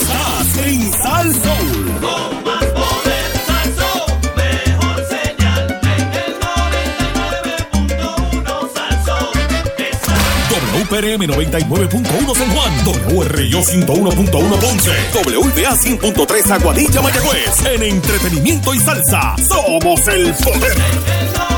Estás en Sal Soul. Con más poder, Salsón, mejor señal en el 99.1 Salsón. Está WPRM 99.1 San Juan, WRIO 101.1 Ponce, WBA 100.3 Aguadilla Mayagüez. En entretenimiento y salsa, somos el poder.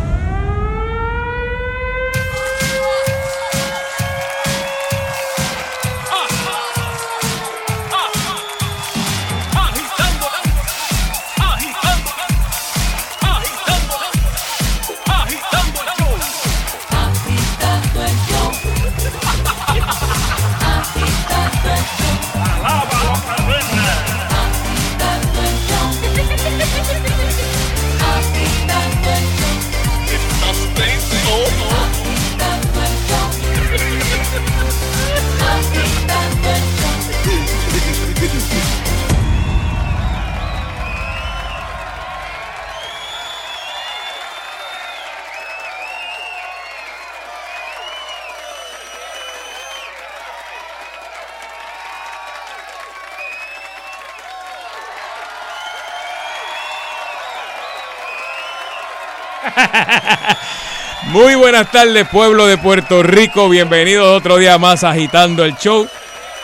Buenas tardes, pueblo de Puerto Rico. Bienvenidos otro día más agitando el show.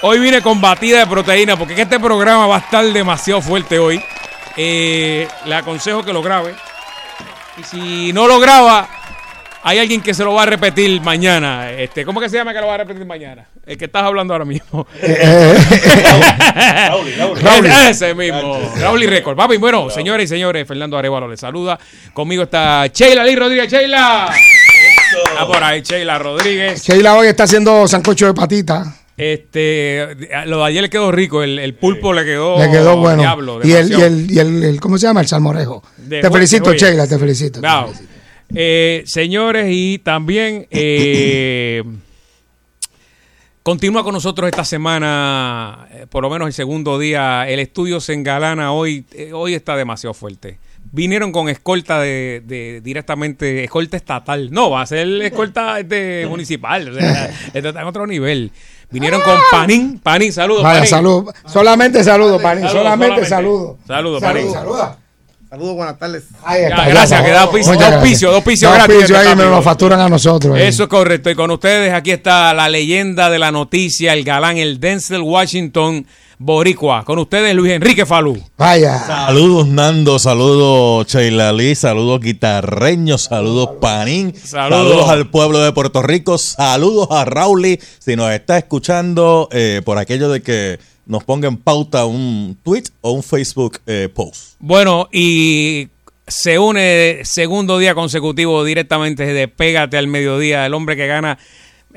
Hoy vine con batida de proteína porque es que este programa va a estar demasiado fuerte hoy. Eh, le aconsejo que lo grabe. Y si no lo graba, hay alguien que se lo va a repetir mañana. Este, ¿Cómo que se llama que lo va a repetir mañana? El que estás hablando ahora mismo. Raúl, Ese mismo. Raúl y Record. Papi, bueno, señores y señores, Fernando Arevalo les saluda. Conmigo está Sheila Lee Rodríguez. Sheila. Está por ahí Sheila Rodríguez. Sheila hoy está haciendo sancocho de patita. Este, lo de ayer le quedó rico, el, el pulpo le quedó, Le quedó bueno. diablo, y, el, y, el, y el, el- ¿cómo se llama? El salmorejo. De te felicito, joya. Sheila, te felicito. te Bravo. felicito. Eh, señores, y también eh, continúa con nosotros esta semana, eh, por lo menos el segundo día. El estudio se engalana hoy. eh, hoy está demasiado fuerte. Vinieron con escolta de, de directamente, escolta estatal. No, va a ser escolta este, municipal. O sea, está en otro nivel. Vinieron con Panín. Panín, saludos. Vaya, Panín. salud. Solamente saludo. Saludos, Solamente saludo. Saludos, Salud, Panín. saluda. Saludos, buenas tardes. Ahí Ya, está. gracias, que da auspicio- dos auspicios, dos gratis de ahí me lo facturan a nosotros. ahí. Eso es correcto. Y con ustedes aquí está la leyenda de la noticia, el galán, el Denzel Washington Boricua. Con ustedes Luis Enrique Falú. Vaya. Saludos Nando, saludos Sheila Lee, saludos guitarreños, saludos Panín, Saludos. saludos, al pueblo de Puerto Rico, saludos a Rauli, si nos está escuchando eh, por aquello de que nos ponga en pauta un tweet o un Facebook eh, post. Bueno, y se une segundo día consecutivo directamente de Pégate al Mediodía, el hombre que gana.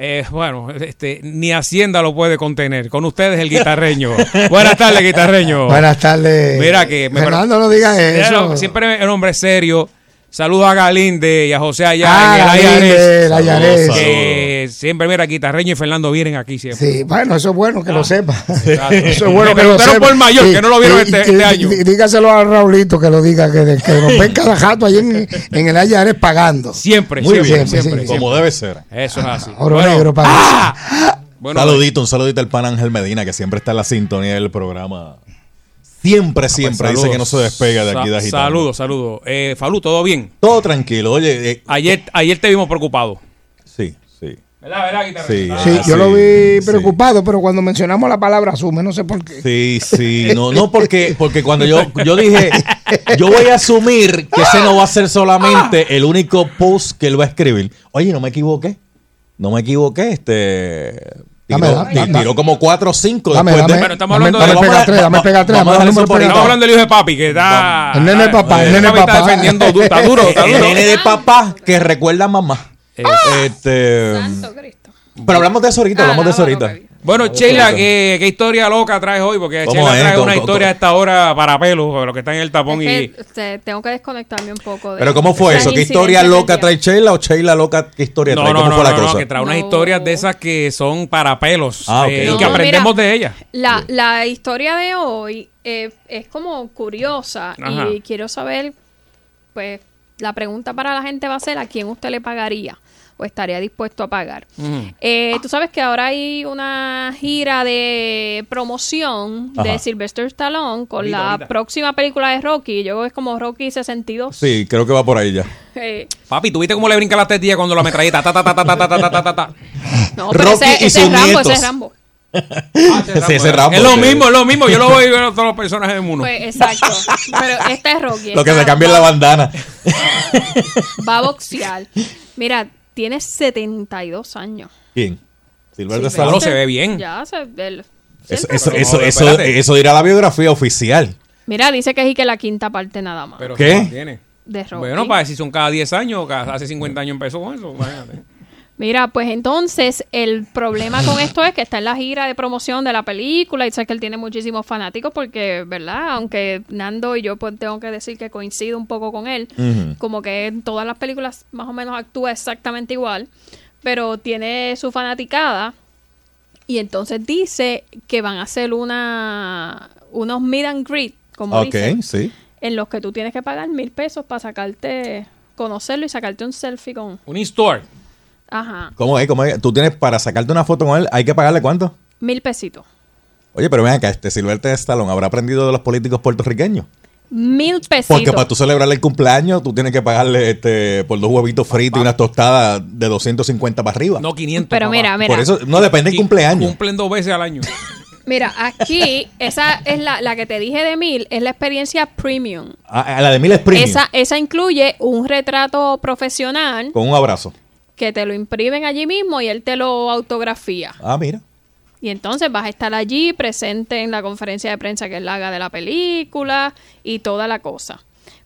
Eh, bueno, este, ni Hacienda lo puede contener. Con ustedes el guitarreño. Buenas tardes, guitarreño. Buenas tardes. Mira que me- Fernando, no digas eso. Siempre un hombre serio. Saludos a Galinde y a José allá Ah, en el Galinde, IARES. el Ayares. Que siempre, mira, Guitarreño y Fernando vienen aquí siempre. Sí, bueno, eso es bueno que lo sepa. Exacto. Eso es bueno que lo sepa. por mayor, Y- que no lo vieron y- este- y que- este año. dí- Dígaselo a Raulito que lo diga, que, que nos ven cada jato ahí en, en el Ayares pagando. Siempre, Muy siempre, bien, siempre. Como debe ser. Eso es así. Oro Bueno, negro para ¡ah! Bueno, saludito, un saludito al pan Ángel Medina, que siempre está en la sintonía del programa. Siempre, siempre dice que no se despega de aquí de Agitando. Saludos, saludos. Eh, Falú, ¿todo bien? Todo tranquilo, oye, eh, Ayer, ayer te vimos preocupado. sí, sí. ¿Verdad, verdad? Sí. Sí, Ah, yo lo vi sí. preocupado, pero cuando mencionamos la palabra asume, no sé por qué. Sí, sí, no, no porque, porque cuando yo, yo dije, yo voy a asumir que ese no va a ser solamente el único post que él va a escribir. Oye, no me equivoqué, no me equivoqué, este tiró, Dame, dame, ti- dame. tiró como cuatro o cinco Dame, después dame, de- Bueno, estamos dame, hablando dame de- dame pega dame pega. Estamos hablando del hijo de papi, que está. El nene de papá, el Eh, nene de papi está papá. defendiendo, está duro, está el nene de papá que recuerda a mamá. Eh, Este, Santo Cristo. pero hablamos de eso ahorita, Ah, hablamos de eso ahorita. Bueno, Sheila, ¿qué, qué historia loca traes hoy? Porque ¿Cómo Sheila trae ¿Cómo- una historia a esta hora para pelos, lo que está en el tapón Es y... que, este, tengo que desconectarme un poco de Pero ¿cómo fue eso? ¿Qué historia loca trae Sheila o Sheila loca qué historia No, trae? ¿Cómo no, fue la no, no, cosa? que trae unas historias de esas que son para pelos Ah, eh, y que aprendemos mira, de ellas. La, la historia de hoy eh, es como curiosa Ajá. y quiero saber, pues, la pregunta para la gente va a ser a quién usted le pagaría o estaría dispuesto a pagar. Eh, Tú sabes que ahora hay una gira de promoción de. Sylvester Stallone con la próxima película de Rocky. Yo creo que es como Rocky 62. Sí, creo que va por ahí ya. Eh, Papi, ¿tú viste cómo le brinca la tetilla cuando la metralleta? Ta, ta, ta, ta, ta, ta, ta, ta, ta, ta. no, pero Rocky ese, y ese sus es Rambo, nietos. ese es Rambo. Sí, ese Rambo, Es lo mismo, es lo mismo. Yo lo voy a ver a todos los personajes de Muno. Pues exacto. Pero esta es Rocky. Lo que se cambia es la bandana. Va a boxear. Mira, tiene 72 años. ¿Quién? Silver Sí, de pero- Stallone. Claro, se ve bien. Ya se el- Eso, eso, eso, eso, dirá la biografía oficial. Mira, dice que es y que la quinta parte nada más Pero ¿Qué? se mantiene. de Rocky. Bueno, para decir son cada 10 años, cada, hace 50 años empezó con eso. imagínate. Mira, pues entonces el problema con esto es que está en la gira de promoción de la película y sé que él tiene muchísimos fanáticos porque, ¿verdad? Aunque Nando y yo pues tengo que decir que coincido un poco con él, como que en todas las películas más o menos actúa exactamente igual, pero tiene su fanaticada y entonces dice que van a hacer una unos meet and greet, como Ok, dicen, sí. en los que tú tienes que pagar mil pesos para sacarte, conocerlo y sacarte un selfie con... Un in-store. Ajá, ¿Cómo es? ¿Cómo es? Tú tienes para sacarte una foto con él, hay que pagarle cuánto? mil pesitos. Oye, pero ven acá, este Silvestre Stallone habrá aprendido de los políticos puertorriqueños. Mil pesitos. Porque para tú celebrarle el cumpleaños, tú tienes que pagarle este por dos huevitos fritos y unas tostadas de 250 para arriba. No 500. Pero papá. mira, mira. Por eso, no depende del cumpleaños. Cumplen dos veces al año. Mira, aquí, esa es la, la que te dije de mil, es la experiencia premium. Ah, ah, la de mil es premium. Esa, esa incluye un retrato profesional Con un abrazo. Que te lo imprimen allí mismo y él te lo autografía. Ah, mira. Y entonces vas a estar allí presente en la conferencia de prensa que él haga de la película y toda la cosa.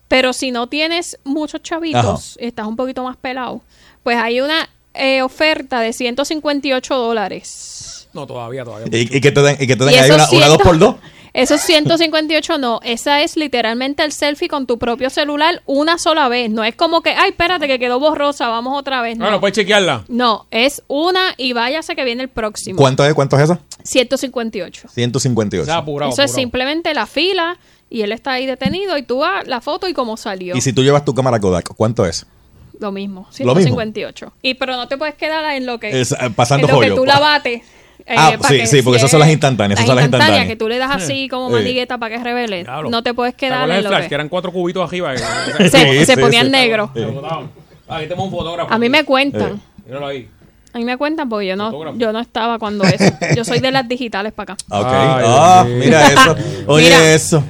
Pero si no tienes muchos chavitos, y estás un poquito más pelado, pues hay una eh, oferta de 158 dólares. No, todavía, todavía. Y, y que te den, y que te den Y ahí una, una 100 dos por dos. Esos 158 no, esa es literalmente el selfie con tu propio celular una sola vez. No es como que, ay, espérate que quedó borrosa, vamos otra vez. No, Bueno, puedes chequearla. no es una y váyase que viene el próximo. ¿Cuánto es? ¿Cuánto es esa? 158. 158. Se ha apurado. Eso es apurado. simplemente la fila y él está ahí detenido y tú vas la foto y cómo salió. Y si tú llevas tu cámara Kodak, ¿cuánto es? Lo mismo, Lo mismo. 158. Y pero no te puedes quedar en lo que, Es, eh, pasando en lo que tú la bates. Eh, Ah, sí, que sí, porque si esas son las instantáneas, esas son las instantáneas, instantáneas. que tú le das así como Sí. manigueta para que revele. No te puedes ¿Te quedar en lo flash? que... Que eran cuatro cubitos arriba. Se, Sí, se sí, ponían. Aquí tenemos un fotógrafo. A mí me Eh. cuentan. Míralo ahí. A mí me cuentan porque yo no, Fotógrafo. yo no estaba cuando eso. Yo soy de las digitales para acá. Ah, Ok. Ay, ah, mío. mira eso. Oye, Mira. eso.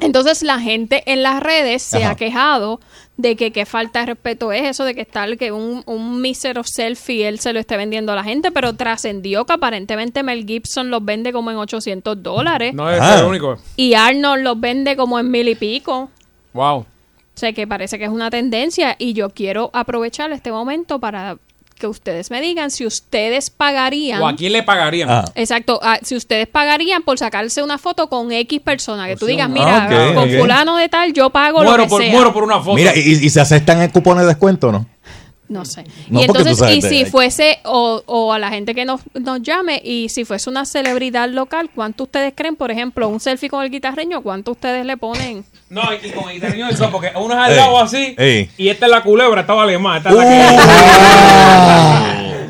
Entonces la gente en las redes se Ajá. ha quejado de que qué falta de respeto es eso de que estar que un, un mísero selfie él se lo esté vendiendo a la gente, pero trascendió que aparentemente Mel Gibson los vende como en 800 dólares No es Ah. el único. y Arnold los vende como en mil y pico. Wow. O sea que parece que es una tendencia y yo quiero aprovechar este momento para que ustedes me digan si ustedes pagarían. ¿O a quién le pagarían? Ah. Exacto, ah, si ustedes pagarían por sacarse una foto con X persona, que tú sí, digas, mira, Ah, con fulano de tal, yo pago lo muero, que por, sea. muero por una foto. Mira, y, y se aceptan el cupones de descuento, ¿no? No sé. No, y entonces, sabes, y si fuese, o, o a la gente que nos, nos llame, y si fuese una celebridad local, ¿cuánto ustedes creen, por ejemplo, un selfie con el guitarreño, cuánto ustedes le ponen? No, y con el guitarreño del sol, porque uno es al lado así, ey. y esta es la culebra, esta vale más. Esta es la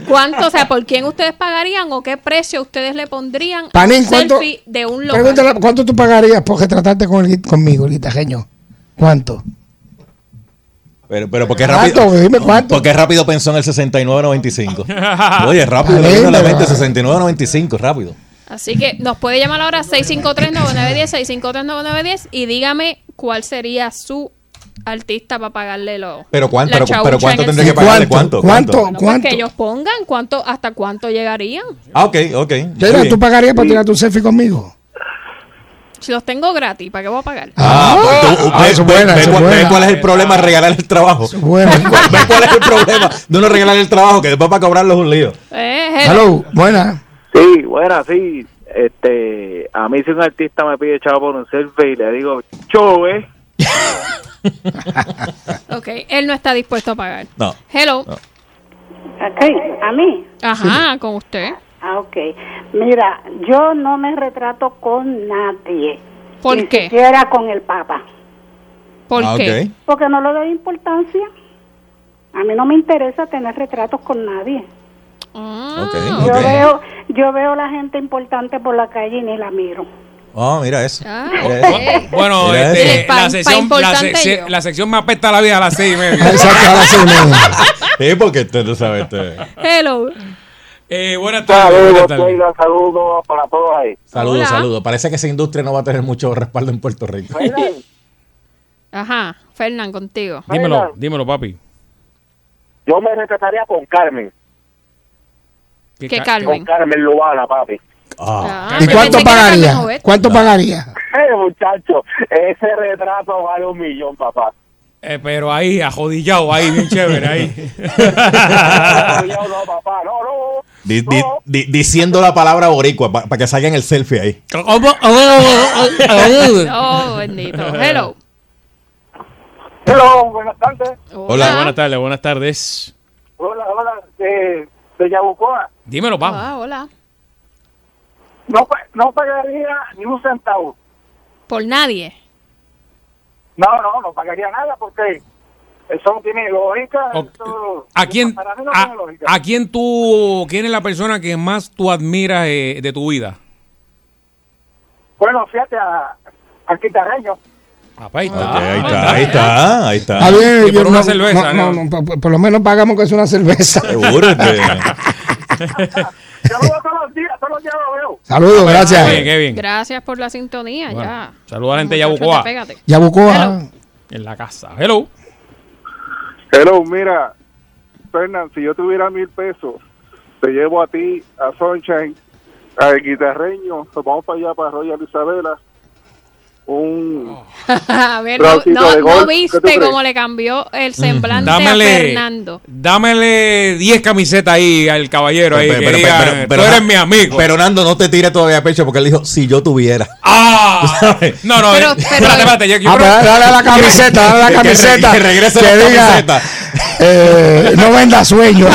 que... ¿Cuánto, o sea, por quién ustedes pagarían o qué precio ustedes le pondrían a Panín, un ¿cuánto- selfie de un local? Pregúntale, ¿cuánto tú pagarías por retratarte con el, conmigo, el guitarreño? ¿Cuánto? Pero, pero porque ¿Cuánto? rápido. Dime cuánto. Porque rápido pensó en el 69.95. Oye, rápido, a la mente 69.95, rápido. Así que nos puede llamar ahora 653-9910, 653-9910 y dígame cuál sería su artista para pagarle lo Pero cuánto, pero, pero cuánto tendría que pagarle, ¿cuánto? ¿Cuánto? Bueno, pues ¿Cuánto? que ellos pongan cuánto, hasta cuánto llegarían. Ah, ok, ok. ¿tú pagarías para tirar tu selfie conmigo? Si los tengo gratis, ¿para qué voy a pagar? Ah, pues tú, Ah, ve, eso es buena, ve es cuál- ve buena. cuál es el problema de regalar el trabajo. Bueno. ve cuál es el problema de uno regalar el trabajo, que después para cobrarlo es un lío. Eh, hello. Buena. Sí, bueno, sí. Este, a mí si un artista me pide chavo por un selfie y le digo, chove, Ok, él no está dispuesto a pagar. No. Hello. No. Ok, a mí. Ajá, con usted. Ah, ok. Mira, yo no me retrato con nadie. ¿Por Ni qué? siquiera con el Papa. ¿Por Ah, qué? Porque no le doy importancia. A mí no me interesa tener retratos con nadie. Ah, Ok, Yo veo yo veo la gente importante por la calle y ni la miro. Oh, mira eso. Ah, Mira eso. ok. Bueno, Mira este, eso. Pa- la, sección, la, sección me apesta la vida a las seis y media. Exacto, ahora sí, no. Sí, porque usted no sabe. Este... Hello. Eh, buenas tardes. saludos, buenas tardes. Sheila, saludos para todos ahí. Saludos, Hola. saludos. Parece que esa industria no va a tener mucho respaldo en Puerto Rico. Ajá, Fernán, contigo. Dímelo, dímelo, papi. Yo me retrataría con Carmen, ¿Qué ca- Carmen? con Carmen Lubana, papi. Ah, Ah, ¿Y cuánto pagaría? ¿Cuánto pagaría? Eh, muchacho, ese retrato vale un millón, papá. Eh, pero ahí, ajodillado, ahí, bien chévere, ahí. No, papá, no, no. Di- di- di- diciendo la palabra boricua para que salga en el selfie ahí. Oh, bendito. Hello. Hello, buenas tardes. Hola. buenas tardes, buenas tardes. Hola, hola, de, de Yabucoa. Dímelo, papi. Ah, hola. No, no pagaría ni un centavo. Por nadie. No, no, no pagaría nada porque eso no tiene lógica. Ok. eso- ¿A quién, Para mí no a, tiene lógica. a quién tú, quién es la persona que más tú admiras eh, de tu vida? Bueno, fíjate a, al guitarreño. Papá, ahí Ok, está. ahí está, ahí está, ahí está. Está bien, Y por una no- cerveza, no, ¿no? por, por lo menos pagamos que es una cerveza. Seguro que. Yo lo veo todos los días, todos los días lo veo. Saludos, Qué gracias. bien, qué bien. Gracias por la sintonía, Bueno, ya. saluda a la gente de Yabucoa. despégate. Ya buscó Hello. a... En la casa. Hello. Hello, mira, Fernán, si yo tuviera mil pesos, te llevo a ti, a Sunshine, al guitarreño, nos vamos para allá, para Royal Isabela, un... A ver, no, no, de no gol, ¿qué tú viste cómo le cambió el semblante a Dámele, Fernando. dámele 10 camisetas ahí al caballero ahí. que diga, tú eres mi amigo. Pero Nando, no te tire todavía a pecho porque él dijo, si yo tuviera. ¡Ah! No, no, Pero- eh, pero- espérate, espérate. Yo, yo Ah, creo- pero dale la camiseta, dale la Que- que camiseta. re- que regrese la diga, camiseta. eh, no venda sueño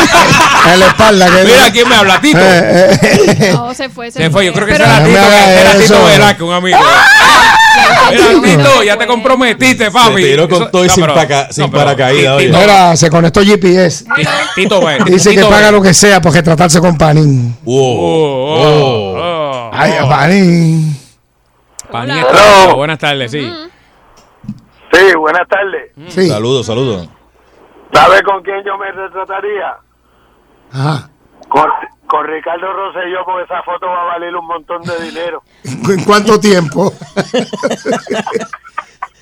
en la espalda. Que Mira quién me habla, Tito. eh, eh, No, se fue, se, Se fue, yo creo que Pero- será No me Tito, que- era Tito. Velázquez, un amigo. Mira, Tito, ya te comprometiste, papi. Se tiró con todo y no, sin pero- paca- sin pero- paracaídas, Tito, Mira, se conectó GPS. Tito, Dice que paga lo que sea porque tratarse con Panín. Wow. Oh, oh, oh, Ay. Panín. Panín está-. Buenas tardes, sí. Sí, buenas tardes. Sí. Saludos, saludos. ¿Sabe con quién yo me retrataría? Ajá. Con, con Ricardo Rosselló, porque esa foto va a valer un montón de dinero. ¿En cuánto tiempo?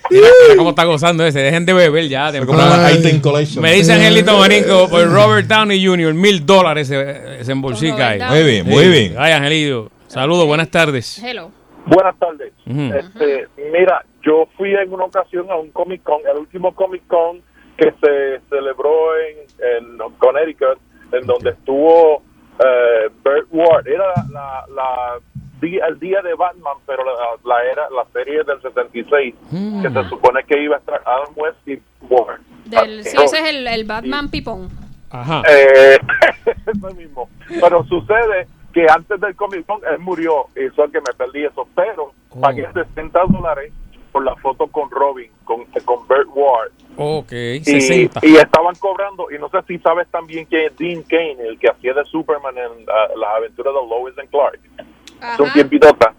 Mira, mira cómo está gozando ese. Dejen de beber ya. Me dice Angelito Marinco, por Robert Downey Jr., mil dólares se, se embolsica ahí. Muy bien, muy bien. Ay, Angelito. Saludos, buenas tardes. Hello. Buenas tardes. Este, mira, yo fui en una ocasión a un Comic Con, el último Comic Con que se celebró en, en Connecticut, en donde estuvo eh, Burt Ward. Era la, la di- el día de Batman, pero la, la era la serie del 76, que se supone que iba a estar Adam West y Ward. Del, sí, ese es el, el Batman Pipón. Ajá. eh, eso mismo. Pero sucede que antes del Comic Con él murió, y eso es que me perdí eso. Pero Oh. pagué 60 dólares por la foto con Robin, con, con Burt Ward. Ok, Y, 60. y estaban cobrando, y no sé si sabes también quién es Dean Kane, el que hacía de Superman en ah, las aventuras de Lois and Clark. Son tiempidota.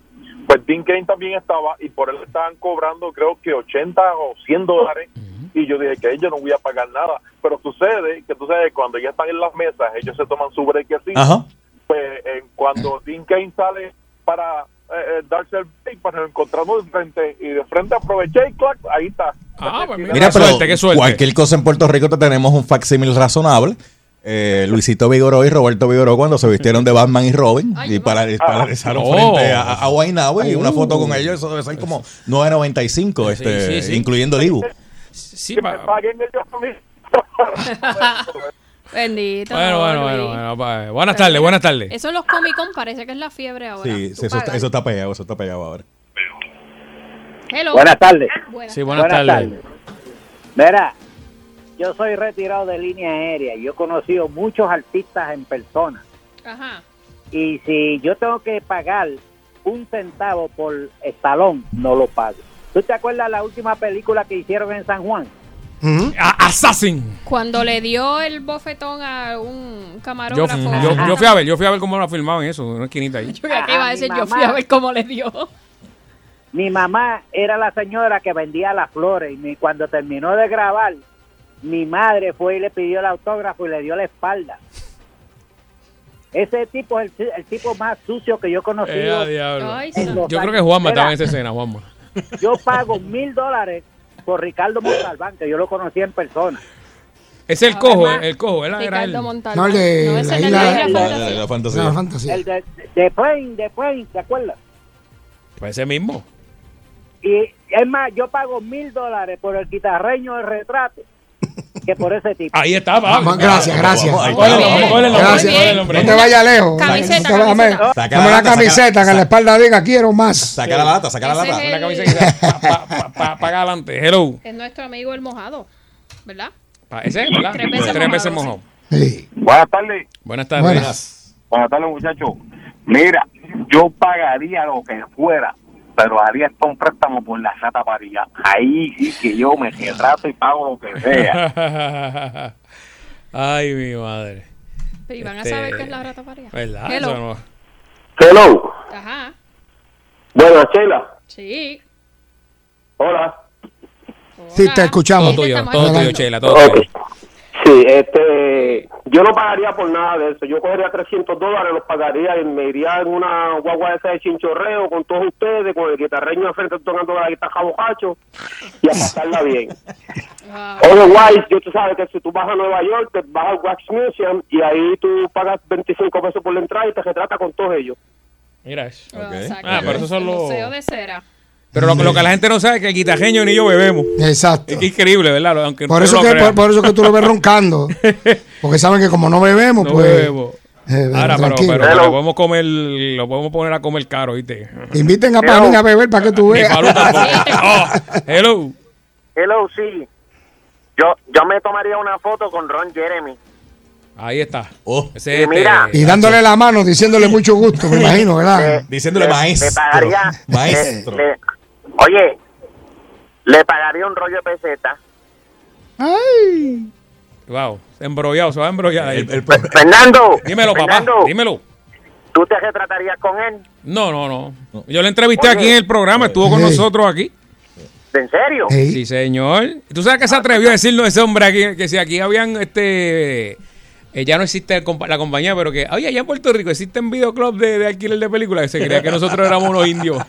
Pues Dean Kane también estaba, y por él estaban cobrando creo que 80 o 100 dólares. Y yo dije que yo no voy a pagar nada. Pero sucede que tú sabes, cuando ya están en las mesas, ellos se toman su brequecito. Ajá. Pues eh, cuando Dean Kane sale para eh, eh, darse el break, pues nos encontramos de frente. Y de frente aproveché y clac, ahí está. Ah, pues mira. Mira, Qué pero suerte, qué suerte. cualquier cosa en Puerto Rico te tenemos un facsímil razonable. Eh, Luisito Vigoró y Roberto Vigoró cuando se vistieron de Batman y Robin Ay, y no. para, paralizaron Oh. frente a, a Guaynabo y una foto con ellos, eso debe ser como 9.95, Sí, este, sí, sí. incluyendo el Ibu. Sí, que me pa- paguen ellos a mí. Bendito. Bueno, no, bueno, bueno, Buenas tardes, buenas tardes. Eso en los Comic Con parece que es la fiebre ahora. Sí, eso, está, eso está pegado, eso está pegado ahora. Hello. Buenas tardes. Buenas. Sí, buenas, tardes. Mira, yo soy retirado de línea aérea. Yo he conocido muchos artistas en persona. Ajá. Y si yo tengo que pagar un centavo por estalón, no lo pago. ¿Tú te acuerdas la última película que hicieron en San Juan? A- Assassin. Cuando le dio el bofetón a un camarógrafo. yo, yo fui a ver, yo fui a ver cómo lo filmaban eso, una esquinita ahí. Yo iba a Ah, decir, mi yo fui mamá. a ver cómo le dio. Mi mamá era la señora que vendía las flores y cuando terminó de grabar, mi madre fue y le pidió el autógrafo y le dio la espalda. Ese tipo es el, el tipo más sucio que yo he Eh, conocido. a diablo. Ay, en sí. los Yo creo que Juanma estaba en esa escena, Juanma. Yo pago mil dólares por Ricardo Montalbán, que yo lo conocí en persona. Es el cojo, ma. el cojo, él era Montalbán. No, el de No, la el de fantasía. La fantasía. El de, de Plain, de Plain, ¿te acuerdas? Pues ese mismo. Y es más, yo pago mil dólares por el guitarreño del retrato que por ese tipo. Ahí está, vamos. Vamos, gracias, gracias. No te vayas lejos. Camiseta, No dame- camiseta. Saca Dame la la lata, saca- camiseta que en la espalda diga quiero más. Saca la lata, saca la lata. es Una el- camisa que dice, pa, pa, pa, pa- paga adelante. Hello. Es nuestro amigo el mojado, ¿verdad? Pa- Ese, ¿verdad? Tres veces Tres veces mojado, mojado. Sí. Buenas tardes. Buenas tardes. Buenas. Buenas tardes, muchachos. Mira, yo pagaría lo que fuera, pero haría esto un préstamo por la Sata Parilla. Ahí sí que yo me retrato y pago lo que sea. Ay, mi madre. Pero y van Este, a saber qué es la rata paria. ¿Verdad? Hello. No- Hello. Ajá. Bueno, Chela. Sí. Hola. Sí, Hola. te escuchamos. Todo tuyo, todo tuyo. Chela, todo Ok. tuyo. Sí, este, yo no pagaría por nada de eso. Yo cogería 300 dólares, los pagaría y me iría en una guagua esa de chinchorreo con todos ustedes, con el guitarreño de frente tocando la guitarra bocacho y a pasarla bien. Wow. Otherwise, yo tú sabes que si tú vas a Nueva York, te vas al Wax Museum y ahí tú pagas 25 pesos por la entrada y te retrata con todos ellos. Mira eso. Exacto. Ah, pero esos son El los- Museo de cera. Pero lo, lo que la gente no sabe es que el guitajeño ni yo bebemos. Exacto. Es increíble, ¿verdad? Aunque Por eso, no que, por, por eso que tú lo ves roncando. Porque saben que como no bebemos, No pues. bebemos. eh, Ahora, pero, pero lo podemos comer, lo podemos poner a comer caro, ¿viste? Inviten a Panín a beber para que tú veas. Oh, hello. Hello, sí. Yo, yo me tomaría una foto con Ron Jeremy. Ahí está. Oh, Ese es Y mira. este- Y dándole la mano, diciéndole mucho gusto, me imagino, ¿verdad? diciéndole Le- maestro. Le pagaría. Maestro. le- oye, le pagaría un rollo de peseta. Ay. Wow, embrollado, se va a embrollar ahí. El- el- Fernando. Dímelo, papá, Fernando, dímelo. ¿Tú te retratarías con él? No, no, no. Yo le entrevisté Oye. aquí en el programa, estuvo con nosotros aquí. ¿En serio? Ey. Sí, señor. ¿Tú sabes que se atrevió a decirnos ese hombre aquí? Que si aquí habían, este... eh, ya no existe el la compañía, pero que, oye, allá en Puerto Rico existen videoclubs de, de alquiler de películas. Se creía que nosotros éramos unos indios.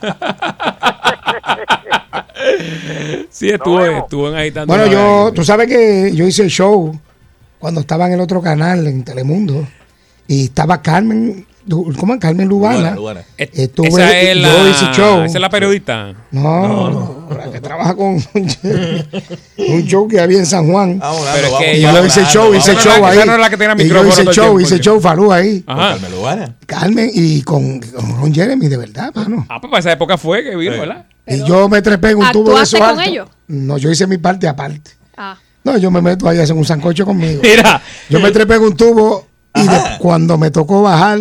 sí, vemos. estuvo en agitando. Bueno, yo, tú sabes que yo hice el show cuando estaba en el otro canal, en Telemundo, y estaba Carmen, ¿cómo es? Carmen Lubana. Lubana, Lubana. Et- Estuve- esa es la, yo hice show. Esa es la periodista. No, no, la que trabaja con un show que había en San Juan. Pero es que Y ella- yo hice show, hice no show la- ahí. esa no es la que tenía Y yo micrófono hice show, tiempo, hice show, Falú ahí. Ajá. Carmen Lubana. Carmen y con, con Ron Jeremy, de verdad, mano. Ah, pues para esa época fue que vino, Sí. ¿verdad? Y yo me trepé en un tubo de ¿Actuaste esos con ellos? No, yo hice mi parte aparte. Ah. No, yo me meto ahí a hacer un sancocho conmigo. Mira. Yo me trepé en un tubo y de- cuando me tocó bajar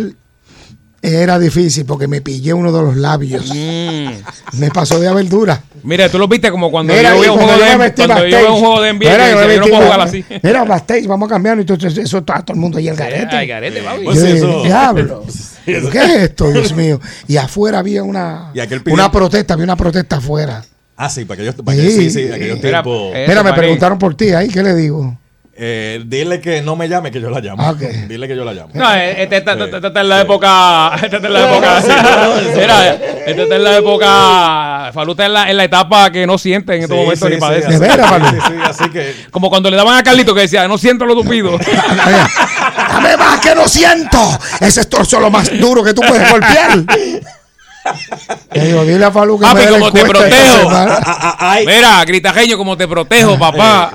era difícil porque me pillé uno de los labios. Mm. Me pasó de verdura. Mira, tú lo viste como cuando Mira, yo veo un juego yo de vestí cuando yo veo un juego de NBA Mira, que yo no puedo jugar así. Mira, backstage, vamos cambiando. y Entonces, eso está todo el mundo ahí el garete. Ay, garete, papi. Pues eso- diablo. ¿Qué es esto, Dios mío? Y afuera había una, una protesta, había una protesta afuera. Ah, sí, para aquellos, para aquellos, sí, sí, aquellos Mira, tiempos. Mira, me preguntaron por ti ahí, ¿qué le digo? Eh, dile que no me llame, que yo la llamo. Ah. Dile que yo la llamo. No, este está este- este está en la época. Este está en la época. Mira, este está en la época. Falú está en la, en la etapa que no siente en estos Sí, momentos sí, ni padece. sí, ¿De veras, Pablo? sí, sí, así que Como cuando le daban a Carlito que decía, no siento lo tupido. Dame más que no siento. Ese es torso lo más duro que tú puedes golpear. Le digo, dile a Falú que Papi, me como te protejo. semana. Ay, Mira, gritajeño, como te protejo, papá.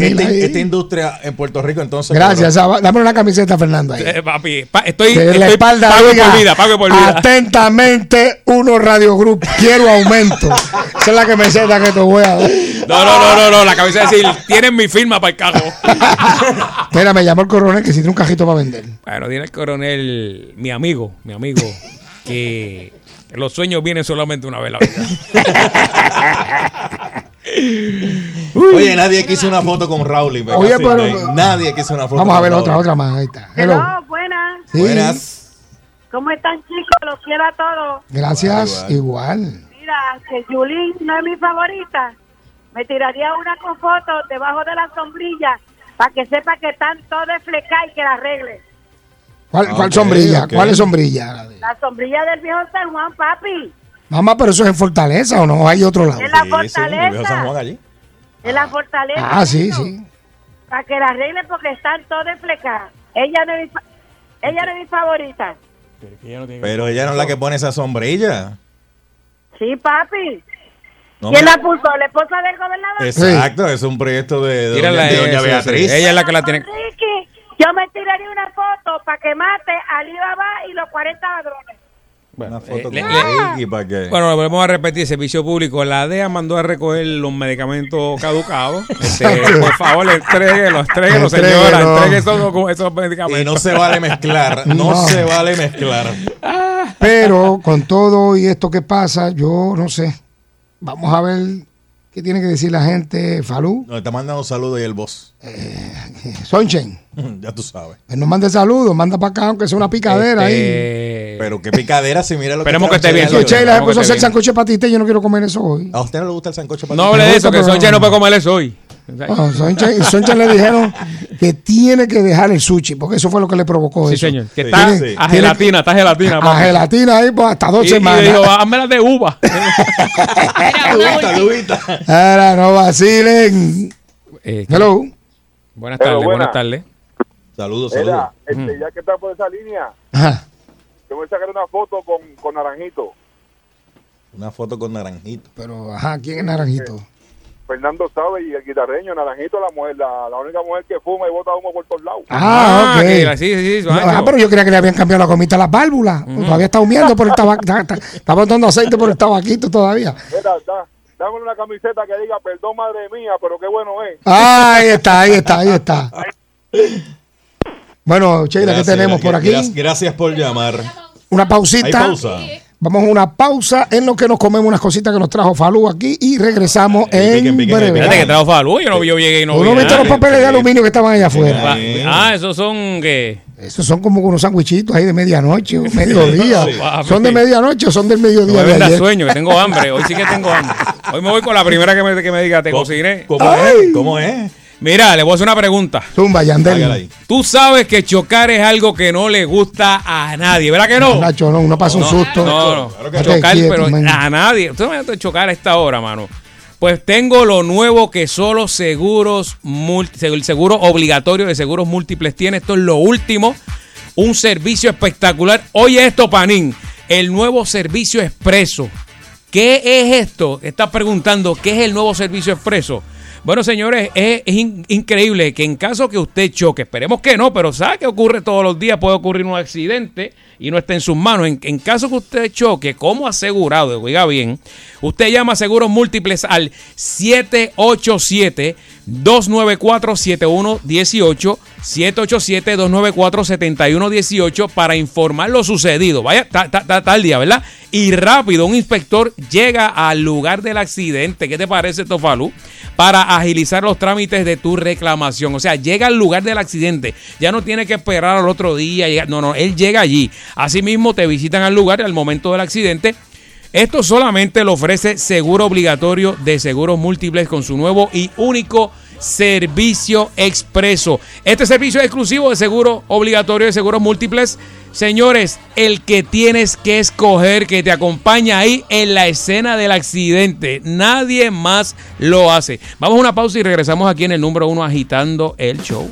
Esta, industria en Puerto Rico, entonces. Gracias. Dame una camiseta, Fernando. Ahí. Eh, papi, pa- estoy, en la estoy espalda pago diga, por vida, pago por vida. Atentamente, uno Radio Group. Quiero aumento. Esa es la camiseta que te voy a dar. No, no, no, no, no, la cabeza es decir, tienen mi firma para el carro. Mira, me llamó el coronel que si tiene un cajito para vender. Bueno, tiene el coronel, mi amigo, mi amigo, que los sueños vienen solamente una vez en la vida. Oye, nadie quiso una foto con Raúl. y Oye, pero- hay- nadie quiso una foto Vamos a ver Raúl. otra, otra más. Ahí está. Hello. Hello, buenas. Sí, Buenas. ¿Cómo están, chicos? Los quiero a todos. Gracias, igual. Mira, que Julín no es mi favorita. Me tiraría una con foto debajo de la sombrilla para que sepa que están todas flecadas y que la arregle. ¿Cuál, sombrilla? ¿Cuál es sombrilla? La sombrilla del viejo San Juan, papi. Mamá, pero eso es en Fortaleza o no? Hay otro lado. En la Sí, sí, viejo fortaleza. San Juan allí. En la fortaleza. Ah, sí, sí. Para que la arregle porque están todas flecadas. Ella no es mi, ella no es mi favorita. Pero ella no es la que pone esa sombrilla. Sí, papi. No ¿Quién me- la puso? ¿La esposa del gobernador? Exacto, es un proyecto de, doña, de esa, doña sí, Beatriz. sí. Ella es la que la tiene. Ricky, yo me tiraría una foto para que mate a Alibaba y los 40 ladrones. Una eh, foto le- con le- Ricky para que. Bueno, lo volvemos a repetir, servicio público. La DEA mandó a recoger los medicamentos caducados. Este, por favor, entréguenlo, entréguenlo, señora. Entréguelo. Entregue esos, esos medicamentos. y no se vale mezclar. No, No. se vale mezclar. Pero con todo y esto que pasa, yo no sé. Vamos a ver qué tiene que decir la gente. Falú, Nos está mandando un saludo y el boss. Sonchen. ya tú sabes. Pues no mande saludos, manda para acá, aunque sea una picadera ahí. Este, Pero qué picadera si mira lo Esperemos que esté bien, Sonchen. Esperemos puso hacer esté bien. sancocho de patita y yo no quiero comer eso hoy. ¿A usted no le gusta el sancocho No patita? hable de eso, que Soncha no puede comer eso hoy. No, Sonchen, Sonchen le dijeron que tiene que dejar el sushi, porque eso fue lo que le provocó Sí, eso. señor. Que Sí, está sí. a gelatina, está gelatina. A gelatina ahí pues, hasta dos Y, y semanas. dijo, hazme las de uva. Lubita. Ahora no vacilen. Eh, Hello. buenas tardes, buenas buena. tardes. Saludos, saludos. Este, ya que está por esa línea, Ajá. yo voy a sacar una foto con, con Naranjito. Una foto con naranjito. Pero, ajá, ¿quién es Naranjito? Fernando sabe y el guitarreño, Naranjito, la mujer, la, la única mujer que fuma y bota humo por todos lados. Ah, ok. que sí, sí, No, ah, pero yo creía que le habían cambiado la gomita a las válvulas. Todavía está humeando por el tabaco. Está, está- está botando aceite por el tabaquito todavía. Mira, da- dame una camiseta que diga, perdón madre mía, pero qué bueno es. Ahí está, ahí está, ahí está. Bueno, Sheila, ¿qué tenemos por aquí? Gracias, gracias por llamar. Una ¿Hay pausita. pausa? Vamos a una pausa en lo que nos comemos unas cositas que nos trajo Falú aquí y regresamos Piquen, en piquen, breve. Espérate que trajo Falú, yo, no, yo llegué y no ¿Tú no vi viste nada. los papeles de aluminio que estaban allá afuera? Sí. Ah, esos son que Esos son como unos sandwichitos ahí de medianoche o mediodía. Sí. ¿Son de medianoche o son del no mediodía me de vendas ayer? sueño, que tengo hambre. Hoy sí que tengo hambre. Hoy me voy con la primera que me, que me diga, te ¿Cómo, cociné. ¿Cómo es? ¿Cómo es? Mira, le voy a hacer una pregunta. Zumba, Yandel. Tú sabes que chocar es algo que no le gusta a nadie, ¿verdad que no? Nacho, no, uno pasa un susto. No, no, Claro que chocar, quieto, pero man. a nadie. Tú me vas a chocar a esta hora, mano. Pues tengo lo nuevo que solo seguros, multi- el seguro obligatorio de seguros múltiples tiene. Esto es lo último. Un servicio espectacular. Oye esto, Panín. El nuevo servicio expreso. ¿Qué es esto? Estás preguntando, ¿qué es el nuevo servicio expreso? Bueno, señores, es, es in- increíble que en caso que usted choque, esperemos que no, pero sabe que ocurre todos los días, puede ocurrir un accidente y no está en sus manos. En, en caso que usted choque, como asegurado, oiga bien, usted llama a Seguros Múltiples al 787 294-7118, 787-294-7118 para informar lo sucedido. Vaya, ta- ta- ta- tal día, ¿verdad? Y rápido, un inspector llega al lugar del accidente. ¿Qué te parece, Tofalú? Para agilizar los trámites de tu reclamación. O sea, llega al lugar del accidente. Ya no tiene que esperar al otro día. No, no, él llega allí. Asimismo, te visitan al lugar al momento del accidente. Esto solamente lo ofrece Seguro Obligatorio de Seguros Múltiples con su nuevo y único servicio expreso. Este servicio es exclusivo de Seguro Obligatorio de Seguros Múltiples. Señores, el que tienes que escoger que te acompaña ahí en la escena del accidente. Nadie más lo hace. Vamos a una pausa y regresamos aquí en el número uno agitando el show.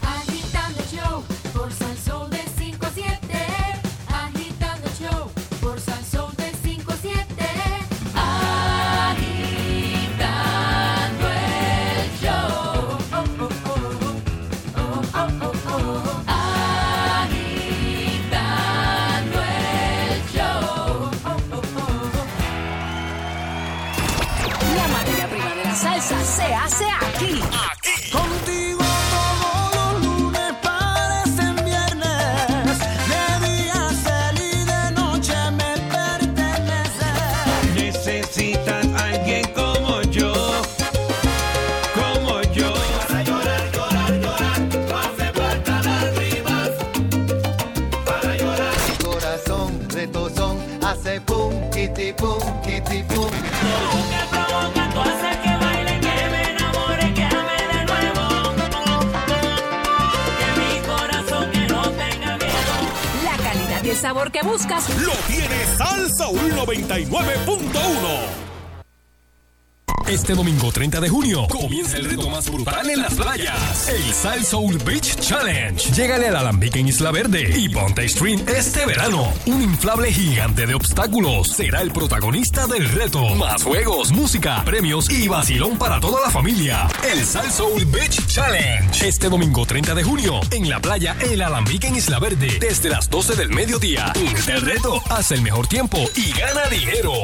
Este domingo 30 de junio comienza el reto más brutal en las playas. El Sal Soul Beach Challenge. Llégale al Alambique en Isla Verde y Ponte Stream este verano. Un inflable gigante de obstáculos será el protagonista del reto. Más juegos, música, premios y vacilón para toda la familia. El Sal Soul Beach Challenge. Este domingo 30 de junio en la playa El Alambique en Isla Verde desde las 12 del mediodía. Únete al reto, haz el mejor tiempo y gana dinero.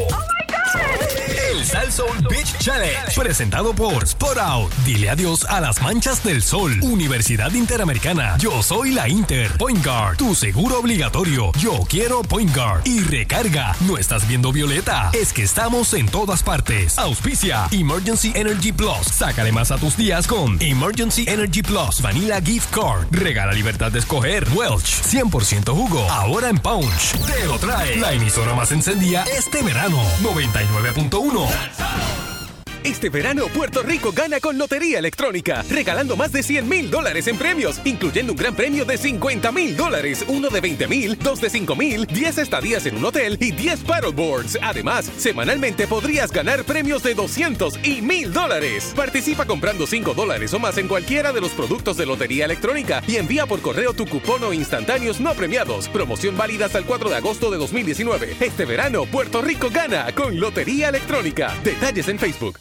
El Sal Beach Challenge, presentado por Sport Out. Dile adiós a las manchas del sol. Universidad Interamericana. Yo soy la Inter. Point Guard. Tu seguro obligatorio. Yo quiero Point Guard. Y recarga. No estás viendo Violeta. Es que estamos en todas partes. Auspicia. Emergency Energy Plus. Sácale más a tus días con Emergency Energy Plus. Vanilla Gift Card. Regala libertad de escoger. Welch. 100% jugo. Ahora en Punch. Te lo trae. La emisora más encendida este verano. 99.1. Tunnel. Este verano Puerto Rico gana con Lotería Electrónica, regalando más de 100 mil dólares en premios, incluyendo un gran premio de 50 mil dólares, uno de 20 mil, dos de 5 mil, 10 estadías en un hotel y 10 paddleboards. Además, semanalmente podrías ganar premios de 200 y mil dólares. Participa comprando 5 dólares o más en cualquiera de los productos de Lotería Electrónica y envía por correo tu cupón o instantáneos no premiados. Promoción válida hasta el 4 de agosto de 2019. Este verano Puerto Rico gana con Lotería Electrónica. Detalles en Facebook.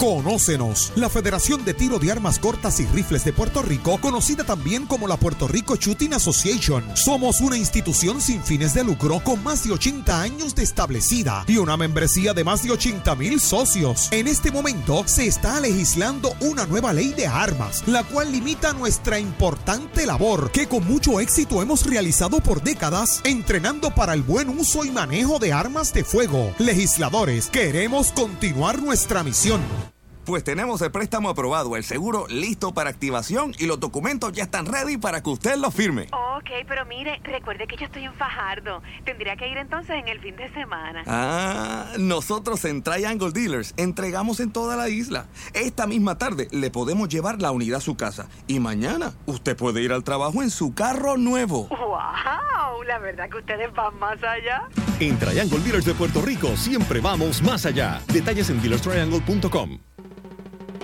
Conócenos, la Federación de Tiro de Armas Cortas y Rifles de Puerto Rico, conocida también como la Puerto Rico Shooting Association. Somos una institución sin fines de lucro con más de 80 años de establecida y una membresía de más de 80 mil socios. En este momento se está legislando una nueva ley de armas, la cual limita nuestra importante labor que con mucho éxito hemos realizado por décadas, entrenando para el buen uso y manejo de armas de fuego. Legisladores, queremos continuar nuestra misión. Pues tenemos el préstamo aprobado, el seguro listo para activación y los documentos ya están ready para que usted los firme. Ok, pero mire, recuerde que yo estoy en Fajardo. Tendría que ir entonces en el fin de semana. Ah, nosotros en Triangle Dealers entregamos en toda la isla. Esta misma tarde le podemos llevar la unidad a su casa y mañana usted puede ir al trabajo en su carro nuevo. ¡Wow! La verdad que ustedes van más allá. En Triangle Dealers de Puerto Rico siempre vamos más allá. Detalles en dealerstriangle.com.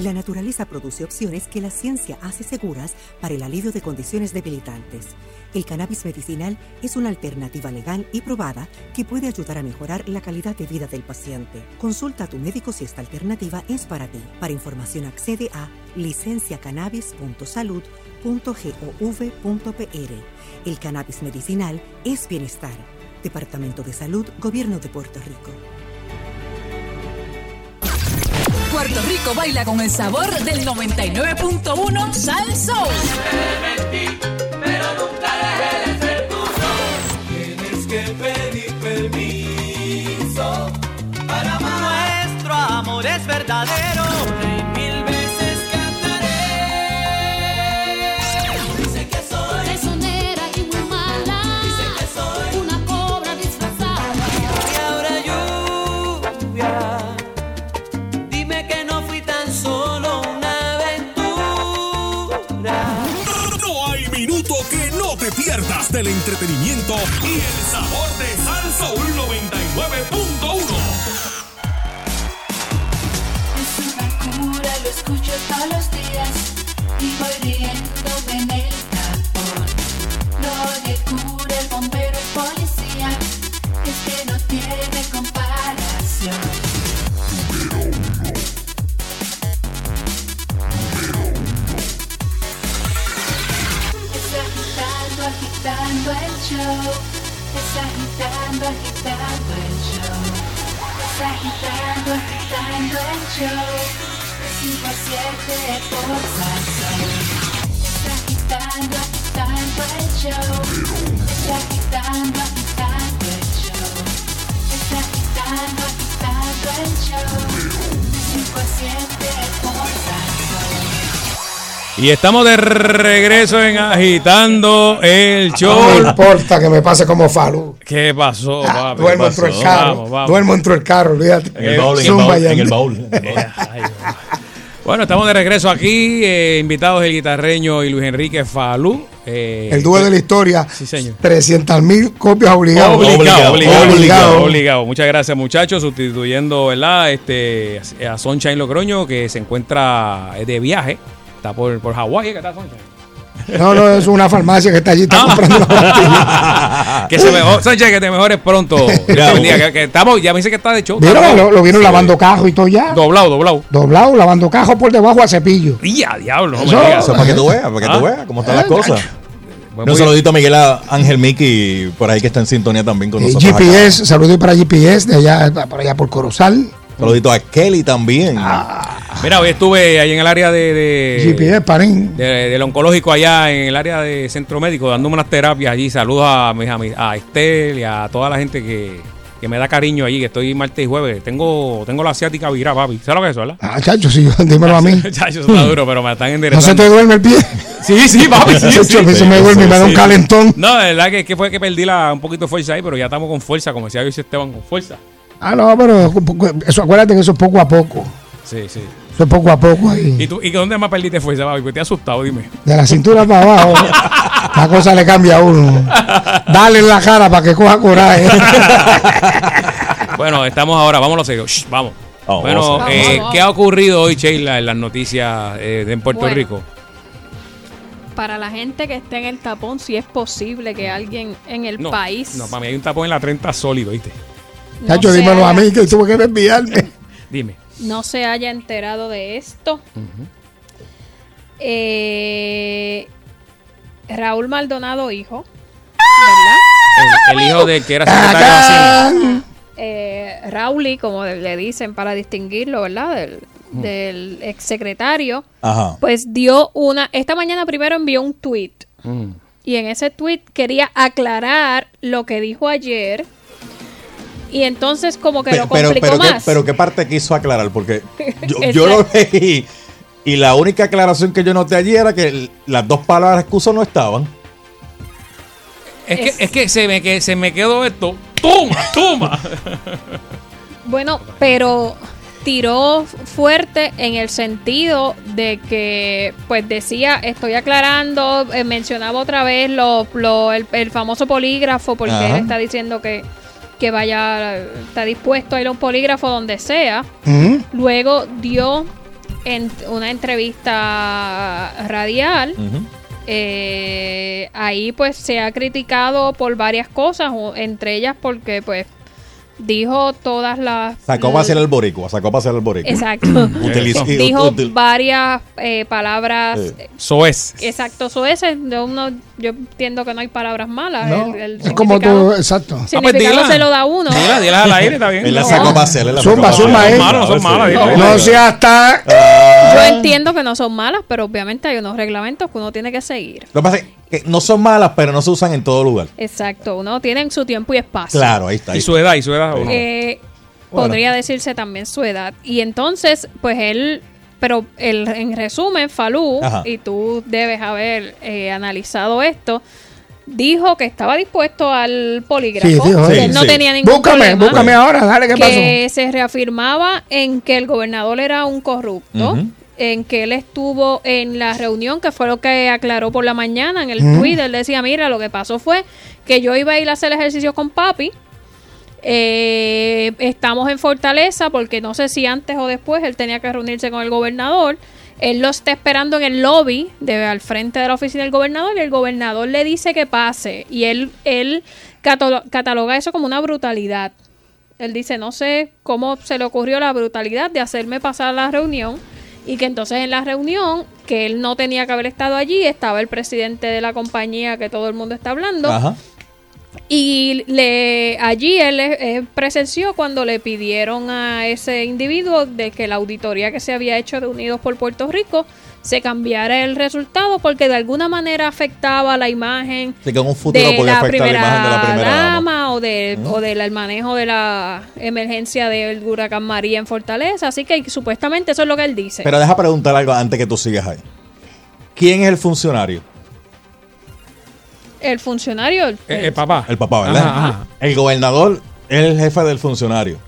La naturaleza produce opciones que la ciencia hace seguras para el alivio de condiciones debilitantes. El cannabis medicinal es una alternativa legal y probada que puede ayudar a mejorar la calidad de vida del paciente. Consulta a tu médico si esta alternativa es para ti. Para información accede a licenciacannabis.salud.gov.pr. El cannabis medicinal es bienestar. Departamento de Salud, Gobierno de Puerto Rico. Puerto Rico baila con el sabor del 99.1 Sal Soul. Pero nunca dejes de. Tienes que pedir permiso para amar. Nuestro amor es verdadero. Del entretenimiento y el sabor de Salsa 99.1. Es una cura, lo escucho todos los días y voy riéndome agitando, el show. Es agitando, agitando el show. Es agitando, agitando el show. De 5 a 7 por Salsón. Es agitando, agitando el show. Es agitando, agitando el show. Es agitando, agitando el show. De 5 a 7 por Salsón. Y estamos de regreso en Agitando el Show. No me importa que me pase como Falú. ¿Qué pasó, papi? Ah, Duermo ¿Qué dentro del carro. Vamos, vamos. Duermo dentro del carro, olvídate. En el baúl, en el baúl, ya. en el baúl. Bueno, estamos de regreso aquí, eh, invitados el guitarreño y Luis Enrique Falú. eh, El dúo de la historia. Sí, señor. 300 mil copias obligadas. Obligado, obligado, Obligado. obligado, obligado. Muchas gracias, muchachos. Sustituyendo, ¿verdad? Este, a Sunshine Logroño, que se encuentra de viaje. Está por, por Hawái, ¿qué tal, Sunshine? No, no, es una farmacia que está allí, está comprando una pastilla. que se mejor, Sunshine, que te mejores pronto. Dios te bendiga, que, que estamos, ya me dice que está de show. está Mira, lo, lo vieron Sí. lavando cajo y todo ya. Doblado, doblado. Doblado, lavando cajo por debajo a cepillo. Y a diablo, no Eso- me. Eso para que tú veas, para que tú Ah. veas cómo están las Ah, cosas. Un saludito a Miguel a Ángel Miki, por ahí que está en sintonía también con Eh, nosotros. acá. GPS, saludos para GPS, de allá, para allá por Corozal. Saludito a Kelly también. Mira, hoy estuve ahí en el área de, de- parín. de- del oncológico allá en el área de centro médico, dándome unas terapias allí. Saludos a, mis ami- a Estel y a toda la gente que, que me da cariño allí, que estoy martes y jueves. Tengo, tengo la asiática virada, papi. ¿Sabes lo que es eso, verdad? Ah, chacho, sí, dímelo a mí. Chacho, eso está duro, pero me están ¿No se enderezando. te duerme el pie? Sí, sí, papi, sí, Chacho, sí. a se me duerme y me da un Sí. calentón. No, la verdad que, que fue que perdí la, un poquito de fuerza ahí, pero ya estamos con fuerza, como decía Luis Esteban, con fuerza. Ah, no, pero eso, acuérdate que eso es poco a poco. Sí, sí. Es poco a poco ahí. ¿Y tú, y dónde más perdiste fuerza, papi? Pues te he asustado, dime. De la cintura para abajo, la cosa le cambia a uno. Dale en la cara para que coja coraje. Bueno, estamos ahora, lo serio. Shh, vamos. Bueno, vamos. eh, Vamos, ¿qué ha ocurrido hoy, Sheila, en las noticias eh, de en Puerto Bueno. Rico? Para la gente que esté en el tapón, si es posible que alguien en el No, país No, para mí hay un tapón en la 30 sólido, ¿viste? no Chacho, dímelo a mí que tuve que desviarme. Dime. No se haya enterado de esto. Eh, Raúl Maldonado, hijo, ¿verdad? El, el hijo del que era secretario de. Eh, Rauli, como le dicen para distinguirlo, ¿verdad? Del, del exsecretario, Ajá. pues dio una, esta mañana primero envió un tweet Mm. y en ese tweet quería aclarar lo que dijo ayer y entonces como que lo Pero, complicó pero, ¿qué, más. pero qué parte quiso aclarar, porque yo, yo lo leí y la única aclaración que yo noté allí era que las dos palabras excusa no estaban. Es que, es que se me, que se me quedó esto. ¡Toma, toma! Bueno, pero tiró fuerte en el sentido de que, pues decía, estoy aclarando, eh, mencionaba otra vez lo, lo- el, el famoso polígrafo, porque Ajá. él está diciendo que, que vaya, está dispuesto a ir a un polígrafo donde sea. Luego dio en una entrevista radial. eh, ahí pues se ha criticado por varias cosas, entre ellas porque pues dijo todas las... Sacó para hacer el boricua, sacó para hacer el boricua. Exacto. Utilizó- dijo util- varias eh, palabras... Eh. Soez. Exacto, soeces. Yo, no, yo entiendo que no hay palabras malas. No, el, el es como tú, exacto. significado dila. se lo da uno. Dila, dila al aire, está bien. Él la No. sacó para hacer. él la Zumba, sacó zumba, para eh. No, no son malas. No, no sea hasta. Yo entiendo que no son malas, pero obviamente hay unos reglamentos que uno tiene que seguir. Lo que pasa es que no son malas, pero no se usan en todo lugar. Exacto, uno tiene su tiempo y espacio. Claro, ahí está. ahí Y su edad, y su edad. ¿o no? Eh, Bueno. Podría decirse también su edad. Y entonces, pues él, pero el, en resumen, Falú, Ajá. y tú debes haber eh, analizado esto, dijo que estaba dispuesto al polígrafo, Sí, dijo, sí, no sí. tenía ningún Búscame, problema. búscame ahora, dale, ¿qué que se reafirmaba en que el gobernador era un corrupto en que él estuvo en la reunión, que fue lo que aclaró por la mañana en el Mm. tweet. Él decía, mira, lo que pasó fue que yo iba a ir a hacer ejercicio con papi. Eh, estamos en Fortaleza porque no sé si antes o después él tenía que reunirse con el gobernador. Él lo está esperando en el lobby al frente de la oficina del gobernador y el gobernador le dice que pase y él él catalo- cataloga eso como una brutalidad. Él dice, no sé cómo se le ocurrió la brutalidad de hacerme pasar la reunión y que entonces en la reunión, que él no tenía que haber estado allí, estaba el presidente de la compañía que todo el mundo está hablando. Ajá. Y le, allí él presenció cuando le pidieron a ese individuo de que la auditoría que se había hecho de Unidos por Puerto Rico se cambiara el resultado porque de alguna manera afectaba la imagen Sí, que en un futuro de la primera, imagen de la primera dama. dama o, de, o del manejo de la emergencia del huracán María en Fortaleza. Así que supuestamente eso es lo que él dice. Pero deja preguntar algo antes que tú sigas ahí. ¿Quién es el funcionario? El funcionario... el- Eh, eh, papá. El papá, ¿verdad? Ajá, ajá. El gobernador es el jefe del funcionario.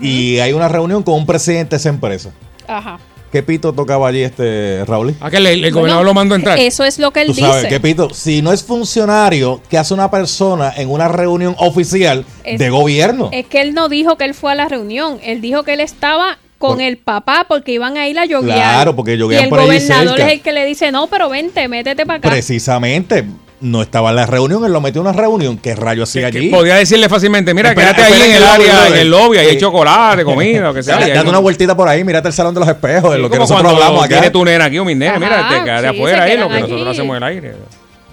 Y hay una reunión con un presidente de esa empresa. Ajá. ¿Qué pito tocaba allí este Raúl? Aquel, el, el Bueno, gobernador lo mandó a entrar. Eso es lo que él Tú sabes, dice. ¿qué pito? Si no es funcionario, ¿qué hace una persona en una reunión oficial Es- de gobierno? Es que él no dijo que él fue a la reunión, él dijo que él estaba con el papá porque iban a ir a yoguear. Claro, porque Y el por gobernador cerca. es el que le dice, no, pero vente, métete para acá. Precisamente, no estaba en la reunión, él lo metió en una reunión. ¿Qué rayo hacía allí? Podía decirle fácilmente, mira, Espera, quédate ahí espera en en el el lobby, área, en el lobby, ahí hay chocolate, comida, lo que sea. Date no- una vueltita por ahí, mírate el salón de los espejos, de lo que nosotros hablamos acá. Tiene tu nena aquí o mi nena, mira, Ajá, te quedas de sí, afuera ahí, lo que nosotros allí. hacemos en el aire.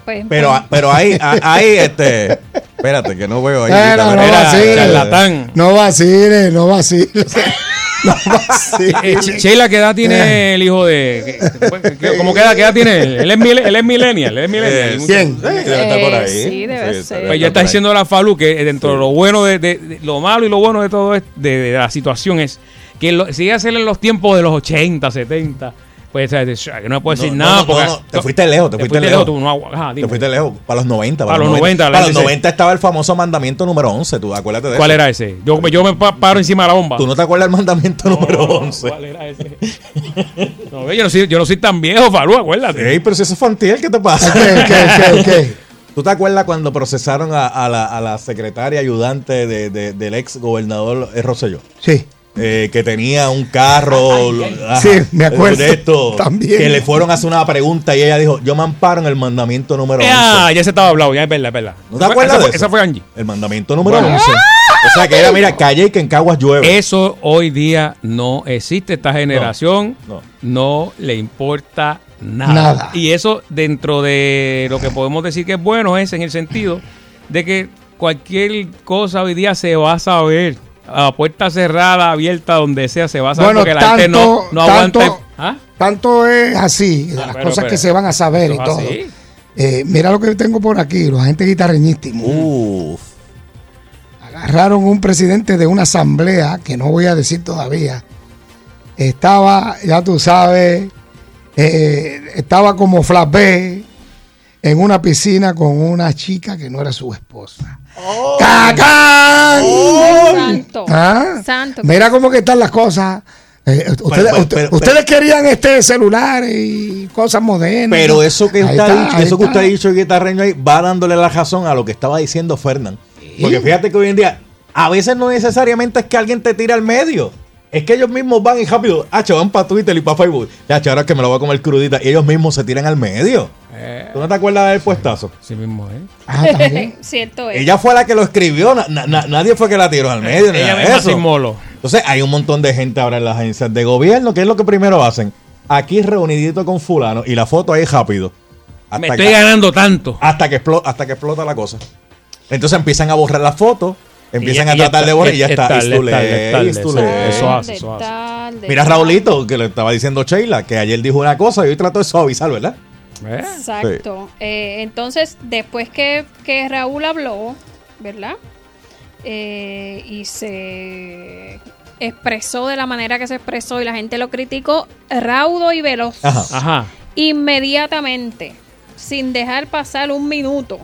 Pues, Pero, pues, pero ahí, a- ahí, este. Espérate, que no veo ahí. No Mira, vaciles. charlatán. No vaciles, no vaciles. No Eh, Sheila, ¿qué edad tiene el hijo de.? ¿Cómo qué edad, qué edad tiene él? Él es, mil- él es millennial. Él es millennial. Eh, ¿Quién? sí, debe estar por ahí. Eh, sí, debe Sí, ser. Pues ya está diciendo la Falu que dentro de lo bueno de, de- de- lo malo y lo bueno de todo es de, de la situación es que lo, sigue a ser en los tiempos de los 80, 70. Pues no puedo decir No, nada no, no, porque no, te fuiste lejos, te fuiste lejos. tú no agu- ajá, Te fuiste lejos, para los 90. Para los 90, la Para los gente se- 90 estaba el famoso mandamiento número 11, tú acuérdate de ¿Cuál eso. era ese? Yo, yo me pa- paro encima de la bomba. ¿Tú no te acuerdas del mandamiento número 11? ¿Cuál era ese? No, ve, yo, no soy, yo no soy tan viejo, Falu, acuérdate. Ey, pero si eso fue antier, ¿qué te pasa? ¿Qué, qué, qué, qué? ¿Tú te acuerdas cuando procesaron a, a la, a la secretaria ayudante de- de- del ex gobernador eh, Rosselló? Sí. Eh, que tenía un carro. Sí, me acuerdo. de esto, También. Que le fueron a hacer una pregunta y ella dijo: Yo me amparo en el mandamiento número 11. Ah, ya se estaba hablado, ya es verdad, es verdad. ¿No te acuerdas esa de fue, eso? esa fue Angie. El mandamiento número Bueno. 11. O sea que era, mira, calle y que en Caguas llueve. Eso hoy día no existe. Esta generación no. no, le importa nada. Nada. Y eso dentro de lo que podemos decir que es bueno es en el sentido de que cualquier cosa hoy día se va a saber. A puerta cerrada, abierta, donde sea, se va a saber Bueno, porque la gente no, tanto- no aguanta. tanto- ¿Ah? Tanto es así, de Ah, las pero, cosas pero, que se van a saber y todo. Eh, mira lo que tengo por aquí, los agentes guitarreñístimos. Uf. Agarraron un presidente de una asamblea, que no voy a decir todavía. Estaba, ya tú sabes, eh, estaba como Flash B en una piscina con una chica que no era su esposa. ¡Cacán! Santo. ¿Ah? Santo. Mira cómo que están las cosas. Eh, ustedes, pero- usted- pero- ustedes querían este celular y cosas modernas. Pero eso que usted, ha está, dicho, que está. usted ha dicho, guitarreño, ahí, va dándole la razón a lo que estaba diciendo Fernán. Porque fíjate que hoy en día, a veces no necesariamente es que alguien te tire al medio. Es que ellos mismos van y rápido, ah, van para Twitter y para Facebook. Ya, ahora es que me lo voy a comer crudita. Y ellos mismos se tiran al medio. ¿Tú no te acuerdas del puestazo? Sí mismo, ¿eh? Ah, también. Cierto es. Ella fue la que lo escribió, na- na- na- nadie fue que la tiró al medio. ni Ella misma eso. sin molo. Entonces hay un montón de gente ahora en las agencias de gobierno. ¿Qué es lo que primero hacen? Aquí reunidito con fulano y la foto ahí rápido. Hasta Me que- estoy ganando tanto. hasta que, explota, hasta que explota la cosa. Entonces empiezan a borrar las fotos, empiezan Y- a y tratar de borrar y ya es- está. eso- hace, eso hace. Mira. Raulito, que le estaba diciendo Sheila, que ayer dijo una cosa y hoy trató de suavizar, ¿verdad? ¿Eh? Exacto. Eh, entonces, después que, que Raúl habló, ¿verdad? Eh, y se expresó de la manera que se expresó y la gente lo criticó, raudo y veloz. Ajá. Ajá. Inmediatamente, sin dejar pasar un minuto,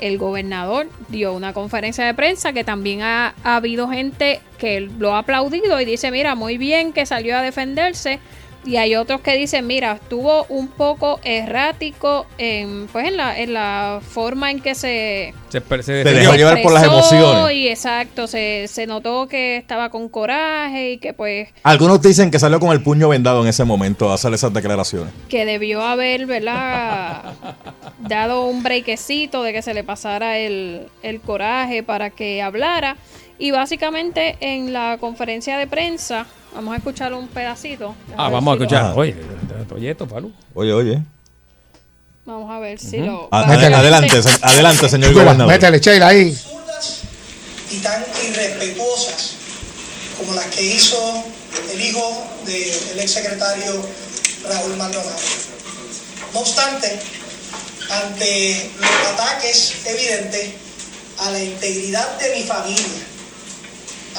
el gobernador dio una conferencia de prensa que también ha, ha habido gente que lo ha aplaudido y dice, mira, muy bien que salió a defenderse Y hay otros que dicen, mira, estuvo un poco errático en, pues en la, en la forma en que se, Se, se dejó llevar por las emociones. Y exacto, se, se notó que estaba con coraje y que pues Algunos dicen que salió con el puño vendado en ese momento a hacer esas declaraciones. que debió haber, ¿verdad? dado un brequecito de que se le pasara el, el coraje para que hablara. Y básicamente en la conferencia de prensa, vamos a escuchar un pedacito. Ah, vamos a si escuchar. Oye, oye esto, Palú. Oye, oye. Vamos a ver si lo. A- básicamente- adelante, se- adelante, señor gobernador. Métele, Sheila, ahí. y tan irrespetuosas como las que hizo el hijo del ex secretario Raúl Maldonado. No obstante, ante los ataques evidentes a la integridad de mi familia,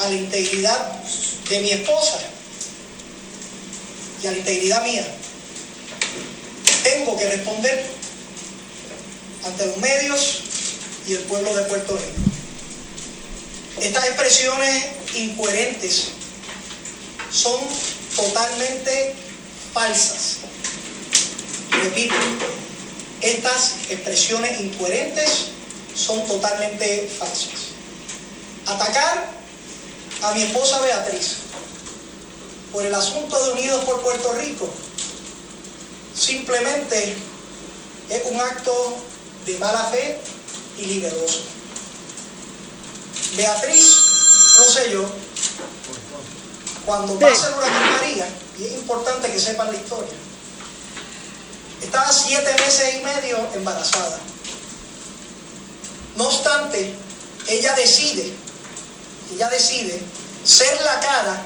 a la integridad de mi esposa y a la integridad mía, tengo que responder ante los medios y el pueblo de Puerto Rico. Estas expresiones incoherentes son totalmente falsas. Repito, estas expresiones incoherentes son totalmente falsas. Atacar a mi esposa Beatriz por el asunto de Unidos por Puerto Rico simplemente es un acto de mala fe y liberoso. Beatriz Rosselló, cuando pasa el huracán María, y es importante que sepan la historia, estaba siete meses y medio embarazada. No obstante, ella decide, ella decide ser la cara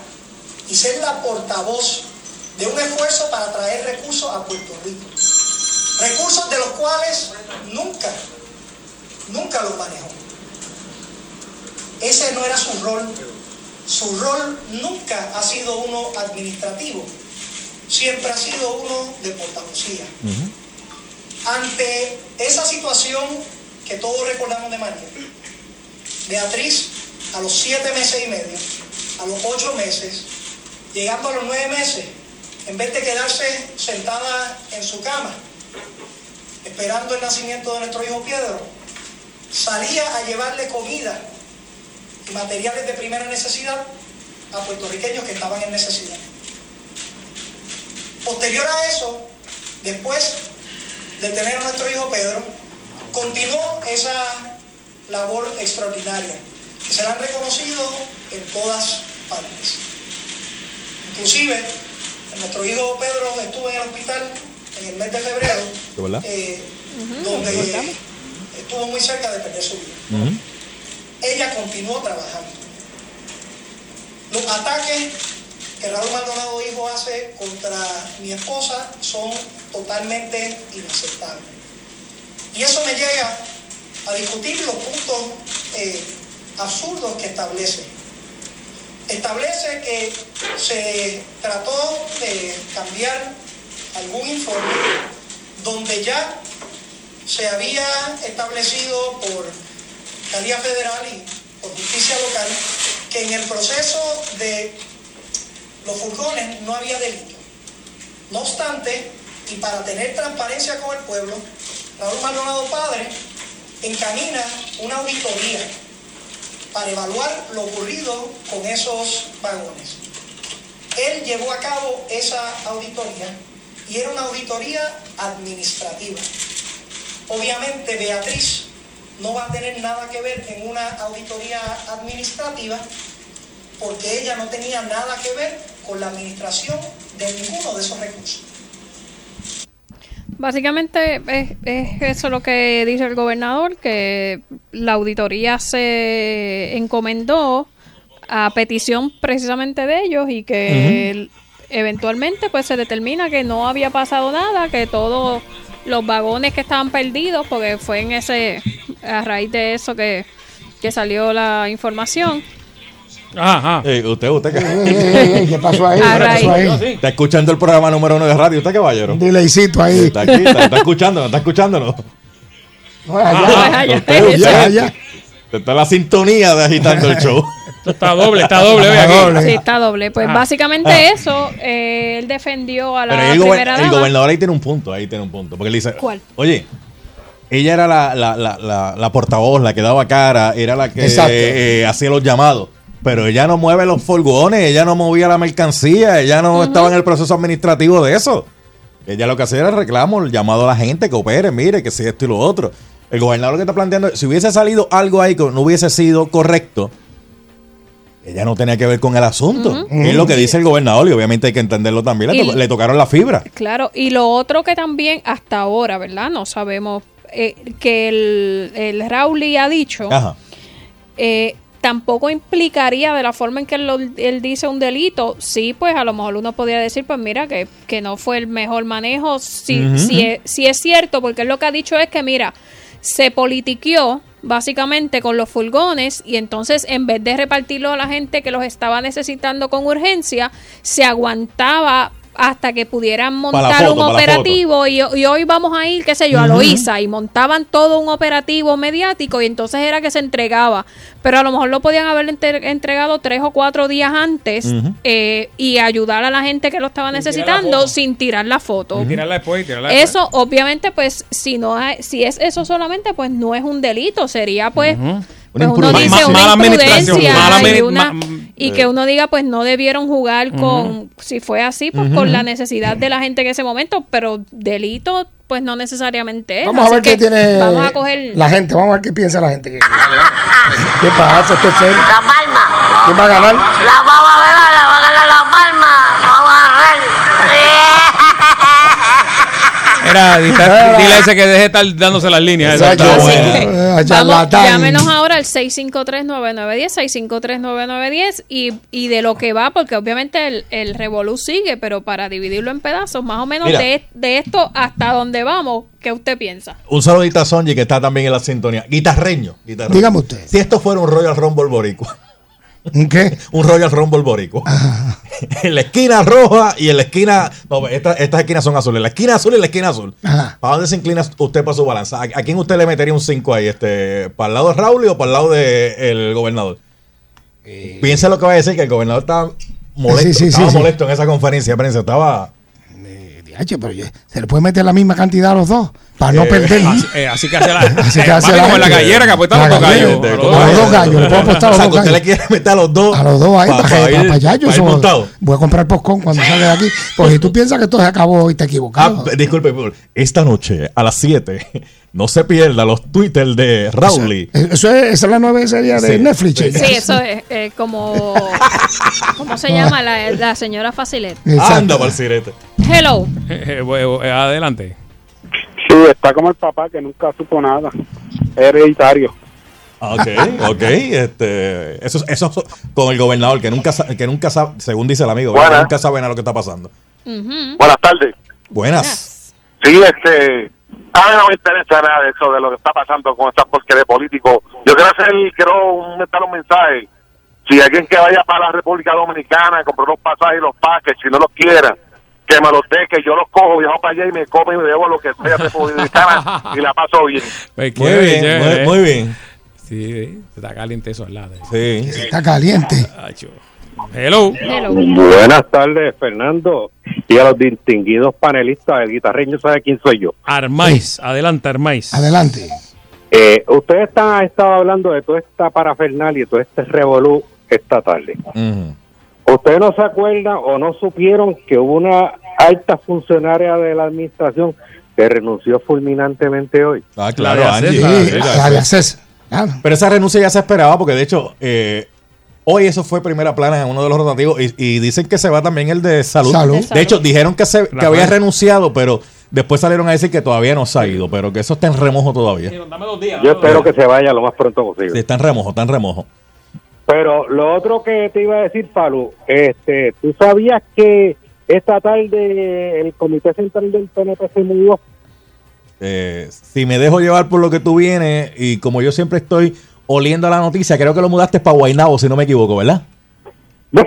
y ser la portavoz de un esfuerzo para traer recursos a Puerto Rico. Recursos de los cuales nunca, nunca los manejó. Ese no era su rol. Su rol nunca ha sido uno administrativo. Siempre ha sido uno de portavocía. Ante esa situación que todos recordamos de María, Beatriz, a los siete meses y medio, a los ocho meses, llegando a los nueve meses, en vez de quedarse sentada en su cama, esperando el nacimiento de nuestro hijo Pedro, salía a llevarle comida y materiales de primera necesidad a puertorriqueños que estaban en necesidad. Posterior a eso, después de tener a nuestro hijo Pedro, continuó esa labor extraordinaria, que se la han reconocido en todas partes. Inclusive, nuestro hijo Pedro estuvo en el hospital en el mes de febrero, eh, donde estuvo muy cerca de perder su vida. Ella continuó trabajando. Los ataques que Raúl Maldonado hijo hace contra mi esposa son totalmente inaceptables. Y eso me llega a discutir los puntos eh, absurdos que establece. Establece que se trató de cambiar algún informe donde ya se había establecido por Fiscalía Federal y por Justicia Local que en el proceso de los furgones no había delito. No obstante, y para tener transparencia con el pueblo, Raúl Maldonado Padre encamina una auditoría para evaluar lo ocurrido con esos vagones. Él llevó a cabo esa auditoría y era una auditoría administrativa. Obviamente Beatriz no va a tener nada que ver en una auditoría administrativa porque ella no tenía nada que ver con la administración de ninguno de esos recursos. Básicamente es, es eso lo que dice el gobernador, que la auditoría se encomendó a petición precisamente de ellos y que eventualmente pues se determina que no había pasado nada, que todos los vagones que estaban perdidos, porque fue en ese, a raíz de eso que, que salió la información. Ajá. Usted, usted ¿Qué pasó ahí? ¿Qué pasó ahí? Está escuchando el programa número uno de radio. ¿Usted caballero? Un delaycito ahí. Está aquí, está, está escuchando, está escuchándolo. No, allá. Usted, usted. Allá, allá. Está la sintonía de agitando el show. Está doble, está doble. ve aquí. Sí, está doble. Pues Ah. básicamente Ah. eso, eh, él defendió a la Pero ahí el, gober- primera el dama. gobernador ahí tiene un punto, ahí tiene un punto. Porque él dice, ¿Cuál? oye, ella era la, la, la, la, la portavoz, la que daba cara, era la que eh, hacía los llamados. Pero ella no mueve los furgones, ella no movía la mercancía, ella no estaba en el proceso administrativo de eso. Ella lo que hacía era el reclamo, el llamado a la gente que opere, mire, que si esto y lo otro. El gobernador que está planteando, si hubiese salido algo ahí que no hubiese sido correcto, ella no tenía que ver con el asunto. Es lo que dice el gobernador y obviamente hay que entenderlo también. Le, Y- to- le tocaron la fibra. Claro, y lo otro que también hasta ahora, ¿verdad? No sabemos eh, que el, el Rowley ha dicho, Ajá. eh, tampoco implicaría de la forma en que él, él dice un delito. Sí, pues a lo mejor uno podría decir, pues mira, que, que no fue el mejor manejo. Si, si, es, si es cierto, porque él lo que ha dicho es que, mira, se politiqueó básicamente con los furgones y entonces en vez de repartirlo a la gente que los estaba necesitando con urgencia, se aguantaba hasta que pudieran montar foto, un operativo y, y hoy vamos a ir, qué sé yo, a. Loíza y montaban todo un operativo mediático y entonces era que se entregaba. Pero a lo mejor lo podían haber entregado tres o cuatro días antes eh, y ayudar a la gente que lo estaba Sin tirar la necesitando foto. sin tirar la foto. Y tirarla después y tirarla después. Eso, obviamente, pues, si no hay- si es eso solamente, pues no es un delito, sería pues. Pues Una uno imprudencia. dice Ma- una mala administración, imprudencia mala y, una- ma- y eh. que uno diga, pues no debieron jugar con, si fue así, pues Ujú. con la necesidad de la gente en ese momento, pero delito, pues no necesariamente es. Vamos a ver qué tiene Vamos a coger. la gente, vamos a ver qué piensa la gente. ¿Qué, pasa? ¿Esto es serio? La palma. ¿Quién va a ganar? La vamos a ver, la va a ganar la palma. Vamos a Era, dile, a ese que deje de estar dándose las líneas. Exacto. Vamos, llámenos ahora al 653-9910, 653-9910 y, y de lo que va, porque obviamente el, el revolú sigue, pero para dividirlo en pedazos, más o menos Mira. de, de esto hasta donde vamos, ¿qué usted piensa? Un saludito a Sonji que está también en la sintonía. Guitarreño. guitarreño. Dígame usted. Si esto fuera un Royal Rumble boricua. ¿Un qué? Un Royal Rumble boricua. en la esquina roja y en la esquina... No, esta- estas esquinas son azules. La esquina azul y la esquina azul. Ajá. ¿Para dónde se inclina usted para su balanza? ¿A, a quién usted le metería un 5 ahí? Este, ¿Para el lado de Raúl o para el lado del gobernador? Piensa lo que va a decir, que el gobernador estaba molesto, Sí, sí, sí, estaba sí. molesto en esa conferencia de prensa. Estaba... Diache, pero yo- se le puede meter la misma cantidad a los dos para no Eh, perder. así- eh, así que hace la- Así que eh, hace la como gallera que apuestan La los dos gallos. a los dos gallos, le puedo apostar a los dos gallos. le quiere meter a los dos. A los dos ahí, pa- para, allá. Yo voy a comprar popcorn cuando salga de aquí. Porque si tú piensas que esto se acabó hoy, te Ah, equivocado. disculpe, por- esta noche a las 7 no se pierda los Twitter de Rowley. Eso es, esa es la nueva serie de Sí. Netflix. Sí. eso es eh, como... ¿Cómo se llama? La, la señora Facilet. Anda sirete. Hello. Eh, eh, adelante. Sí, está como el papá que nunca supo nada. Hereditario. Ok, ok. Este, eso, eso con el gobernador que nunca, que nunca sabe, según dice el amigo. Buenas. nunca sabe nada lo que está pasando. Buenas tardes. Buenas. Sí, este. A mí no me interesa nada de eso, de lo que está pasando con estas porquerías de políticos. Yo quiero hacer, quiero un- meter un mensaje. Si alguien que vaya para la República Dominicana, comprar los pasajes y los paques, si no los quiera, que me los dé, que yo los cojo, viajo para allá y me como y me debo lo que sea republicana y la paso bien. Pues, Muy bien, chévere, muy- eh. muy bien. Sí, está caliente eso al lado. Sí. Está caliente. Hello. Buenas tardes, Fernando. Y a los distinguidos panelistas, el guitarreño sabe quién soy yo. Armais, adelante, Armais. Adelante. Eh, ustedes están, han estado hablando de toda esta parafernalia y todo este revolú esta tarde. ¿Ustedes no se acuerdan o no supieron que hubo una alta funcionaria de la administración que renunció fulminantemente hoy? Ah, claro, Angie. Sí, César. Pero esa renuncia ya se esperaba porque de hecho eh, hoy eso fue primera plana en uno de los rotativos y, y dicen que se va también el de salud. Salud. De hecho, dijeron que, se, que había renunciado, pero después salieron a decir que todavía no se ha ido, pero que eso está en remojo todavía. Yo espero que se vaya lo más pronto posible. Sí, está en remojo, está en remojo. Pero lo otro que te iba a decir, Palu, este, ¿tú sabías que esta tarde el Comité Central del PNP se mudó? Eh, si me dejo llevar por lo que tú vienes y como yo siempre estoy oliendo la noticia, creo que lo mudaste para Guaynabo, si no me equivoco, ¿verdad?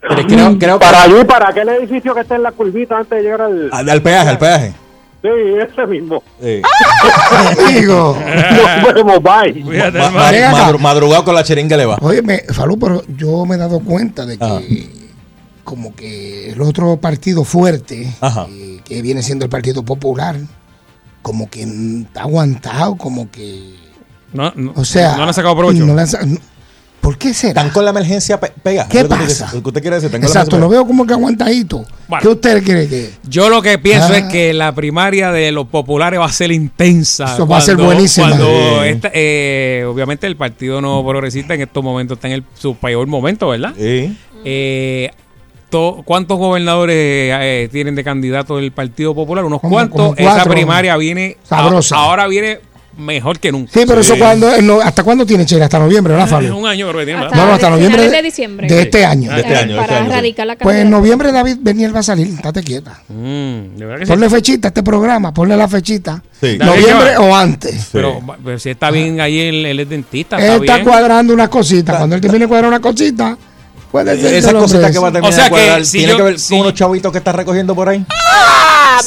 Creo, creo que Para allí, para aquel edificio que está en la curvita antes de llegar al... al, al peaje, al peaje. Sí, ese mismo. Sí. Digo. Nos vemos, bye. Ma- Ven ma- acá. madru- madrugado con la cheringa le va. Oye, me, Falú, pero yo me he dado cuenta de que Ah. como que el otro partido fuerte, Ajá. eh, que viene siendo el Partido Popular, como que mm, está aguantado, como que... No, no, O sea... no le han sacado provecho. no le han sa- ¿Por qué será? Están con la emergencia pe- pega. ¿Qué pasa? Lo que usted quiere decir, están con la Exacto, lo veo como que aguantadito. Bueno. ¿Qué usted cree que...? Yo lo que pienso Ah. es que la primaria de los populares va a ser intensa. Eso va a ser buenísima. Cuando Sí. esta- eh, obviamente el Partido No Progresista en estos momentos está en el, su peor momento, ¿verdad? Sí. Eh, to- ¿Cuántos gobernadores eh, tienen de candidato el Partido Popular? Unos Como- cuantos. como Esa primaria viene a- Sabrosa. ahora viene mejor que nunca. Sí, pero Sí. eso cuando... eh, no, ¿Hasta cuándo tiene Chela? Hasta noviembre, ¿verdad, Es Falú? un año creo que tiene. Hasta- No, no, hasta noviembre de, de diciembre. de este año. De este año, este para año, sí. radicar la Pues en noviembre David Beniel va a salir, estate quieta. Mm, de verdad que sí. Ponle fechita a este programa, ponle la fechita. Sí. Noviembre o antes. Pero, pero si está bien ahí el, el dentista, está Él está bien. cuadrando unas cositas. Cuando él termine de cuadrar una cosita, puede ser. Esa que lo cosita que va a terminar O sea de cuadrar, que si tiene yo- que ver si- con unos chavitos que está recogiendo por ahí. Si,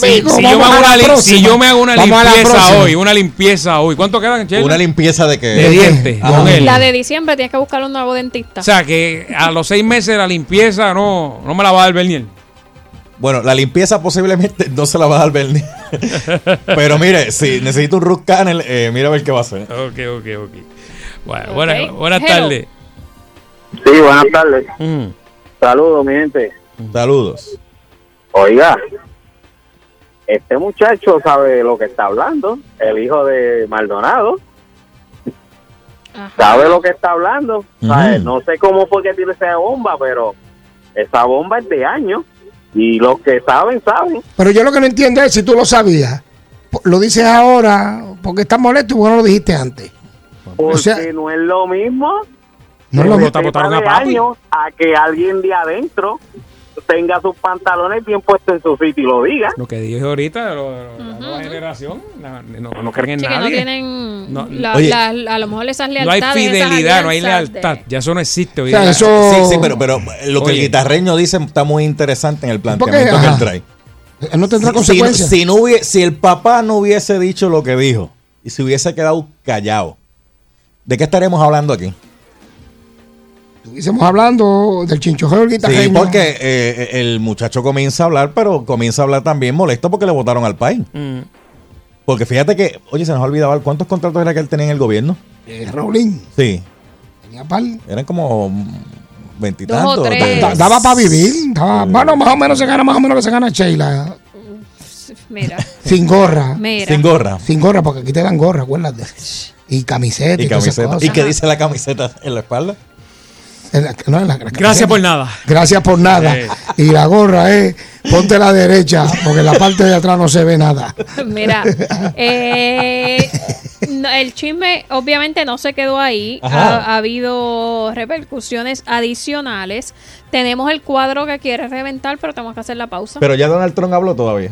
Amigo, si yo me hago una, si yo me hago una Vamos a la limpieza próxima. hoy, una limpieza hoy, ¿cuánto quedan? Una limpieza de que. de dientes con él. La de diciembre tienes que buscar un nuevo dentista. O sea que a los seis meses la limpieza no, no me la va a dar Bernier. Bueno, la limpieza posiblemente no se la va a dar Bernie. Pero mire, si necesita un root canal, eh, mira a ver qué va a hacer. Ok, ok, ok. Bueno, Ok. buenas, buenas Hello. tardes. Sí, buenas tardes. Mm. Saludos, mi gente. Saludos. Oiga, este muchacho sabe lo que está hablando, el hijo de Maldonado. Ajá. Sabe lo que está hablando. No sé cómo fue que tiene esa bomba, pero esa bomba es de años. Y los que saben, saben. Pero yo lo que no entiendo es si tú lo sabías. Lo dices ahora porque estás molesto y vos no lo dijiste antes. Porque O sea- no es lo mismo No es lo mismo. A de papi. años a que alguien de adentro tenga sus pantalones bien puestos en su sitio y lo diga. Lo que dije ahorita, lo- lo- la nueva generación, la- no, no creen en Sí, que no nadie. tienen. No, la- oye. la- a lo mejor esas No hay lealtades. fidelidad, no hay de- lealtad. Ya eso no existe hoy O sea, eso- Sí, sí, pero, pero lo que Oye. el guitarreño dice está muy interesante en el Porque, planteamiento que él trae. Él no tendrá Si, consecuencias. si no hubie- si el papá no hubiese dicho lo que dijo y se hubiese quedado callado, ¿de qué estaremos hablando aquí? Estuviésemos hablando del chinchojeo del guitarreño. Sí, porque eh, el muchacho comienza a hablar, pero comienza a hablar también molesto porque le votaron al país. Mm. Porque fíjate que, oye, se nos ha olvidado cuántos contratos era que él tenía en el gobierno. Eh, Raulín Sí, tenía par. eran como veintitantos. Da- Daba para vivir. daba- bueno, más o menos se gana más o menos que se gana Sheila. Mira, Sin gorra. mira. Sin gorra. Sin gorra, porque aquí te dan gorra, acuérdate. Y camiseta y, Y camiseta. cosas. ¿Y qué dice la camiseta en la espalda? En la- no, en la- la Gracias por nada. Gracias por nada. Sí. Y la gorra es, ponte la derecha, porque en la parte de atrás no se ve nada. Mira, eh, no, el chisme obviamente no se quedó ahí. Ha, ha habido repercusiones adicionales. Tenemos el cuadro que quiere reventar, pero tenemos que hacer la pausa. Pero ya Donald Trump habló todavía.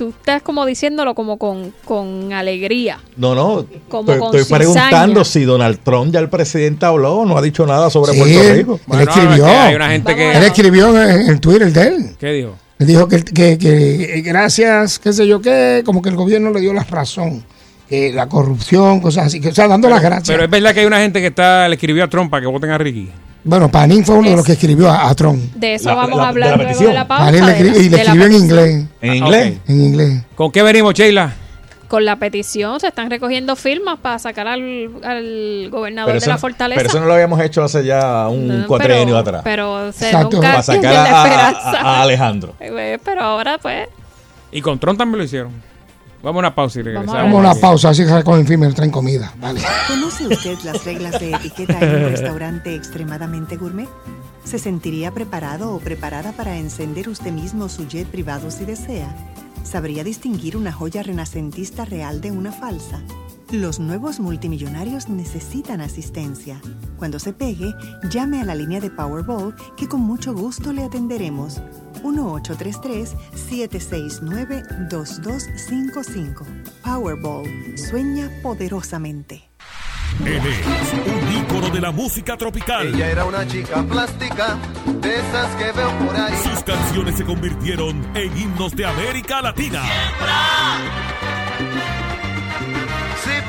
Tú estás como diciéndolo como con, con alegría. No, no. Como estoy con estoy preguntando si Donald Trump ya el presidente habló o no ha dicho nada sobre Sí, Puerto Rico. él Bueno, escribió. es que hay una gente Vamos que. Él escribió en, en Twitter de él. ¿Qué dijo? Él dijo que, que, que, eh, gracias, qué sé yo qué, como que el gobierno le dio la razón. Que la corrupción, cosas así. Que, o sea, dando las gracias. Pero es verdad que hay una gente que está le escribió a Trump para que voten a Ricky. bueno, Panín fue uno de los que escribió a, a Trump. De eso La- vamos la- a hablar de la luego petición. de la pausa. Panín le escribió, y le escribió en petición. inglés. ¿En inglés? Ok. En inglés. ¿Con qué venimos, Sheila? Con la petición se están recogiendo firmas para sacar al, al gobernador de la fortaleza. pero eso no lo habíamos hecho hace ya un No, cuatrienio atrás. Pero se Exacto. nunca para sacar a, a- Alejandro. Eh, Pero ahora pues Y con Trump también lo hicieron. Vamos a una pausa y regresamos. Vamos Vamos a una pausa, así que recogen firme y traen comida. Vale. ¿Conoce usted las reglas de etiqueta en un restaurante extremadamente gourmet? ¿Se sentiría preparado o preparada para encender usted mismo su jet privado si desea? ¿Sabría distinguir una joya renacentista real de una falsa? Los nuevos multimillonarios necesitan asistencia. Cuando se pegue, llame a la línea de Powerball que con mucho gusto le atenderemos. 1833-769-2255. Powerball. Sueña poderosamente. Él es un ícono de la música tropical. Ella era una chica plástica, de esas que veo por ahí. Sus canciones se convirtieron en himnos de América Latina. Si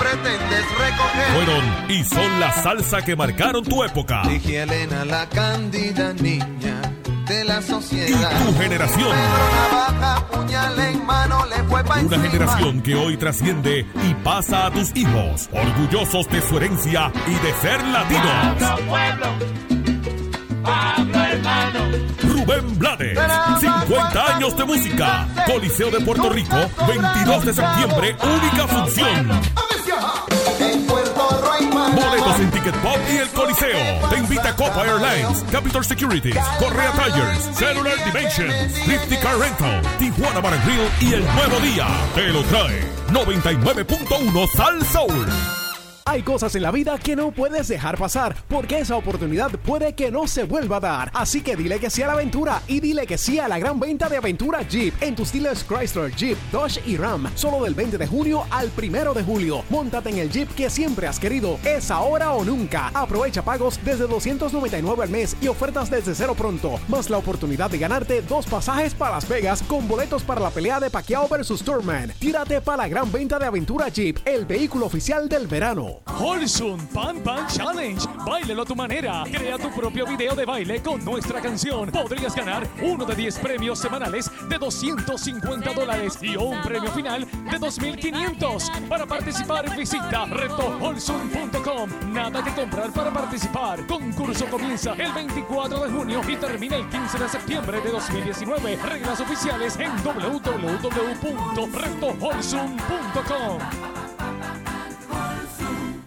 pretendes recoger. Fueron y son la salsa que marcaron tu época. Dije Elena, la cándida niña de la Y sociedad. tu generación. Pero navaja, puñal en mano, le fue pa' Una encima. generación que hoy trasciende y pasa a tus hijos, orgullosos de su herencia y de ser latinos. Rubén Blades, 50 años de música. Coliseo de Puerto Rico, 22 de septiembre, única función. Boletos en Ticket Pop y el Coliseo. Te invita Copa Airlines, Capital Securities, Correa Tires, Cellular Dimensions, Lifty Car Rental, Tijuana Bar Grill y el Nuevo Día. Te lo trae 99.1 Sal Soul. Hay cosas en la vida que no puedes dejar pasar, porque esa oportunidad puede que no se vuelva a dar. Así que dile que sí a la aventura y dile que sí a la gran venta de aventura Jeep en tus dealers Chrysler, Jeep, Dodge y Ram. Solo del 20 de junio al 1 de julio. Móntate en el Jeep que siempre has querido. Es ahora o nunca. Aprovecha pagos desde 299 al mes y ofertas desde cero pronto. Más la oportunidad de ganarte dos pasajes para Las Vegas con boletos para la pelea de Pacquiao vs Turman. Tírate para la gran venta de aventura Jeep, el vehículo oficial del verano. Holsun Pan Pan Challenge. Báilelo a tu manera. Crea tu propio video de baile con nuestra canción. Podrías ganar uno de 10 premios semanales de 250 dólares y un premio final de 2.500. Para participar, visita retoholsun.com. Nada que comprar para participar. Concurso comienza el 24 de junio y termina el 15 de septiembre de 2019. Reglas oficiales en www.retoholsun.com.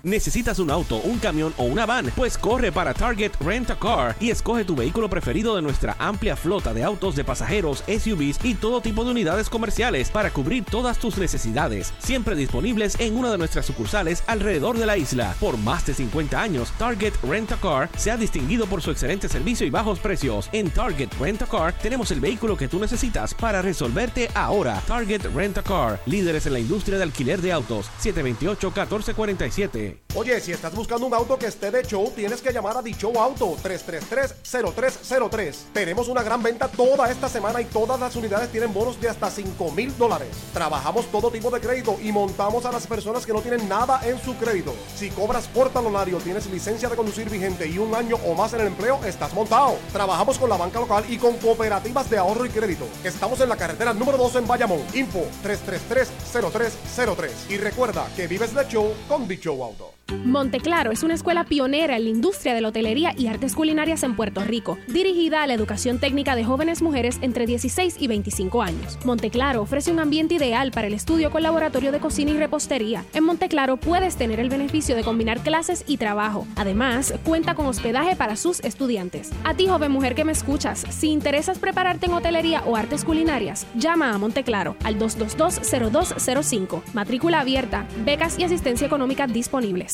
¿Necesitas un auto, un camión o una van? Pues corre para Target Rent a Car y escoge tu vehículo preferido de nuestra amplia flota de autos de pasajeros, SUVs y todo tipo de unidades comerciales para cubrir todas tus necesidades. Siempre disponibles en una de nuestras sucursales alrededor de la isla. Por más de 50 años, Target Rent a Car se ha distinguido por su excelente servicio y bajos precios. En Target Rent a Car tenemos el vehículo que tú necesitas para resolverte ahora. Target Rent a Car, líderes en la industria de alquiler de autos. 728-1447. Oye, si estás buscando un auto que esté de show, tienes que llamar a Dicho Auto 333-0303. Tenemos una gran venta toda esta semana y todas las unidades tienen bonos de hasta 5 mil dólares. Trabajamos todo tipo de crédito y montamos a las personas que no tienen nada en su crédito. Si cobras por talonario, tienes licencia de conducir vigente y un año o más en el empleo, estás montado. Trabajamos con la banca local y con cooperativas de ahorro y crédito. Estamos en la carretera número 2 en Bayamón. Info 333-0303. Y recuerda que vives de show con Dicho Auto. people. Monteclaro es una escuela pionera en la industria de la hotelería y artes culinarias en Puerto Rico, dirigida a la educación técnica de jóvenes mujeres entre 16 y 25 años. Monteclaro ofrece un ambiente ideal para el estudio con laboratorio de cocina y repostería. En Monteclaro puedes tener el beneficio de combinar clases y trabajo. Además, cuenta con hospedaje para sus estudiantes. A ti, joven mujer que me escuchas, si interesas prepararte en hotelería o artes culinarias, llama a Monteclaro al 222-0205. Matrícula abierta, becas y asistencia económica disponibles.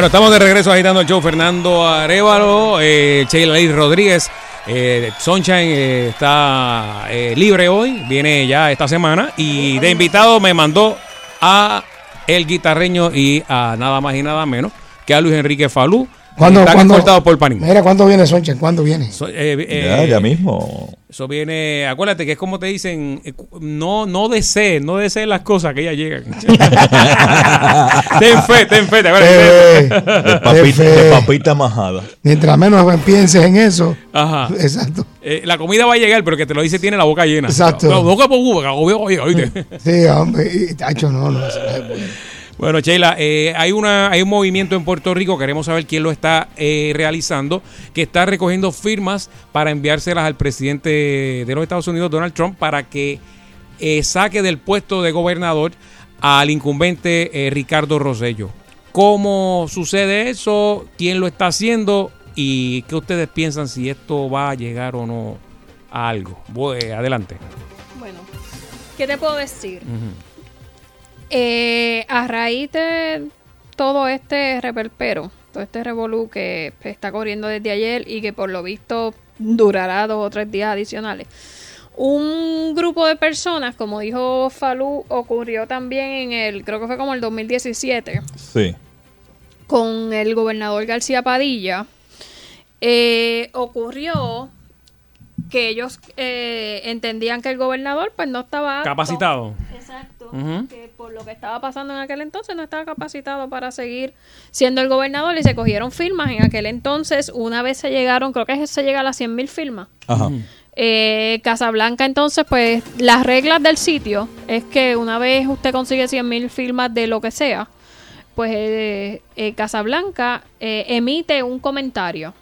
Bueno, estamos de regreso agitando el show. Fernando Arevalo, eh, Sheila Rodríguez. Eh, Sunshine eh, está eh, libre hoy, viene ya esta semana. Y de invitado me mandó a el guitarreño y a nada más y nada menos que a Luis Enrique Falú. ¿Cuándo, cortados por Panín. Mira, ¿cuándo viene Sonchen? ¿Cuándo viene? So- eh, eh, Ya, ya mismo. Eso viene, acuérdate que es como te dicen, eh, no, no desees, no desees las cosas que ya llegan. ten fe, ten fe, te acuerdas? Eh, De papita, de papita majada. Mientras menos pienses en eso. Ajá. Exacto. Eh, la comida va a llegar, pero que te lo dice tiene la boca llena. Exacto. Por la comida va a llegar, ¿oíste? Sí, hombre. y, tacho, no, no. Bueno. Sheila, eh, hay, una, hay un movimiento en Puerto Rico, queremos saber quién lo está eh, realizando, que está recogiendo firmas para enviárselas al presidente de los Estados Unidos, Donald Trump, para que eh, saque del puesto de gobernador al incumbente eh, Ricardo Rosello. ¿Cómo sucede eso? ¿Quién lo está haciendo? ¿Y qué ustedes piensan si esto va a llegar o no a algo? Voy, adelante. Bueno, ¿qué te puedo decir? Ujú. Eh, a raíz de todo este reperpero, todo este revolú que está corriendo desde ayer y que por lo visto durará dos o tres días adicionales. Un grupo de personas, como dijo Falú, ocurrió también en el, creo que fue como el 2017, Sí. con el gobernador García Padilla. Eh, ocurrió que ellos eh, entendían que el gobernador pues no estaba apto. Capacitado. Exacto. Que por lo que estaba pasando en aquel entonces no estaba capacitado para seguir siendo el gobernador y se cogieron firmas en aquel entonces. Una vez se llegaron, creo que se llega a las 100 mil firmas. Ajá. Eh, Casablanca, entonces, pues las reglas del sitio es que una vez usted consigue 100 mil firmas de lo que sea, pues eh, eh, Casablanca eh, emite un comentario.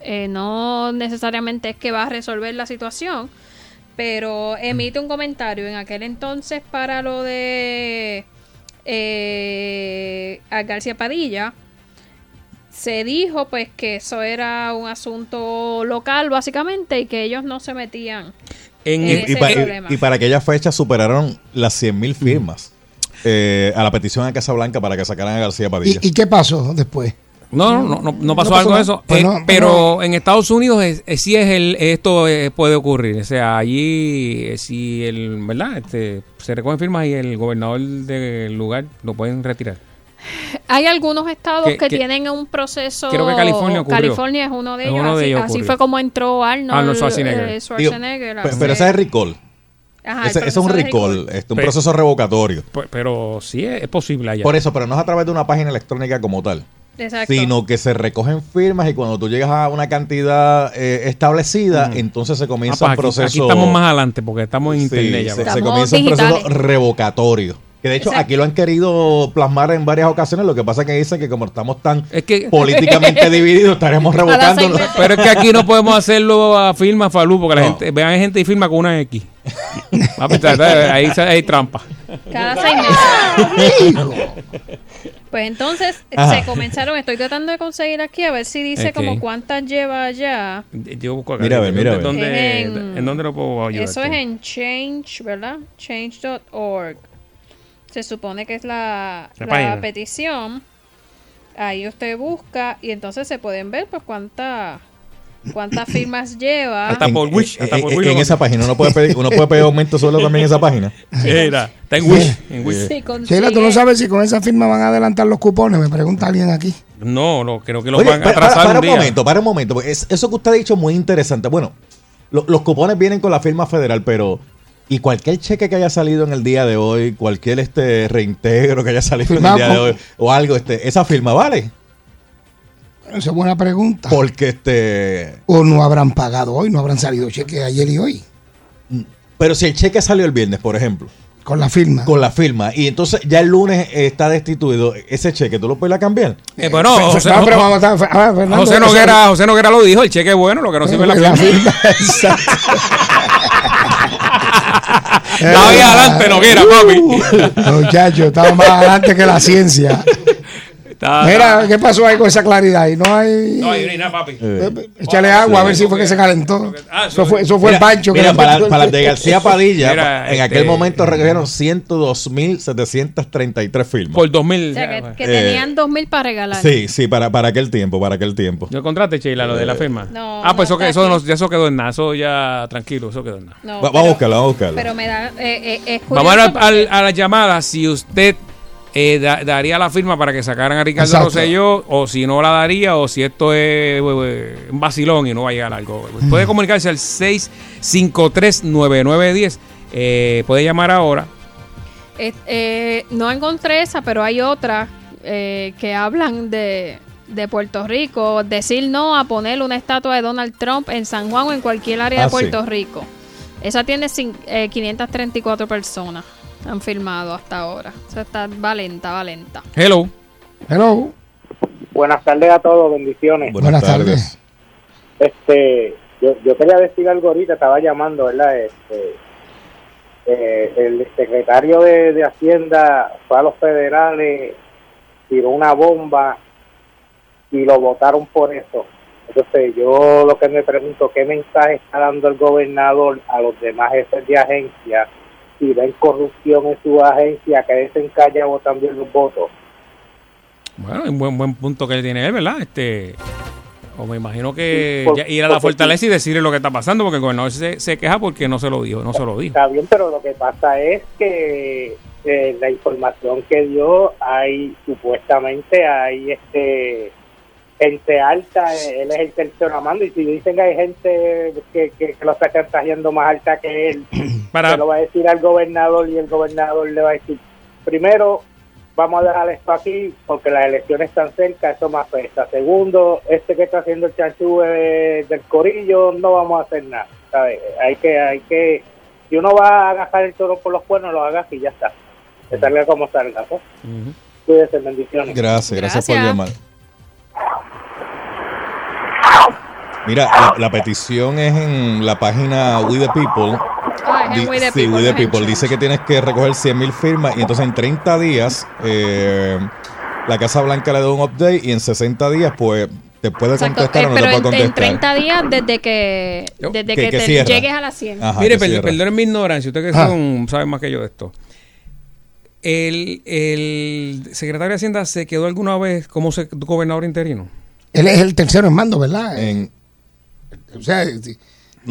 Eh, no necesariamente es que va a resolver la situación, pero emite un comentario. En aquel entonces, para lo de eh, a García Padilla, se dijo pues que eso era un asunto local básicamente y que ellos no se metían en, Y, ese y pa- y- problema. y para aquella fecha superaron las 100.000 firmas eh, a la petición a Casablanca para que sacaran a García Padilla. ¿Y, y qué pasó después? No, no, no, no pasó No pasó algo de eso. Pues Eh, no, pero en Estados Unidos es, es- sí es el esto eh, puede ocurrir. O sea, allí eh, si el verdad este se recogen firmas y el gobernador del lugar lo pueden retirar. Hay algunos estados Que- que, que- tienen un proceso. creo que California ocurrió. California es uno de ellos. uno de así ellos así ocurrió. fue como entró Arnold, Arnold Schwarzenegger. eh, Digo, pero ese es recall. Ajá, ese, es un de recall, este, un proceso revocatorio. Pues, pero sí es, es posible allá. Por eso, pero no es a través de una página electrónica como tal. Exacto. Sino que se recogen firmas y cuando tú llegas a una cantidad eh, establecida, entonces se Ah, comienza pues un aquí, proceso. aquí estamos más adelante porque estamos en Sí, internet ya. se, comienza un proceso revocatorio. Que de hecho Exacto. aquí lo han querido plasmar en varias ocasiones. Lo que pasa es que dicen que como estamos tan Es que políticamente divididos, estaremos revocando. pero es que aquí no podemos hacerlo a firma Falú porque la No. gente vean hay gente y firma con una X. Está- está- ahí hay trampa. Cada seis meses. Pues entonces Ajá. se comenzaron, estoy tratando de conseguir aquí a ver si dice Ok. como cuántas lleva ya. Yo busco acá. Mira a ver, mira ver. ¿Dónde, en- ¿En dónde lo puedo ayudar? Eso es en Change, ¿verdad? Change.org. Se supone que es la, La la petición. Ahí usted busca y entonces se pueden ver pues cuántas cuántas firmas lleva. Hasta En- por Wish, en- hasta por en- Wish en lo esa página uno puede pedir, uno puede pedir aumento sueldo también en esa página. Mira, está en Wish. en Wish. Sí, Sheila, tú no sabes si con esa firma van a adelantar los cupones, me pregunta alguien aquí. No, no, creo que lo Oye, van a atrasar para, para un día. momento, para un momento. porque es- eso que usted ha dicho es muy interesante. Bueno, lo- los cupones vienen con la firma federal, pero y cualquier cheque que haya salido en el día de hoy, cualquier este reintegro que haya salido en el día de hoy o algo, este, esa firma vale, Esa es buena pregunta. porque este, O no habrán pagado hoy, no habrán salido cheques ayer y hoy. pero si el cheque salió el viernes, por ejemplo, Con la firma. con la firma y entonces ya el lunes está destituido, ese cheque tú lo puedes cambiar. Eh, bueno, Fe- José, no, pero vamos a estar- ah, Fernando, José eso- Noguera, José Noguera lo dijo, el cheque es bueno, lo que no sirve es la La firma. exacto. Está ahí adelante, Noguera, papi. Muchachos, estamos más adelante que la ciencia. Está- Mira, ¿qué pasó ahí con esa claridad? Y no hay. No, hay nada, papi. Échale agua a ver si fue que se calentó. Ah, Eso fue, eso fue Mira, el pancho que mira, para, para de García Padilla, Mira, en este- aquel momento recogieron 102.733 firmas. Por 2000. O sea, que, que Eh, tenían 2000 para regalar. Sí, sí, para, para aquel tiempo, para aquel tiempo. ¿Yo encontraste, Sheila, lo de la firma? No, ah, pues no eso, eso, ya eso quedó en nada. Eso ya, tranquilo, eso quedó en nada. No, Va- vamos a buscarlo, vamos a buscarlo. Pero me da. Eh, eh, es Vamos a, a la llamada. Si usted eh, da- daría la firma para que sacaran a Ricardo Exacto. Rosselló, o si no la daría, o si esto es eh, eh, un vacilón y no va a llegar algo. Puede comunicarse al 6539910. Eh, puede llamar ahora. Eh, eh, no encontré esa, pero hay otras eh, que hablan de, de Puerto Rico. Decir no a poner una estatua de Donald Trump en San Juan o en cualquier área Ah, de sí. Puerto Rico. Esa tiene cin- eh, 534 personas. Han firmado hasta ahora. O sea, está valenta, valenta. Hello. Hello. Buenas tardes a todos, bendiciones. Buenas tardes. Este, yo, yo quería decir algo ahorita, estaba llamando, ¿verdad? Este, eh, el secretario de, de Hacienda fue a los federales, tiró una bomba y lo votaron por eso. Entonces yo lo que me pregunto, ¿qué mensaje está dando el gobernador a los demás jefes de agencia si ven corrupción en su agencia, que dicen callados también los votos? Bueno, un buen, buen punto que tiene él, ¿verdad? Este, o me imagino que Por- ir a la fortaleza y decirle lo que está pasando, porque el gobernador se, se queja porque no se lo dijo, no se lo dijo. Está bien, pero lo que pasa es que eh, la información que dio, hay supuestamente hay este gente alta, eh, él es el tercero mando y si dicen que hay gente que, que, que lo está chantajeando más alta que él, Para- se lo va a decir al gobernador y el gobernador le va a decir, primero vamos a dejar esto aquí porque las elecciones están cerca, eso más pesa. Segundo, este que está haciendo el chanchú del corillo, no vamos a hacer nada. ¿sabes? Hay que, hay que, si uno va a agarrar el toro por los cuernos, lo haga y ya está. Que salga como salga. ¿no? Cuídese, bendiciones. Gracias, gracias, por llamar. Mira, la, la petición es en la página We the People. Ah, es en Di- We the sí, People We the. People. Dice que tienes que recoger 100 mil firmas y entonces en 30 días eh, la Casa Blanca le da un update y en 60 días pues te puede Exacto, contestar eh, o no te pero puede en, en contestar. 30 días desde que, desde Que- que, que te llegues a la 100. Ajá, Mire, per- perdonen mi ignorancia, ustedes que Ah. son, saben más que yo de esto. El, el secretario de Hacienda se quedó alguna vez como gobernador interino. Él es el tercero en mando, ¿verdad? En- o sea,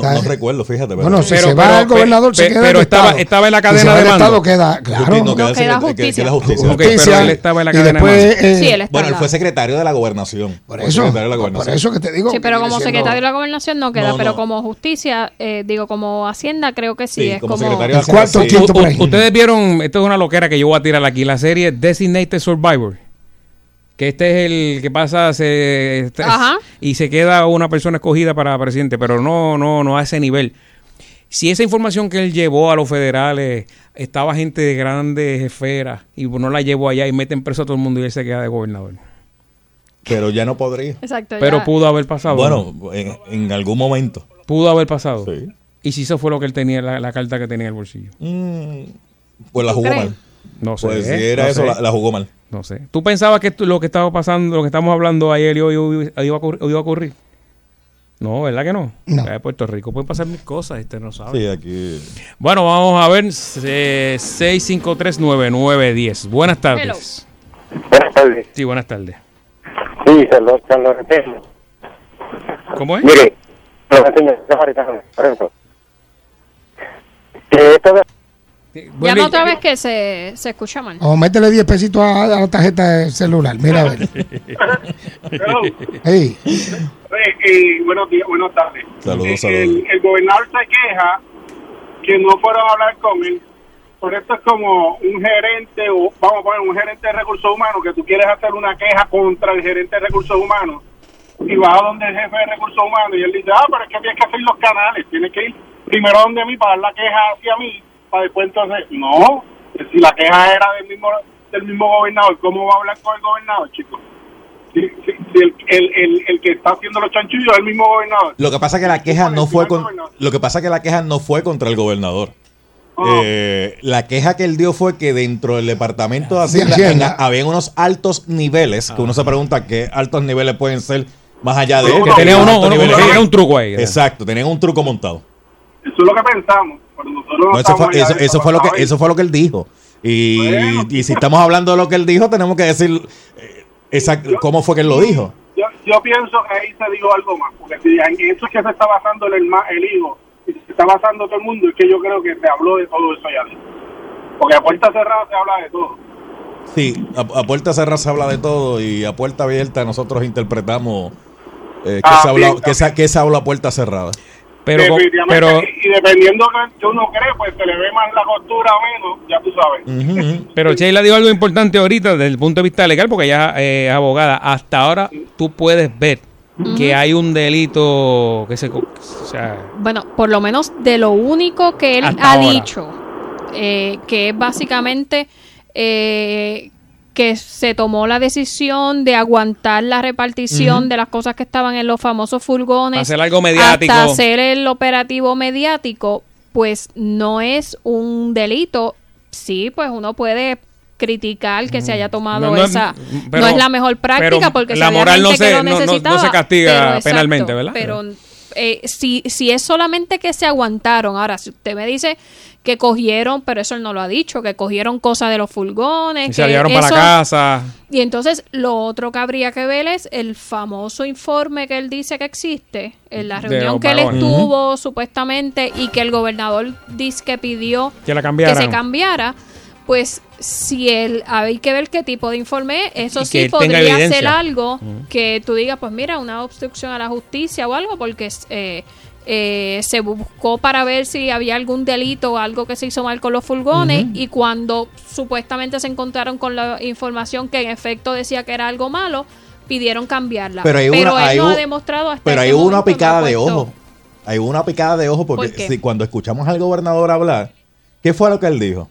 no, recuerdo, fíjate. pero- Bueno, si Pero- se va pero- el gobernador, se pe- queda pero el estaba- en la Si cadena se va de el mando. Estado queda, claro. No, queda, justicia. justicia. Pero él estaba en la y cadena de después, mando. eh, Sí, él está Bueno, él fue secretario de la gobernación. Por eso, secretario de la por eso que te digo. Sí, pero como secretario de la gobernación no queda, No, pero como justicia, eh, digo, como hacienda creo que sí, Sí, es como como... secretario de ahí. ustedes vieron, esto es una loquera que yo voy a tirar aquí, la serie Designated Survivor. Que este es el que pasa se, este- Ajá. y se queda una persona escogida para presidente, pero no, no, no a ese nivel. Si esa información que él llevó a los federales estaba gente de grandes esferas y no la llevó allá y meten preso a todo el mundo y él se queda de gobernador. Pero ya no podría. Exacto, Pero ya. pudo haber pasado. Bueno, en, en algún momento. Pudo haber pasado. Sí. Y si eso fue lo que él tenía, la, la carta que tenía en el bolsillo. Mm, pues la ¿Tú jugó mal. No sé. Pues si era no eso, la, la jugó mal. No sé. ¿Tú pensabas que esto- lo que estaba pasando, lo que estamos hablando ayer y hoy, hoy- hoy iba, a ocurrir, hoy iba a ocurrir? No, ¿verdad que no? No. Acá En Puerto Rico pueden pasar mil cosas, este no sabe. Sí, aquí. Bueno, vamos a ver. eh, 6539910. Buenas tardes. Buenas tardes. Sí, buenas tardes. Sí, se lo, se lo repito. ¿Cómo es? Mire, lo que enseño, por ejemplo. Que esto de Bueno, Llama y- otra vez que se, se escucha mal. O métele 10 pesitos a, a la tarjeta de celular. Mira, a ver. Ey, y buenos días, buenas tardes. Saludos, Eh, saludos. El, el gobernador se queja que no fueron a hablar con él. Por esto es como un gerente, o vamos a poner un gerente de recursos humanos, que tú quieres hacer una queja contra el gerente de recursos humanos y vas a donde el jefe de recursos humanos y él dice, ah, pero es que tienes que hacer los canales, tienes que ir primero donde mí para dar la queja hacia mí, para después entonces, no, si la queja era del mismo del mismo gobernador, ¿cómo va a hablar con el gobernador, chicos? Si, si- si el, el, el, el que está haciendo los chanchullos es el mismo gobernador. Lo que pasa es que la queja no fue con, lo que pasa que la queja no fue contra el gobernador. eh, la queja que él dio fue que dentro del departamento de Hacienda, Hacienda. en- había unos altos niveles, que uno se pregunta qué altos niveles pueden ser más allá de Que tenía uno- uno- un truco ahí. Exacto, tenían un truco montado. Eso es lo que pensamos. No No, eso, fue, eso, eso fue lo que, eso fue lo que él dijo. Y, y si estamos hablando de lo que él dijo, tenemos que decir eh, exacto, cómo fue que él lo dijo. Yo, yo pienso que ahí se dijo algo más. Porque si en eso es que se está basando el, herma- el hijo, y se está basando todo el mundo, es que yo creo que se habló de todo eso allá adentro. Porque a puerta cerrada se habla de todo. Sí, a, a puerta cerrada se habla de todo y a puerta abierta nosotros interpretamos eh, que, Ah, se habla, bien, que, se, que se habla a puerta cerrada. Pero, pero, y, y dependiendo que uno cree, pues se le ve más la costura o menos, ya tú sabes. pero Sheila dijo algo importante ahorita desde el punto de vista legal, porque ella eh, es abogada. Hasta ahora tú puedes ver que hay un delito que se... co- O sea, Bueno, por lo menos de lo único que él ha ahora. dicho, eh, que es básicamente eh, que se tomó la decisión de aguantar la repartición de las cosas que estaban en los famosos furgones. Hacer algo mediático. Hasta hacer el operativo mediático, pues no es un delito. Sí, pues uno puede criticar que se haya tomado No, no es- esa pero- no es la mejor práctica pero porque la moral no se- no- se castiga pero penalmente, ¿verdad? pero eh, si, si es solamente que se aguantaron, ahora si usted me dice que cogieron, pero eso él no lo ha dicho, que cogieron cosas de los furgones, y se llevaron para la casa. Y entonces lo otro que habría que ver es el famoso informe que él dice que existe, en la reunión que él estuvo supuestamente y que el gobernador dice que pidió Que la que se cambiara, pues si él hay que ver qué tipo de informe es, eso sí podría evidencia. ser algo que tú digas, pues mira, una obstrucción a la justicia o algo, porque eh, eh, se buscó para ver si había algún delito o algo que se hizo mal con los furgones y cuando supuestamente se encontraron con la información que en efecto decía que era algo malo, pidieron cambiarla. Pero hay una- él hay no un- ha demostrado hasta Pero este hay una picada de ojo. Hay una picada de ojo porque si cuando escuchamos al gobernador hablar, ¿qué fue lo que él dijo?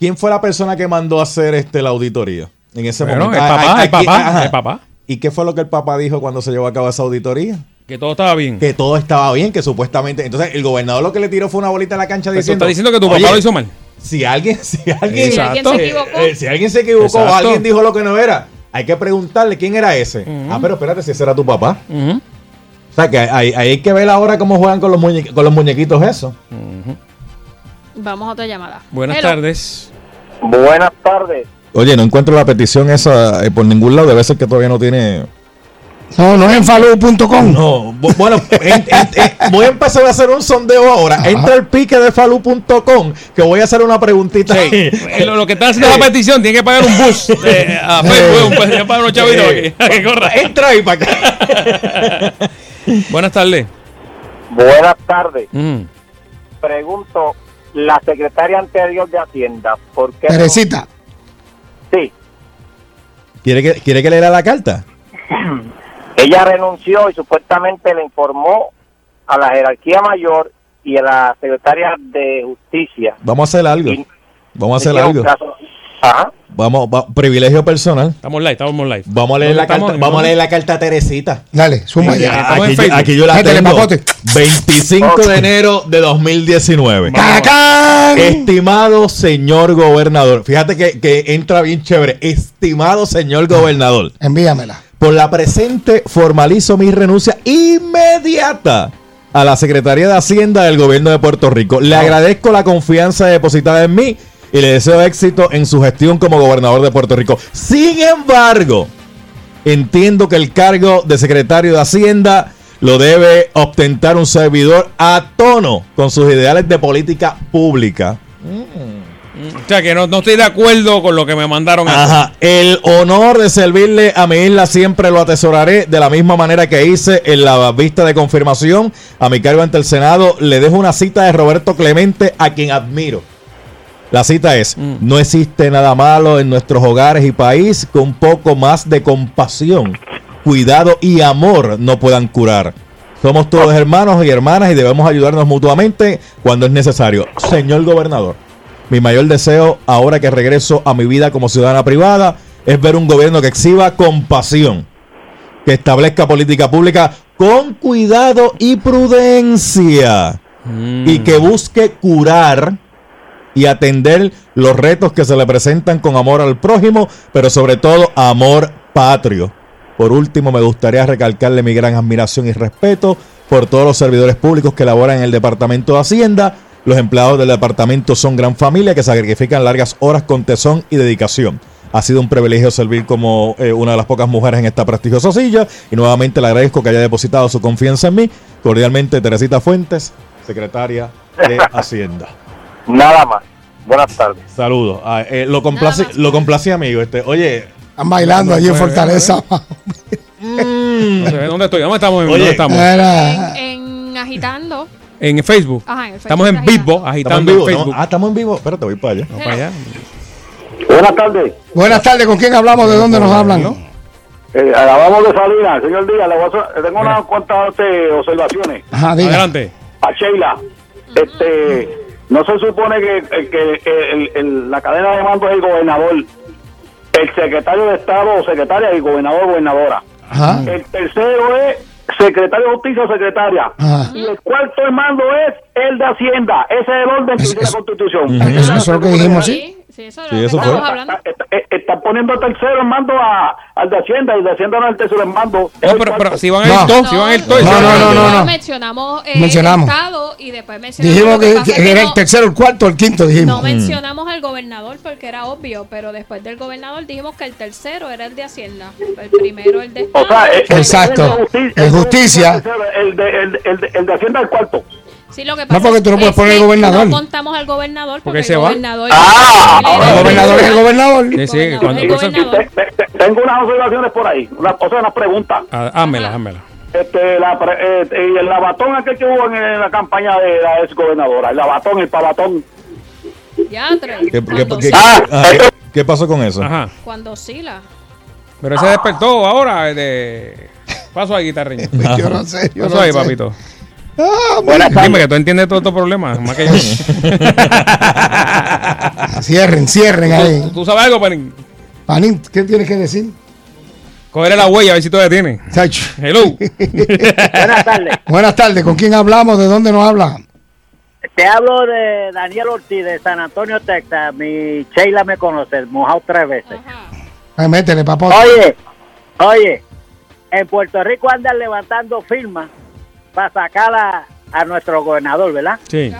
¿Quién fue la persona que mandó a hacer este la auditoría en ese Bueno, momento? el Ah, papá, ah, el aquí- papá, el papá. ¿Y qué fue lo que el papá dijo cuando se llevó a cabo esa auditoría? Que todo estaba bien. Que todo estaba bien, que supuestamente. Entonces, el gobernador lo que le tiró fue una bolita a la cancha Pero tú diciendo. estás diciendo que tu "Oye, papá lo hizo mal. Si alguien, si alguien, Si alguien se equivocó. eh, si alguien se equivocó o alguien dijo lo que no era, hay que preguntarle quién era ese. Ah, pero espérate, si ese era tu papá. O sea, que hay, hay que ver ahora cómo juegan con los, muñe- con los muñequitos eso. Vamos a otra llamada. Buenas Hello. tardes. Buenas tardes. Oye, no encuentro la petición esa eh, por ningún lado. Debe ser que todavía no tiene. No, no es en falú.com. No, bu- bueno, en- en- en- voy a empezar a hacer un sondeo ahora. Entra al pique de falú.com que voy a hacer una preguntita. Eh, lo, lo que está haciendo la petición tiene que pagar un bus eh, a Facebook, un- tiene que pagar unos chavitos aquí. que corra. Entra ahí para acá. Buenas tardes. Buenas tardes. Mm. Pregunto, la secretaria anterior de Hacienda, ¿por qué? no-. Sí, ¿Quiere que, ¿Quiere que le lea la carta? ella renunció y supuestamente le informó a la jerarquía mayor y a la secretaria de Justicia. Vamos a hacer algo. Vamos a hacer algo. caso. Ajá. Vamos, va- privilegio personal. Estamos live, estamos live. Vamos a leer la ¿Dónde carta, vamos a leer la carta a Teresita. Dale, suma Ya, aquí, yo, Facebook. aquí yo la Métele, tengo. papote. 25 de enero de 2019. ¡Cacán! Estimado señor gobernador, fíjate que, que entra bien chévere. Estimado señor gobernador, Envíamela. por la presente formalizo mi renuncia inmediata a la Secretaría de Hacienda del Gobierno de Puerto Rico. Le agradezco la confianza depositada en mí y le deseo éxito en su gestión como gobernador de Puerto Rico. Sin embargo, entiendo que el cargo de secretario de Hacienda lo debe ostentar un servidor a tono con sus ideales de política pública. O sea, que no, no estoy de acuerdo con lo que me mandaron Ajá. El honor de servirle a mi isla siempre lo atesoraré de la misma manera que hice en la vista de confirmación a mi cargo ante el Senado. Le dejo una cita de Roberto Clemente, a quien admiro. La cita es, no existe nada malo en nuestros hogares y país que un poco más de compasión, cuidado y amor no puedan curar. Somos todos hermanos y hermanas y debemos ayudarnos mutuamente cuando es necesario. Señor gobernador, mi mayor deseo ahora que regreso a mi vida como ciudadana privada es ver un gobierno que exhiba compasión, que establezca política pública con cuidado y prudencia y que busque curar y atender los retos que se le presentan con amor al prójimo, pero sobre todo amor patrio. Por último, me gustaría recalcarle mi gran admiración y respeto por todos los servidores públicos que laboran en el Departamento de Hacienda. Los empleados del departamento son gran familia que sacrifican largas horas con tesón y dedicación. Ha sido un privilegio servir como eh, una de las pocas mujeres en esta prestigiosa silla y nuevamente le agradezco que haya depositado su confianza en mí. Cordialmente, Teresita Fuentes, secretaria de Hacienda. Nada más. Buenas tardes. Saludos. Ah, eh, lo complace, lo complace, amigo. Este, oye, Están bailando allí en Fortaleza. ¿Dónde estoy? ¿Dónde estamos? Oye, ¿Dónde estamos? En agitando. En Facebook. Ajá, en el Estamos en Facebook vivo, en agitando vivo. en ¿no? Facebook. Ah, estamos en vivo. Espérate, voy para allá. Para allá. Buenas tardes. Buenas tardes, ¿con quién hablamos? ¿De dónde nos hablan? Eh, acabamos de Salinas, señor Díaz. Le voy a hacer- tengo unas cuantas este, observaciones. Ajá. Adelante. A Sheila. Este, no se supone que, el- que el- el- la cadena de mando es el gobernador, el secretario de Estado o secretaria y gobernador o gobernadora. Ajá. El tercero es secretario de justicia o secretaria. Ajá. Y el cuarto en mando es el de Hacienda. Ese es el orden que dice la Constitución. Eso, eso es lo que dijimos, sí. Sí, eso es Sí, eso fue. hablando. Está- está- Están poniendo el tercero en mando a, al de Hacienda y de Hacienda no el tercero en mando. No, pero, pero si van No. el to, si van el to. No, no, no, no, no. Mencionamos eh, Mencionamos. el Estado y después mencionamos. Dijimos que, que que era no- el tercero, el cuarto, el quinto, dijimos. No mencionamos al gobernador porque era obvio, pero después del gobernador dijimos que el tercero era el de Hacienda, el primero el de Estado. O sea, el- el- Exacto. el el justicia. El de, el, el, de- el de Hacienda el cuarto. Sí, lo que No, pasa porque es- tú no puedes es poner el gobernador. No contamos al gobernador porque, Porque el se va. gobernador. Ah, El gobernador es el gobernador. Sí, sí, Gobernador, cuando el cosa- gobernador. Te- te- te- tengo unas observaciones por ahí, una, o sea, una pregunta. Ah, Hámela, hámela. Este, la, pre- eh, y el lavatón aquel que hubo en, en la campaña de la ex gobernadora, el lavatón, el pavatón. Ya, tres. ¿Qué, qué- qué- oscila. ah, ¿qué- qué pasó con eso? Ajá. Cuando oscila. Pero ese despertó ahora de... Paso ahí, guitarreño. Yo no sé, yo Paso no ahí, sé. papito. Ah, Buenas Dime tardes. que tú entiendes todos estos problemas, más que yo. Cierren, cierren ahí. ¿Tú, tú sabes algo, Panín? Panín, ¿qué tienes que decir? Cogerle la huella a ver si todavía tiene. Chacho. Hello. Buenas tardes. Buenas tardes, ¿con quién hablamos? ¿De dónde nos habla? Te hablo de Daniel Ortiz de San Antonio, Texas. Mi Sheila me conoce, mojado tres veces. Ay, métele, papá. Oye, oye, en Puerto Rico andan levantando firmas para sacar a, a nuestro gobernador, ¿verdad? Sí.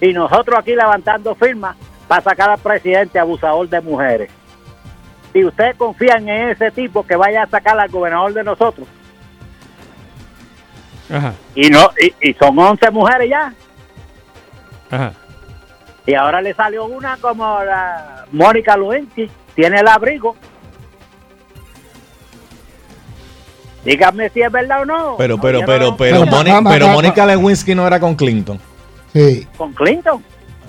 Y nosotros aquí levantando firmas para sacar al presidente abusador de mujeres. Si ustedes confían en ese tipo que vaya a sacar al gobernador de nosotros, Ajá, y no y, y son 11 mujeres ya, ajá. y ahora le salió una como la Mónica Lewinsky, tiene el abrigo. Díganme si es verdad o no. Pero, pero, pero, no- pero, Pero, Mónica Lewinsky no era con Clinton. Sí. Con Clinton.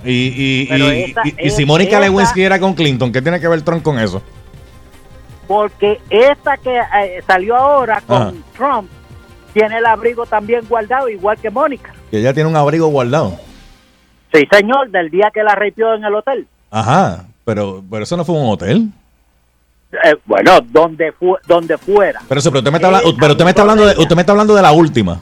Y, y, y, esa- y- y si Mónica esa- Lewinsky era con Clinton, ¿qué tiene que ver Trump con eso? Porque esta que eh, salió ahora con Ajá. Trump tiene el abrigo también guardado, igual que Mónica. Que ella tiene un abrigo guardado. Sí, señor, del día que la ripió en el hotel. Ajá, pero, pero eso no fue un hotel. Eh, bueno, donde, fu donde fuera. Pero, eso, pero usted me está hablando, Eh, pero usted me está hablando de, usted me está hablando de la última.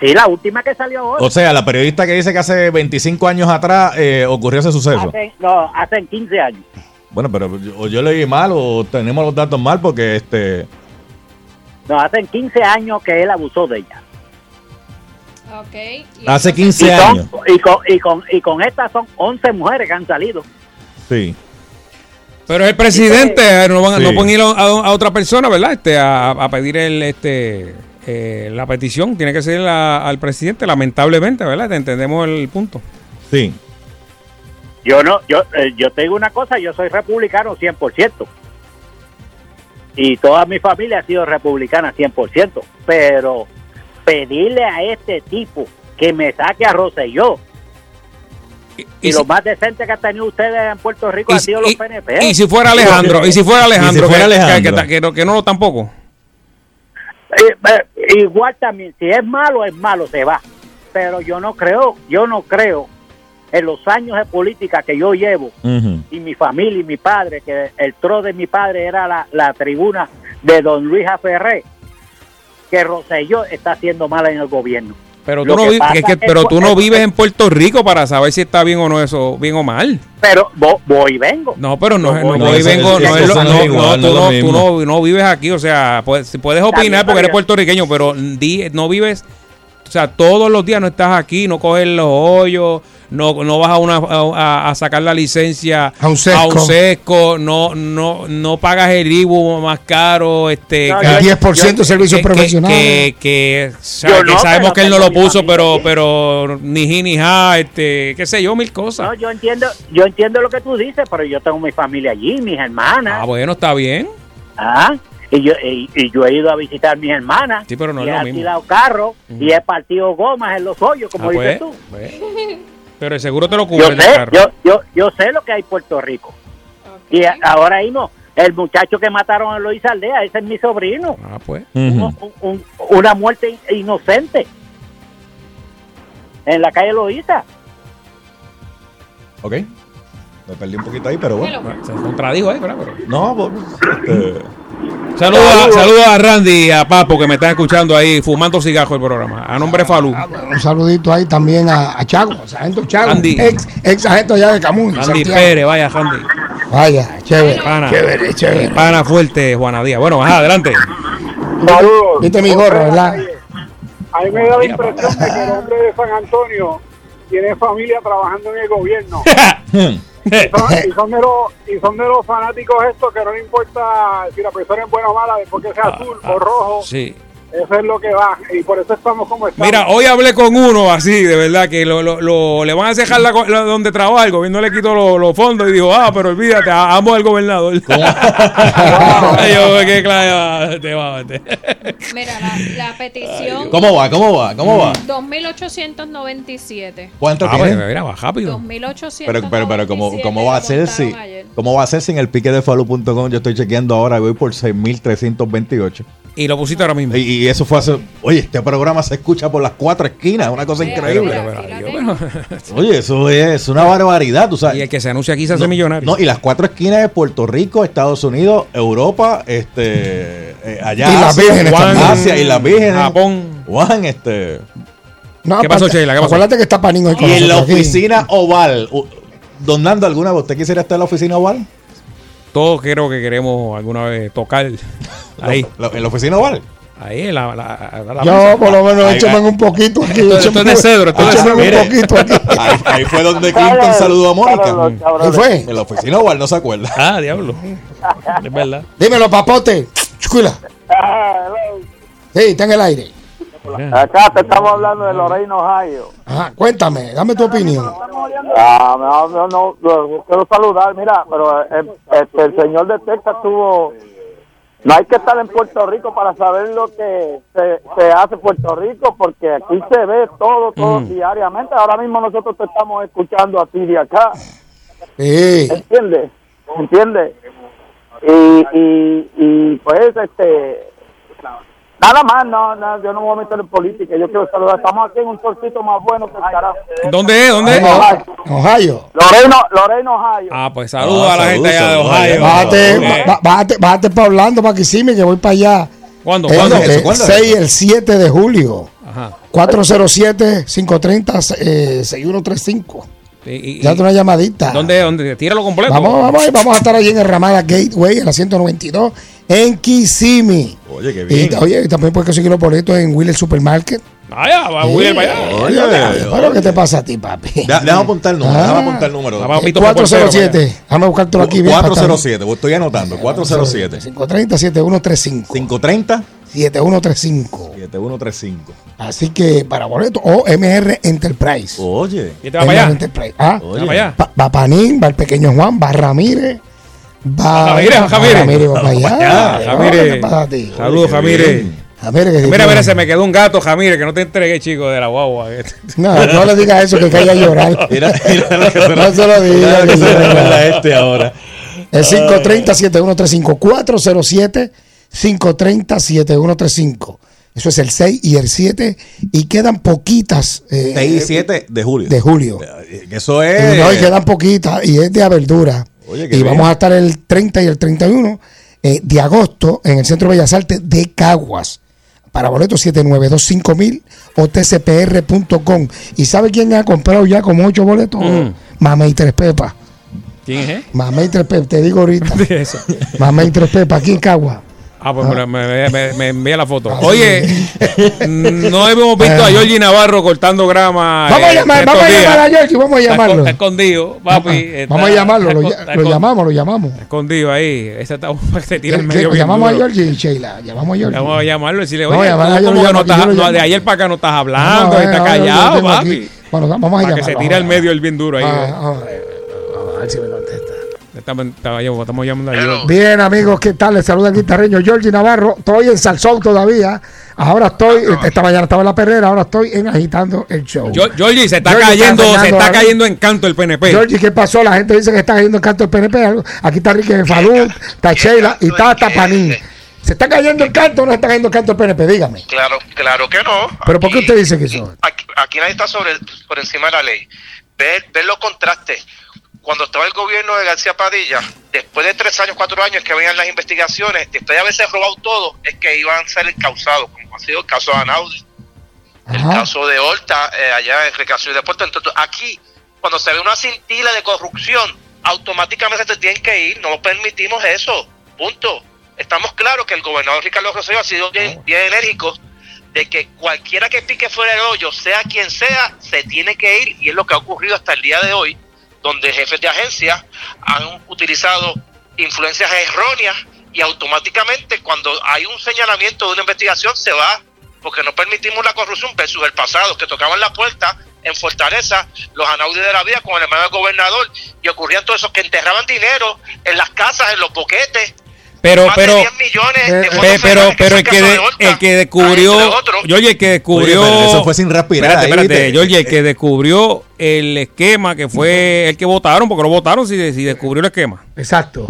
Sí, la última que salió ahora. O sea, la periodista que dice que hace 25 años atrás eh, ocurrió ese suceso. Hace, no, hace 15 años. Bueno, pero yo- o yo leí mal o tenemos los datos mal porque este No, hace 15 años que él abusó de ella. Ok. y hace entonces- 15 y, son- años. y, con, y, con, y con estas son 11 mujeres que han salido. Sí. Pero es el presidente, eh, no, van, Sí. no pueden ir a, a otra persona, ¿verdad? Este, a, a pedir el, este, eh, la petición. Tiene que ser la- al presidente, lamentablemente, ¿verdad? Entendemos el punto. Sí. Yo no, yo, eh, yo te digo una cosa, yo soy republicano 100%. Y toda mi familia ha sido republicana 100%. Pero pedirle a este tipo que me saque a Rosselló. Y, y lo si- más decente que han tenido ustedes en Puerto Rico han sido los PNP. Y si fuera Alejandro, y si fuera Alejandro, Y si fuera que- que- Alejandro. que, que no, que no tampoco. Eh, eh, igual también, si es malo, es malo, se va. Pero yo no creo, yo no creo en los años de política que yo llevo y mi familia y mi padre, que el tro de mi padre era la, la tribuna de don Luis Ferré, que Rosselló está haciendo mal en el gobierno. Pero tú, no, vi- es que- es que pero tú no vives en Puerto Rico para saber si está bien o no eso, bien o mal. Pero vo- voy y vengo. No, pero no, no, No, voy y vengo, no es igual, no, tú, no tú no, no vives aquí, o sea, puedes, si puedes opinar porque eres pero- puertorriqueño, pero di- no vives, o sea, todos los días no estás aquí, no coges los hoyos, no, no vas a, una, a, a sacar la licencia A un sesco. sesco, no, no, no pagas el IBU más caro, este, No, El 10% de servicios que- profesionales. Que, que, sabe- Yo que no, sabemos que él no lo puso, pero, pero ni ji ni ja, este, qué sé yo, mil cosas. No, yo entiendo, yo entiendo lo que tú dices, pero yo tengo mi familia allí, mis hermanas. Ah, bueno, está bien. Ah, y yo, y, y yo he ido a visitar a mis hermanas. Sí, pero no y es he lo mismo. alquilado carros y he partido gomas en los hoyos, como Ah, dices pues, tú. pues. Pero el seguro te lo Yo cubre el sé, carro. yo, yo, yo sé lo que hay en Puerto Rico. Y a- ahora mismo, el muchacho que mataron a Luis Aldea, ese es mi sobrino. Ah, pues. Un- un- una muerte in- inocente. En la calle Loíza. Ok. Me perdí un poquito ahí, pero bueno. Se contradijo ahí, ¿verdad? Pero- No, pues, este, Saludos a, saludos a Randy y a Papo que me están escuchando ahí fumando cigarro el programa. A nombre de Falú. Un saludito ahí también a, a Chago, sargento Chago, Andy. ex, ex agente allá de Camuy. Randy. Pérez, vaya Randy. Vaya, chévere. Pana. Chévere, chévere. Pana fuerte, Juana Díaz. Bueno, ajá, adelante. Saludos. Viste mi gorro, ¿verdad? A mí me da la impresión de que el hombre de San Antonio tiene familia trabajando en el gobierno. y, son, y son de los, y son de los fanáticos estos que no le importa si la persona es buena o mala, después que sea azul o rojo. Sí. Eso es lo que va. Y por eso estamos como estamos. Mira, hoy hablé con uno así, de verdad, que lo, lo- lo- le van a cejar la, donde trabaja, el gobierno le quitó los, fondos y dijo, ah, pero olvídate, amo al gobernador. Ay, yo, qué clave, te va a meter. Mira, la, la petición. ¿Cómo va? ¿Cómo va? ¿Cómo va? 2897. ¿Cuánto Ah, pues, tiene? mira, va rápido. 2897. Pero, pero, pero, ¿cómo, cómo va a ser si, ayer. cómo va a ser sin el pique de falu.com? Yo estoy chequeando ahora, voy por 6.328. Y lo pusiste ahora mismo. Y, y eso fue hace. Oye, este programa se escucha por las cuatro esquinas, una cosa increíble. Yo, Oye, eso es una barbaridad, tú sabes. y el que se anuncia aquí se hace No, millonario. No, y las cuatro esquinas de Puerto Rico, Estados Unidos, Europa, este, eh, allá Y las Asia, vírgenes. Asia y las vírgenes. Japón. Juan, este. No, ¿Qué pasó, Sheila? ¿Qué pasó? Acuérdate que está con Y en la aquí. oficina oval. Don Nando, ¿alguna vez usted quisiera estar en la oficina oval? Todos creo que queremos alguna vez tocar ahí. Lo- ¿En la oficina oval? Ahí, en la, la, la- la Yo, mesa. por lo menos, ahí. un poquito aquí. Esto- es de un- cedro, esto es de échame un poquito aquí. Ahí, ahí fue donde Clinton saludó a Mónica. ¿Qué fue? En la oficina oval, no se acuerda. Ah, diablo. Es verdad. Dímelo, papote. Chucuila. Sí, está en el aire. Acá te estamos hablando de Lorraine, Ohio. Ajá, cuéntame, dame tu opinión. Ah, no, no, no, no, quiero saludar, mira, pero eh, este, el señor de Texas tuvo... No hay que estar en Puerto Rico para saber lo que se, se hace en Puerto Rico, porque aquí se ve todo, todo Mm. diariamente. Ahora mismo nosotros te estamos escuchando a ti de acá. Sí. ¿Entiendes? ¿Entiendes? Y, y, y pues, este... Nada más, no, no, yo no me voy a meter en política, yo quiero saludar. Estamos aquí en un solcito más bueno que el carajo. ¿Dónde es? ¿Dónde es? En Ohio. Loreno, Loreno, Ohio. Ah, pues saludos Ah, a la saludos, gente allá de Ohio. Bájate, Ok. ba- ba- bájate, bájate para hablando para que sí, que voy para allá. ¿Cuándo? Eh, ¿Cuándo? eh, eso? ¿Cuándo? 6 y el 7 de julio. Ajá. 407-530-6135. Y- y- Date una llamadita. ¿Dónde? ¿Dónde? Tíralo completo. Vamos, vamos, vamos a estar allí en el Ramada Gateway, en la 192, en Kissimmee. Oye, qué Y, bien. oye, y también puedes conseguir los boletos en Wheeler Supermarket. Ah, ya, va para allá. Oye, Bueno, ¿qué te pasa a ti, papi? Déjame apuntar el número. Ah. Déjame apuntar el número. Vamos a Eh, Pito Reportero, 407. Déjame buscártelo aquí bien. 407, pues estoy anotando. 407. 530-7135. 530 7135. 7135. Así que para boletos o MR Enterprise. Oye. ¿Y te va para MR allá? Enterprise. Ah, Oye. ¿Va para allá? va, va Panín, va el pequeño Juan, va Ramírez. Va Jamírez. Jamírez va para allá. allá, ¿Qué Jamírez. pasa a ti? Saludos, Qué Jamírez. que Mira, mira, se me quedó un gato, Jamírez, que no te entregué, chico, de la guagua. No, no le digas eso, que caiga a llorar. Mira, mira lo que se No se lo diga, mira lo que se se recuerda este ahora. El 530-7135. 407-530-7135. Eso es el 6 y el 7. Y quedan poquitas. eh, 6 y 7 de julio. de julio. Eh, Eso es. no, y quedan poquitas. Y es de verdura. Oye, y bien. vamos a estar el 30 y el 31 eh, de agosto en el Centro de Bellas Artes de Caguas. Para boletos 7925000 o tcpr.com. ¿Y sabe quién ha comprado ya como ocho boletos? Mm. Mamey Tres Pepas. ¿Quién es? Mamey Tres Pepas, te digo ahorita. Mamey Tres Pepas, aquí en Cagua. Ah, pues me, me- me- me envía la foto. Oye, no hemos visto a Georgie Navarro cortando grama. Vamos a eh, llamar, vamos a llamar a Georgie, vamos a Está llamarlo. Está escondido, papi. está- Vamos a llamarlo, lo, está está llamamos, lo llamamos. Escondido ahí. Ese está se tira el ¿Qué- medio bien llamamos a duro. Georgie y Sheila. Llamamos a Georgie. Vamos a llamarlo y decirle, Vamos a llamar, como que no estás, no, de ayer para acá no estás hablando, a ver, está callado, papi. Bueno, vamos a Para que se tire vamos el a- medio el bien duro ahí. Ah, eh. a a ver si me contesta. Estamos, llamando a. Bien, amigos, ¿qué tal? Les saluda el guitarreño Georgie Navarro. Estoy en Salsón todavía. Ahora estoy, esta mañana estaba en la perrera, ahora estoy en Agitando el Show. Yo- Georgie, se está Georgie cayendo, se enseñando está algo. cayendo en canto el PNP. Georgie, ¿qué pasó? La gente dice que está cayendo en canto el PNP. Aquí está Ricky Falú, está Sheila y está hasta Panín. ¿Se está cayendo el canto o no está cayendo el canto el PNP? Dígame. Claro, claro que no. ¿Pero por qué usted dice que eso? Aquí, aquí nadie está sobre, por encima de la ley. Ver, ver los contrastes. Cuando estaba el gobierno de García Padilla, después de tres años, cuatro años que venían las investigaciones, después de haberse robado todo, es que iban a ser encausados, como ha sido el caso de Anaudi, el caso de Horta, eh, allá en Recreación y Deporte. Entonces, aquí, cuando se ve una cintila de corrupción, automáticamente se tienen que ir. No permitimos eso. Punto. Estamos claros que el gobernador Ricardo Rosselló ha sido bien, bien enérgico de que cualquiera que pique fuera del hoyo, sea quien sea, se tiene que ir. Y es lo que ha ocurrido hasta el día de hoy, donde jefes de agencias han utilizado influencias erróneas y automáticamente cuando hay un señalamiento de una investigación se va porque no permitimos la corrupción versus el pasado, que tocaban la puerta en Fortaleza, los Anaudis de la vida con el hermano del gobernador, y ocurrían todo eso, que enterraban dinero en las casas, en los boquetes, Pero, más de pero, 10 millones de pero, federales que pero son el que, de- de el que descubrió. Georgie, el que descubrió, Oye, pero eso fue sin respirar Espérate, ahí, espérate. Georgie, el que descubrió el esquema que fue el que votaron, porque lo votaron si, si descubrió el esquema. Exacto.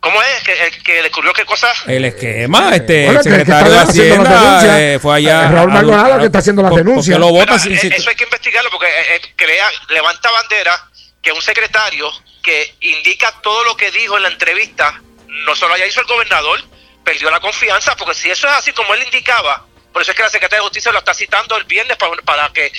¿Cómo es? ¿Que, el que descubrió qué cosa? El esquema, este, Bueno, el secretario de está haciendo las Hacienda denuncias. eh, fue allá. Eh, Raúl Maldonado que está haciendo las denuncias. Lo vota Mira, sin- eh, sin- eso hay que investigarlo porque eh, eh, crea, levanta bandera que un secretario que indica todo lo que dijo en la entrevista no solo haya hizo el gobernador, perdió la confianza, porque si eso es así como él indicaba, por eso es que la Secretaría de Justicia lo está citando el viernes para, para que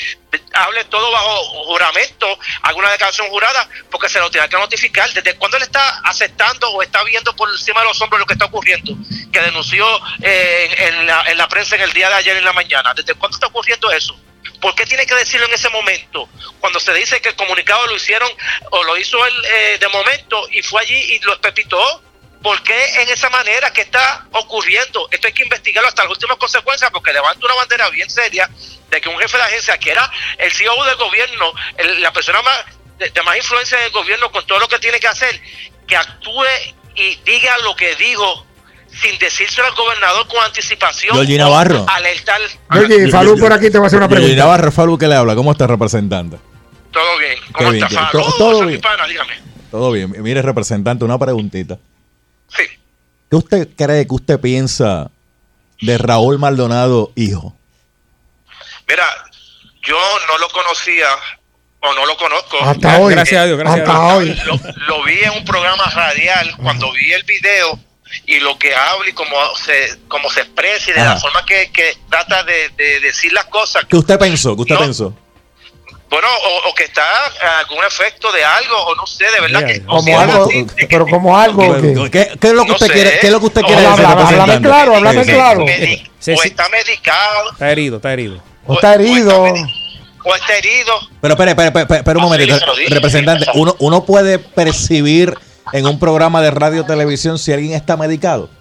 hable todo bajo juramento, alguna declaración jurada, porque se lo tiene que notificar. ¿Desde cuándo él está aceptando o está viendo por encima de los hombros lo que está ocurriendo? Que denunció eh, en, la, en la prensa en el día de ayer en la mañana. ¿Desde cuándo está ocurriendo eso? ¿Por qué tiene que decirlo en ese momento? Cuando se dice que el comunicado lo hicieron o lo hizo él eh, de momento y fue allí y lo espepitó. ¿Por qué en esa manera que está ocurriendo? Esto hay que investigarlo hasta las últimas consecuencias porque levanta una bandera bien seria de que un jefe de agencia que era el CEO del gobierno, el- la persona más de, de más influencia del gobierno con todo lo que tiene que hacer, que actúe y diga lo que dijo sin decírselo al gobernador con anticipación. Georgie o Navarro. Alertar. Georgie, Falú por aquí te va a hacer una pregunta. Navarro, Falu, ¿qué le habla? ¿Cómo está representante? Todo bien. ¿Cómo está, Faro? todo- bien. pana, dígame. Todo bien. Mire, representante, una preguntita. ¿Qué usted cree que usted piensa de Raúl Maldonado, hijo? Mira, yo no lo conocía o no lo conozco. Hasta hoy. Gracias a Dios, gracias Hasta a hoy. Lo, lo vi en un programa radial cuando vi el video y lo que habla y cómo se, cómo se expresa y de Ajá. la forma que, que trata de, de decir las cosas. ¿Qué usted pensó? ¿Qué usted No. pensó? Bueno, o, o que está algún efecto de algo, o no sé, de verdad que... Como algo, así, pero como algo que... ¿Qué, qué es lo que No usted sé. quiere? ¿Qué es lo que usted quiere decir, háblame claro, háblame claro. Sí, o está medicado, Está herido, está herido. O está herido. o está herido. Pero espere, espere, espere, espere un dije. Representante, uno, uno puede percibir en un programa de radio o televisión si alguien está medicado.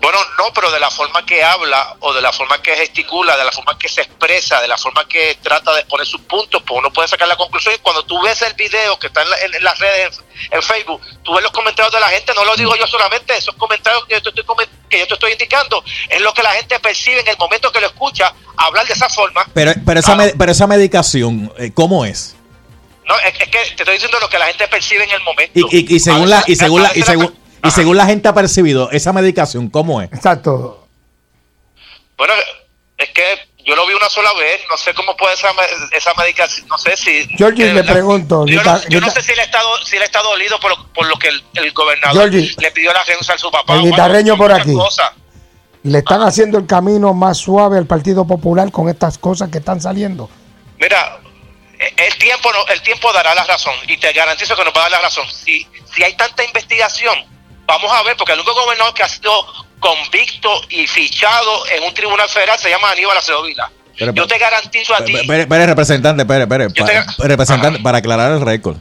Bueno, no, pero de la forma que habla o de la forma que gesticula, de la forma que se expresa, de la forma que trata de exponer sus puntos, pues uno puede sacar la conclusión. Y cuando tú ves el video que está en, la- en- en las redes, en, Facebook, tú ves los comentarios de la gente, no lo digo yo solamente, esos comentarios que yo, te estoy, que yo te estoy indicando, es lo que la gente percibe en el momento que lo escucha hablar de esa forma. Pero, pero, esa, me- pero esa medicación, eh, ¿cómo es? No, es, es que te estoy diciendo lo que la gente percibe en el momento. Y, y- y según la, y según la, y A- y según la gente ha percibido, esa medicación, ¿cómo es? Exacto. Bueno, es que yo lo vi una sola vez, no sé cómo puede esa, esa medicación, no sé si... Georgie, le la- pregunto, Yo, no, yo no Guita- sé si él está, si él está dolido por lo, por lo que el, el gobernador Georgie. le pidió la renuncia a su papá. El guitarreño por aquí. cosas. le están haciendo el camino más suave al Partido Popular con estas cosas que están saliendo. Mira, eh, el tiempo no, el tiempo dará la razón y te garantizo que nos va a dar la razón. Si, si hay tanta investigación, vamos a ver, porque el único gobernador que ha sido convicto y fichado en un tribunal federal se llama Aníbal Acevedo Vila. Pero- Yo te garantizo a ti. Espere, representante, pa- te- representante, para aclarar el récord.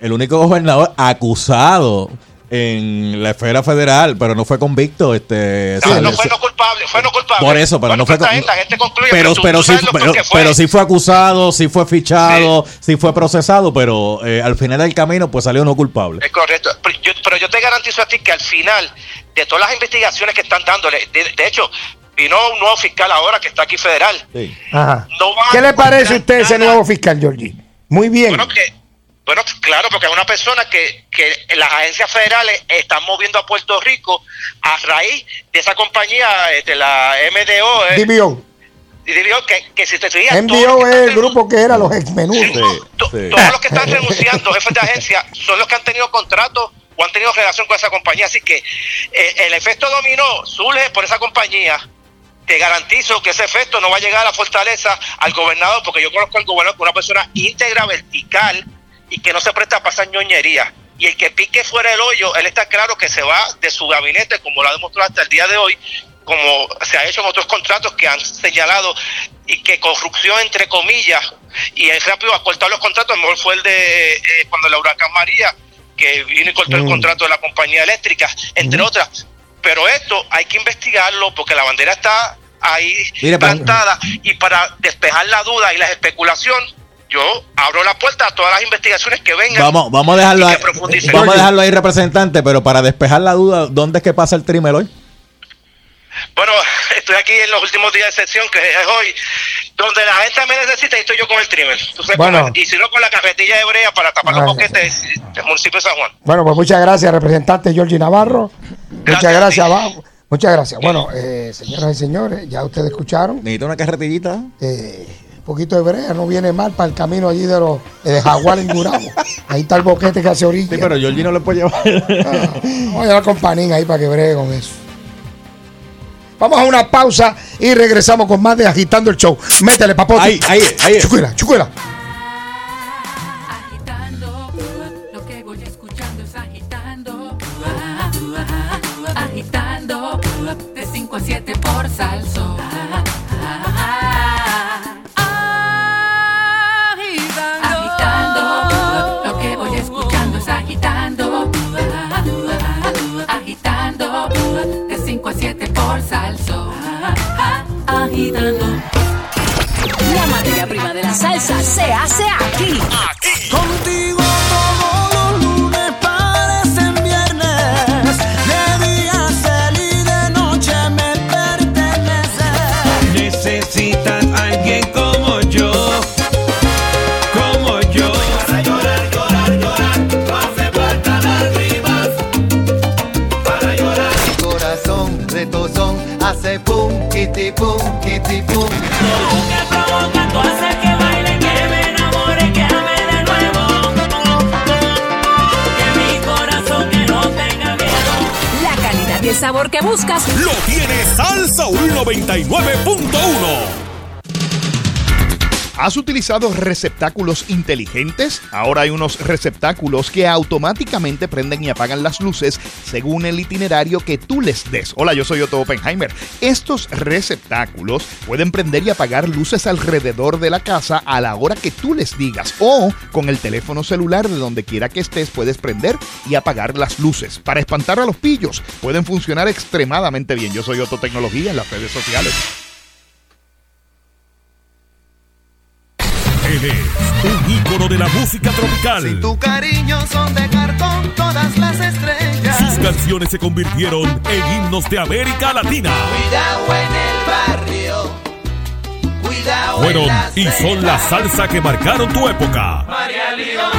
El único gobernador acusado en la esfera federal, pero no fue convicto. Este, No, sale- no fue no culpable, fue no culpable. Por eso, pero no fue pues, con- La gente concluye, pero, tú- pero, tú sí, pero, que fue. pero sí fue acusado, sí fue fichado, sí, fue procesado, pero eh, al final del camino pues salió no culpable. Es correcto. Pero yo, pero yo te garantizo a ti que al final de todas las investigaciones que están dándole, de, de hecho, vino un nuevo fiscal ahora que está aquí federal. Ajá. No ¿Qué le parece a usted ese nuevo fiscal, Georgie? Muy bien. Bueno, que, bueno, claro, porque es una persona que, que las agencias federales están moviendo a Puerto Rico a raíz de esa compañía, de la MDO. eh, DBO. DBO, que, que si te fijas, MBO es el grupo que era los ex menudos. todos los que están renunciando, jefes de agencia, son los que han tenido contratos o han tenido relación con esa compañía. Así que eh, el efecto dominó surge por esa compañía. Te garantizo que ese efecto no va a llegar a la fortaleza al gobernador, porque yo conozco al gobernador como una persona íntegra, vertical y que no se presta a pasar ñoñería. Y el que pique fuera el hoyo, él está claro que se va de su gabinete, como lo ha demostrado hasta el día de hoy, como se ha hecho en otros contratos que han señalado y que corrupción entre comillas y es rápido a cortar los contratos, mejor fue el de eh, cuando el huracán María que vino y cortó el Mm. contrato de la compañía eléctrica, entre otras. Pero esto hay que investigarlo porque la bandera está ahí plantada y para despejar la duda y la especulación, yo abro la puerta a todas las investigaciones que vengan. Vamos, vamos a dejarlo ahí, vamos a dejarlo ahí, representante, pero para despejar la duda, ¿dónde es que pasa el trimmer hoy? Bueno, estoy aquí en los últimos días de sesión, que es hoy, donde la gente me necesita y estoy yo con el trimmer. Sabes Bueno. y si no con la carretilla hebrea para tapar los boquetes del municipio de San Juan. Bueno, pues muchas gracias, representante Georgie Navarro. Muchas gracias, va- Muchas gracias. Bueno, eh, señoras y señores, ya ustedes escucharon. Necesito una carretillita. Eh, poquito de brea, no viene mal para el camino allí de los de Jaguar en Gurabo. Ahí está el boquete que hace orilla. Sí, pero Georgie no le puede llevar. Vamos a llevar con Panín ahí para que bregue con eso. Vamos a una pausa y regresamos con más de Agitando el Show. Métele, papote. Ahí, ahí, ahí. Chucuela, chucuela. Lo que voy escuchando es agitando, ah, ah, ah, agitando, de 5 a 7 por salso. La materia prima de la salsa se hace aquí. Contigo kitty pum, kitty pum. que provoca, tú haces que baile, que me enamore, que ame de nuevo. Que mi corazón que no tenga miedo. La calidad y el sabor que buscas Lo tiene Salsa 99.1. ¿Has utilizado receptáculos inteligentes? Ahora hay unos receptáculos que automáticamente prenden y apagan las luces según el itinerario que tú les des. Hola, yo soy Otto Oppenheimer. Estos receptáculos pueden prender y apagar luces alrededor de la casa a la hora que tú les digas o con el teléfono celular de donde quiera que estés puedes prender y apagar las luces. Para espantar a los pillos pueden funcionar extremadamente bien. Yo soy Otto Tecnología en las redes sociales. Un ícono de la música tropical. Tu cariño son de cartón todas las estrellas. Sus canciones se convirtieron en himnos de América Latina. Cuidado en el barrio. Cuidado Fueron en la y son la salsa que marcaron tu época. María León.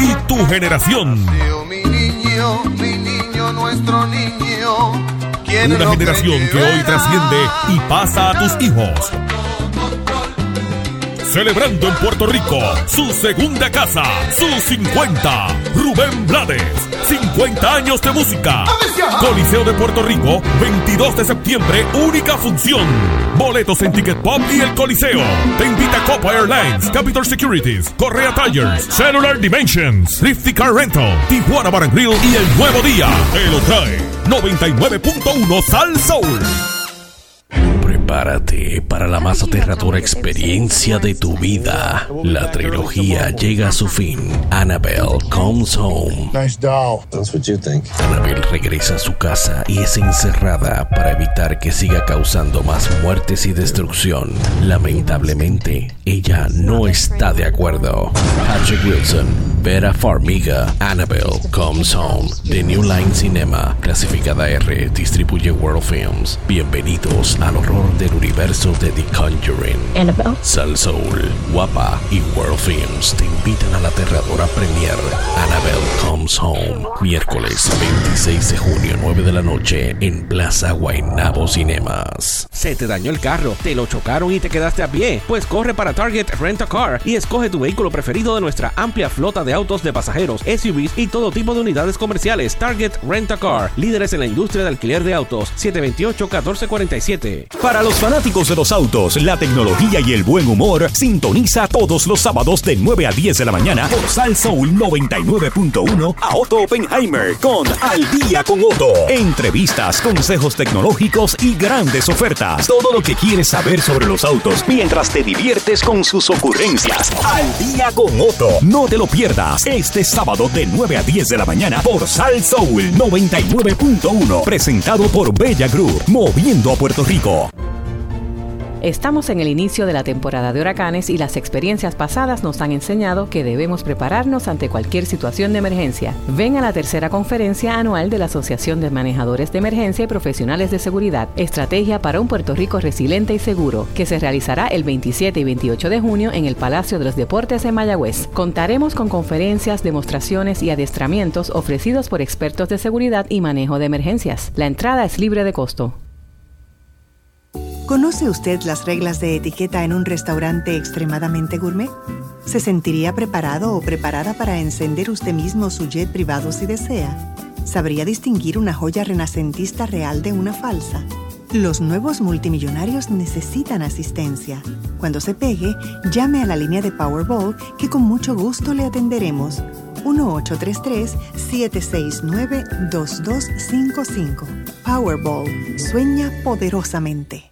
Y tu generación. Mi niño, mi niño, nuestro niño. ¿Quién Una generación que hoy trasciende y pasa a tus hijos. Celebrando en Puerto Rico su segunda casa, sus 50. Rubén Blades, 50 años de música. Coliseo de Puerto Rico, 22 de septiembre, única función. Boletos en Ticket Pop y el Coliseo. Te invita Copa Airlines, Capital Securities, Correa Tires, Cellular Dimensions, Thrifty Car Rental, Tijuana Bar and Grill y el Nuevo Día. Te lo trae 99.1 Sal Soul. Prepárate para la más aterradora experiencia de tu vida. La trilogía llega a su fin. Annabelle Comes Home. Nice doll. That's what you think. Annabelle regresa a su casa y es encerrada para evitar que siga causando más muertes y destrucción. Lamentablemente, ella no está de acuerdo. Patrick Wilson, Vera Farmiga, Annabelle Comes Home. The New Line Cinema, clasificada R, distribuye World Films. Bienvenidos al horror del universo de The Conjuring. Annabelle. Sal Soul, Guapa y World Films te invitan a la aterradora premier Annabelle Comes Home. Miércoles 26 de junio, 9 de la noche, en Plaza Guaynabo Cinemas. Se te dañó el carro, te lo chocaron y te quedaste a pie. Pues corre para Target Rent a Car y escoge tu vehículo preferido de nuestra amplia flota de autos de pasajeros, SUVs y todo tipo de unidades comerciales. Target Rent a Car, líderes en la industria de alquiler de autos. 728-1447. Para los fanáticos de los autos, la tecnología y el buen humor, sintoniza todos los sábados de 9 a 10 de la mañana por Sal Soul 99.1 a Otto Oppenheimer con Al Día con Otto. Entrevistas, consejos tecnológicos y grandes ofertas. Todo lo que quieres saber sobre los autos mientras te diviertes con sus ocurrencias. Al Día con Otto. No te lo pierdas este sábado de 9 a 10 de la mañana por Sal Soul 99.1. Presentado por Bella Group, moviendo a Puerto Rico. Estamos en el inicio de la temporada de huracanes y las experiencias pasadas nos han enseñado que debemos prepararnos ante cualquier situación de emergencia. Ven a la tercera conferencia anual de la Asociación de Manejadores de Emergencia y Profesionales de Seguridad, Estrategia para un Puerto Rico Resiliente y Seguro, que se realizará el 27 y 28 de junio en el Palacio de los Deportes en Mayagüez. Contaremos con conferencias, demostraciones y adiestramientos ofrecidos por expertos de seguridad y manejo de emergencias. La entrada es libre de costo. ¿Conoce usted las reglas de etiqueta en un restaurante extremadamente gourmet? ¿Se sentiría preparado o preparada para encender usted mismo su jet privado si desea? ¿Sabría distinguir una joya renacentista real de una falsa? Los nuevos multimillonarios necesitan asistencia. Cuando se pegue, llame a la línea de Powerball que con mucho gusto le atenderemos. 1833-769-2255. Powerball. Sueña poderosamente.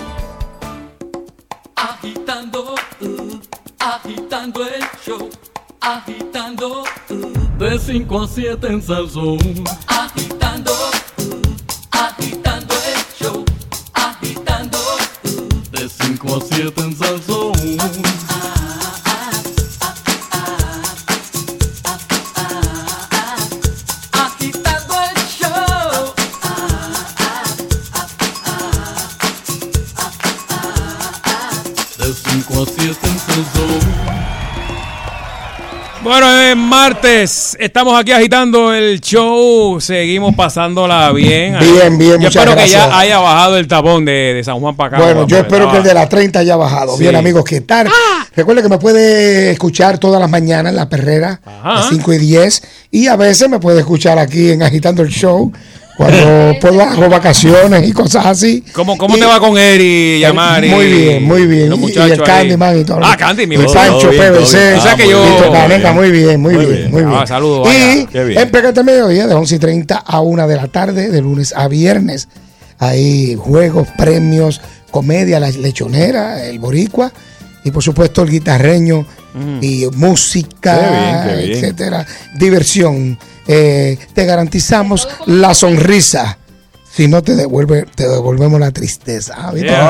Agitando, de 5 a 7 en Salsón. Agitando, agitando el show. Agitando, de 5 a 7 en Salsón. Bueno, es martes. Estamos aquí agitando el show. Seguimos pasándola bien. Bien, bien, Yo espero que ya haya bajado el tapón de, de San Juan para acá. Bueno, yo espero que el de estaba- la 30 haya bajado. Sí. Bien, amigos, ¿qué tal? Recuerde que me puede escuchar todas las mañanas en la perrera a las 5 y 10. Y a veces me puede escuchar aquí en Agitando el Show cuando puedo hago vacaciones y cosas así. ¿Cómo, cómo te va con Eri, Yamari? Muy bien, muy bien. Los Y- y el? Candyman y todo. Ah, Candy, mi voz. Pancho bien, PVC. bien. Ah, que yo. bien. Caneca, muy bien, muy Muy bien, bien. muy bien. Ah, saludos, Y bien. en Pégate Mediodía de 11 y 30 a 1 de la tarde, de lunes a viernes. Hay juegos, premios, comedia, la lechonera, el boricua y por supuesto el guitarreño mm. y música, qué bien, qué etcétera, diversión. Eh, te garantizamos la sonrisa. Si no te devuelve, te devolvemos la tristeza. Ah, ah, ¿viste? Yeah,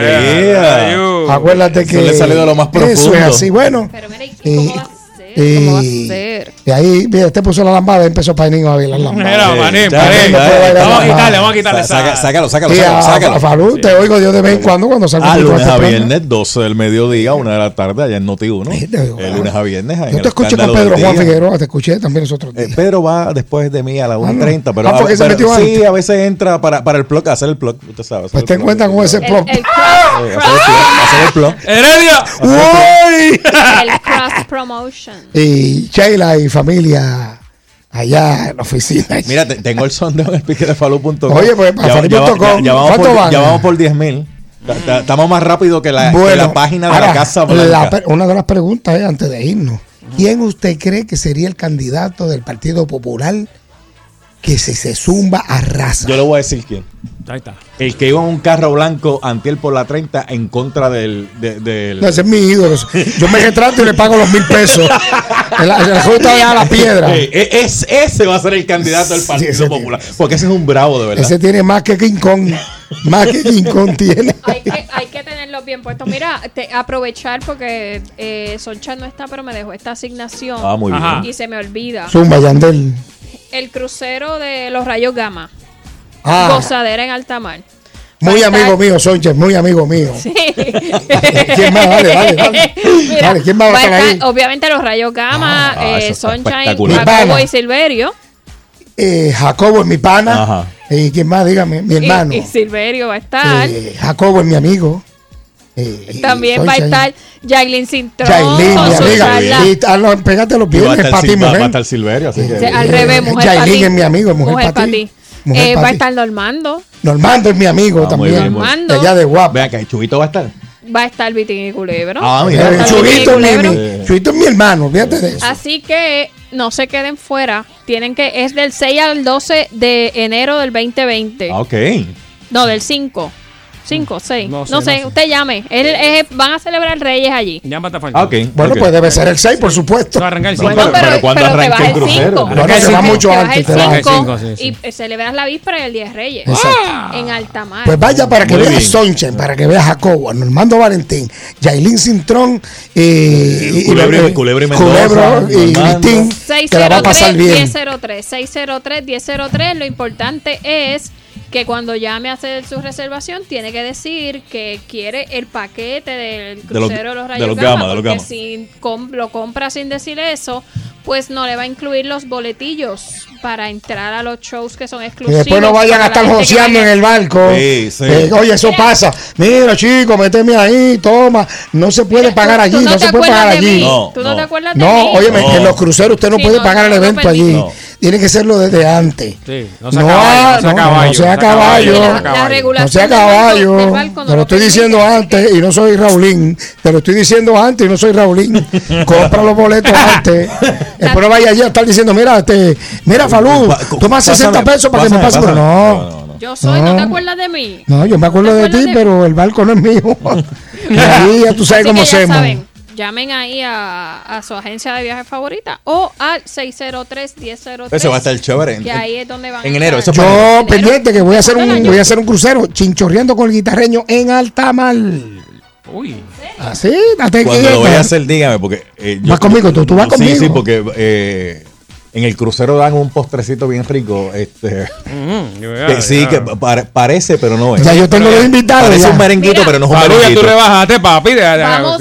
yeah, ¿Viste? Acuérdate que eso, le salió de lo más profundo. eso es así. Bueno, Pero mira, ¿y eh, cómo y, vas ¿Cómo va a ser? Y ahí, mira, este puso la lambada y empezó Painín a bailar lambada. Mira, Manín, Manín. Vamos a quitarle, vamos a quitarle. Saca, sácalo, sácalo, sácalo. Falú, te oigo yo de vez en cuando cuando salgo. Ah, lunes a viernes, 12 del mediodía, 1 de la tarde, allá en Noti 1. El lunes a viernes. Yo te escucho con Pedro Juan Figueroa, te escuché también los otros eh, días. Pedro va después de mí a las 1.30, ah, pero, ah, porque se metió sí, a veces entra para, el plug, hacer el plug, usted sabe. Pues te cuenta con ese plug. Eh, hacer el plug. ¡Heredia! El cross promotion. Y Sheila y familia allá en la oficina. Mira, tengo el sondeo en el pique de falu.com. Oye, pues para ya, ya, ya, por, van? ya por 10 mil. Estamos más rápido que la, página de la Casa Blanca. Una de las preguntas es, antes de irnos, ¿quién usted cree que sería el candidato del Partido Popular que si se zumba, arrasa. Yo le voy a decir quién. Ahí está. El que iba en un carro blanco antiel por la 30 en contra del... No, ese es mi ídolo. Yo me retrato y le pago los mil pesos. El, el juego la piedra. E, e, es, ese va a ser el candidato del Partido Popular. Porque ese es un bravo, de verdad. Ese tiene más que King Kong. Más que King Kong tiene. Hay que, hay que tenerlos bien puestos. Mira, aprovechar porque eh, Soncha no está, pero me dejó esta asignación. Ah, muy bien. Y se me olvida. Zumba, Yandel el crucero de los rayos gamma. Ah. Gozadera en alta mar. Muy pues amigo mío, Sánchez, muy amigo mío. Obviamente los Rayos Gama, ah, eh, Sunshine, Jacobo y Silverio. Eh, Jacobo es mi pana. ¿Y quién más? Dígame, mi hermano. Y, Silverio va a estar. Eh, Jacobo es mi amigo. También va a estar Jailin Cintrón. Jailin, mi amiga. Pégate los viernes para ti, mujer. Silverio, así. Al revés, mujer. Jailin es mi amigo, mujer, mujer para ti. Eh, va a estar Normando. Normando es mi amigo ah, también. Allá de Guapa. Vea que Chubito va a estar. Va a estar Vitín y Culebro. Ah, eh, Chubito, Mi, es mi hermano. Así que no se queden fuera. Tienen que, es del 6 al 12 de enero del 2020. Ah, ok. No, del 5 cinco, seis. No sé, no sé. usted llame. Él, eh, es- van a celebrar Reyes allí. Llámate a Falcón. Ah, ok. Bueno, pues ok. pues debe ser el 6, por supuesto. No, arranca el cinco. Bueno, pero- pero ¿cuándo arranca vas el el crucero? cinco. Bueno, Arranca se el va cinco. mucho Te vas antes, el te. Sí, sí. Y eh, celebras la víspera y el día de Reyes. Exacto. En ah. alta mar. Pues vaya para que Muy veas. Sonchen, para que veas Jacobo, Normando Valentín, Yailin Cintrón eh, y, Culebro y- Culebro Culebro y Normando. Listín, que la va a pasar bien. 603-603-1003. Lo importante es que cuando llame a hacer su reservación tiene que decir que quiere el paquete del crucero de, los, Rayos de los Gama, lo compra sin decir eso, pues no le va a incluir los boletillos para entrar a los shows que son exclusivos. Y después no vayan a estar joseando en el barco. Sí, sí. Eh, oye, eso pasa. Mira, chico, méteme ahí, toma. No se puede pagar allí, no, se puede pagar allí. No, ¿Tú no, te acuerdas de No, mí? en los cruceros usted no puede pagar el evento allí tiene que serlo desde antes. Sí, no sea no, caballo. No, sea caballo. No sea caballo. Te lo estoy diciendo antes y no soy Raulín. Te lo estoy diciendo antes y no soy Raulín. Compra los boletos antes. Después no vaya allí a estar diciendo, mira, te, mira Falú, toma 60 pesos para que me pase. No. Yo soy, no. ¿no te acuerdas de mí? No, yo me acuerdo de ti, de... pero el barco no es mío. y ahí ya tú sabes Así cómo hacemos. Saben. Llamen ahí a, su agencia de viajes favorita o al 603-1003. Eso va a estar chévere. Que ahí es donde van. En enero. Eso Yo, pendiente, que voy a hacer un, voy a hacer un crucero chinchorreando con el guitarreño en Altamar. Uy. Así, date Cuando lo voy a hacer, dígame, porque. Eh, vas conmigo, tú, vas conmigo. Sí, sí, porque eh, en el crucero dan un postrecito bien rico. Este, sí, que parece, pero no es. Ya yo tengo los invitados. Parece ya. un merenguito, pero no es un merenguito. tú rebajate, papi. Vamos,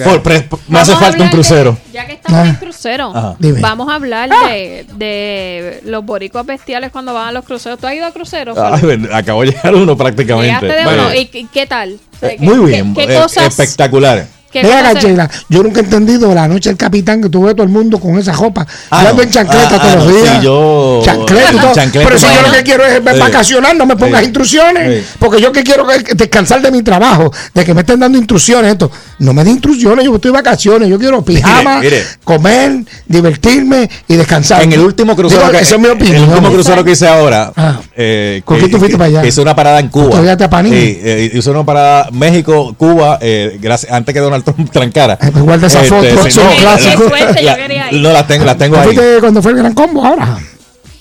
me hace falta un crucero. Ya que estamos ah. en crucero, vamos a hablar ah. de, los boricuas bestiales cuando van a los cruceros. ¿Tú has ido a cruceros? Ah, acabo de llegar uno prácticamente. ¿Y qué tal? Eh, muy bien. ¿Qué, eh, qué? Espectacular. Mira, Sheila, yo nunca he entendido la noche del capitán que tuve todo el mundo con esa ropa. Ah, yo ando en chancleta ah, ah, todos los días. Ah, no, yo... Chancleta todo. Pero si yo lo que quiero es vacacionar, no me pongas instrucciones. Porque yo que quiero es descansar de mi trabajo, de que me estén dando instrucciones. Esto. No me di instrucciones, yo estoy de vacaciones. Yo quiero pijama, comer, divertirme y descansar. En el último crucero, Digo, que, es mi opinión. En el último crucero que hice ahora. Ah. Eh, ¿Con quién tú fuiste para allá? Hice una parada en Cuba. Todavía te eh, hice una parada México, Cuba, eh, antes que una Donald Trump trancara. Me guarda esa este, foto. Este, no, clásico. Suerte, la, no, la tengo, la tengo ahí. Cuando fue el gran combo ahora?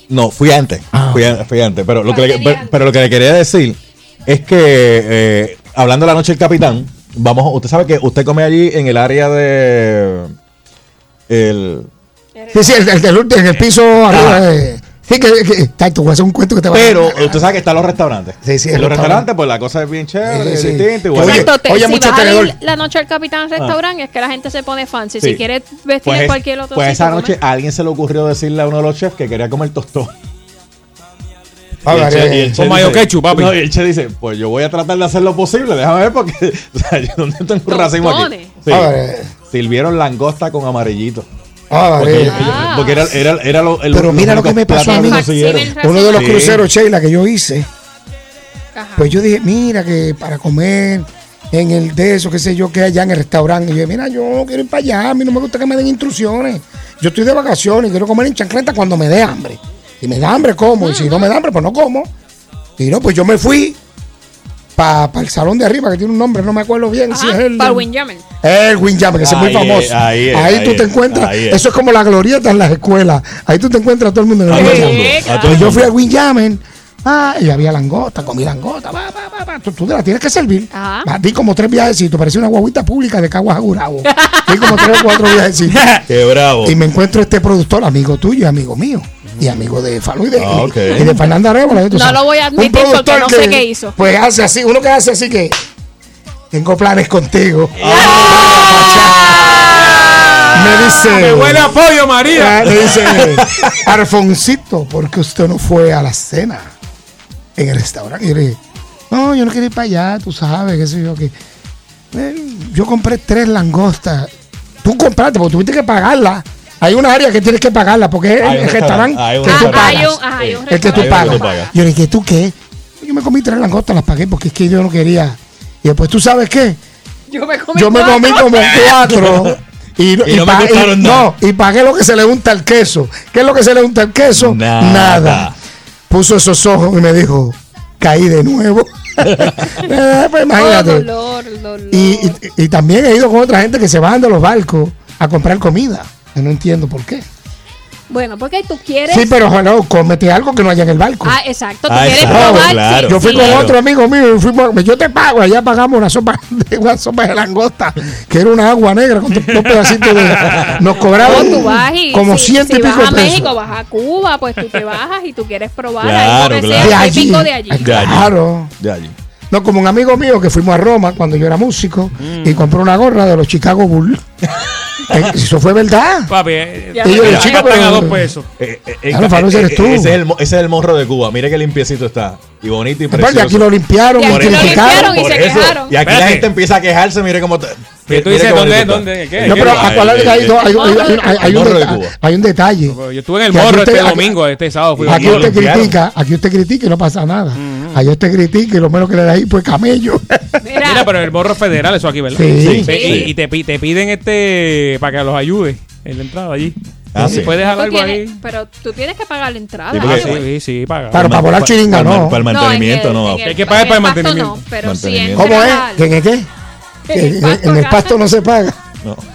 No, fui antes. Ah. Fui, fui, antes. Pero lo, que le, pero, pero lo que le quería decir es que, eh, hablando de la noche del capitán, vamos. Usted sabe que usted come allí en el área de. El. Sí, sí, el, el, el, el piso arriba. De, sí, que, que tacho, voy a hacer un cuento que te va pero a usted sabe que están los restaurantes. Sí, sí, en los restaurante. restaurantes, pues la cosa es bien chévere, es Sí, sí. distinta. Oye, bueno. Exacto, te- oye, si mucho vas a ir tenedor. la noche al Capitán al restaurante es que la gente se pone fancy. Sí. Si quieres vestir Pues, en cualquier otro pues sitio, esa noche a alguien se le ocurrió decirle a uno de los chefs que quería comer tostón. Ah, Y el y Con mayo dice- ketchup, papi. No, y el chef dice, pues yo voy a tratar de hacer lo posible, déjame ver porque, o sea, yo no tengo un racismo aquí. Sí. Ah. Sirvieron langosta con amarillito. Ah, Porque, vale. ellos- porque era, era, era lo, el- Pero mira lo que me pasó a mí. Uno de los Sí. cruceros, Sheila, que yo hice, Ajá. pues yo dije, mira, que para comer en el de eso, qué sé yo, que allá en el restaurante. Y yo dije, mira, yo quiero ir para allá, a mí no me gusta que me den instrucciones. Yo estoy de vacaciones y quiero comer en chancleta cuando me dé hambre. Si me da hambre, como. Y si no me da hambre, pues no como. Y no, pues yo me fui para el salón de arriba, que tiene un nombre, no me acuerdo bien si es el. Para Windjammer. El Windjammer, que es muy famoso. es, ahí es, ahí tú ahí te es, encuentras. ahí es. Eso es como la glorieta en las escuelas. Ahí tú te encuentras a todo el mundo en el mundo, Pues yo fui al Windjammer. Ah, y había langosta, comí langosta. Va, va, va, va. Tú, tú te la tienes que servir. Ajá. Di como tres viajecitos. Parecía una guaguita pública de Caguas a Gurabo. Di como tres o cuatro viajecitos. Qué bravo. Y me encuentro este productor, amigo tuyo y amigo mío. Y amigo de Falú y de, Ah, y de Fernanda Arevalo. tú No sabes. lo voy a admitir porque no sé qué hizo. Pues hace así, uno que hace así que tengo planes contigo. Me dice. Me huele a pollo, María. Ah, Me dice, Alfoncito, ¿por qué usted no fue a la cena en el restaurante? Y yo le dije, no, yo no quiero ir para allá, tú sabes, qué sé yo, que Eh, yo compré tres langostas. Tú compraste, porque tuviste que pagarla. Hay una área que tienes que pagarla, porque es el restaurante restaurante, hay un que tú pagas. El que tú pagas. Yo le dije, ¿tú qué? Yo me comí tres langostas, las pagué porque es que yo no quería. Y después, ¿tú sabes qué? Yo me comí Yo me comí cuatro. como cuatro. Y, Y no pa- y- nada. no, y pagué lo que se le unta al queso. ¿Qué es lo que se le unta al queso? Nada. Puso esos ojos y me dijo, caí de nuevo. Eh, pues Oh, imagínate. dolor, dolor. Y, y- y también he ido con otra gente que se bajan de los barcos a comprar comida. Yo no entiendo por qué. Bueno, porque tú quieres. Sí, pero hello, cómete algo que no haya en el barco. Ah, exacto. Tú Ah, quieres exacto, probar. claro. sí, Yo fui sí. con Claro. otro amigo mío y fuimos, yo te pago, allá pagamos una sopa de, una sopa de langosta, que era una agua negra con dos pedacitos de... Nos O cobraron tú vas y como si, ciento si y pico vas a pesos. México, vas a Cuba, pues tú te bajas y tú quieres probar Claro, algo que claro. sea De allí. típico de allí. De allí. Claro. De allí. No, como un amigo mío que fuimos a Roma cuando yo era músico y compró una gorra de los Chicago Bulls. Eh, Eso fue verdad. Papi, eh, Y yo, imagino. chico, a pero- dos pesos. Eh, Claro, Fabio, ese eres tú. ese, es el, ese es el morro de Cuba. Mire qué limpiecito está. Y bonito y Aparte, precioso. aquí lo limpiaron, Y aquí lo criticaron. limpiaron y Por se eso. quejaron. Y aquí la gente empieza a quejarse. Mire cómo. te- Que tú dices, ¿dónde, dónde, qué? No, pero acuérdate hay, dos- hay, un Morro de deta- Cuba. hay un detalle. Yo estuve en el morro este domingo, este sábado. Fui Aquí usted critica, aquí usted critica y no pasa nada. Allá usted critica y lo menos que le da ahí pues camello. Mira, Mira, pero el morro federal, eso aquí, ¿verdad? Sí. Y, te, pi- te piden este para que los ayude en la entrada allí. Ah, sí. ¿Puedes dejar algo tienes- ahí? pero tú tienes que pagar la entrada. Sí, Ah, porque- sí, sí, sí, paga. Claro, para volar chiringa, no. Para el No, mantenimiento, el- no. el- Hay que pagar para el mantenimiento. no, pero Mantenimiento. ¿Cómo es? entras al- ¿Que en el qué? El en, pasto en el pasto no se paga. No.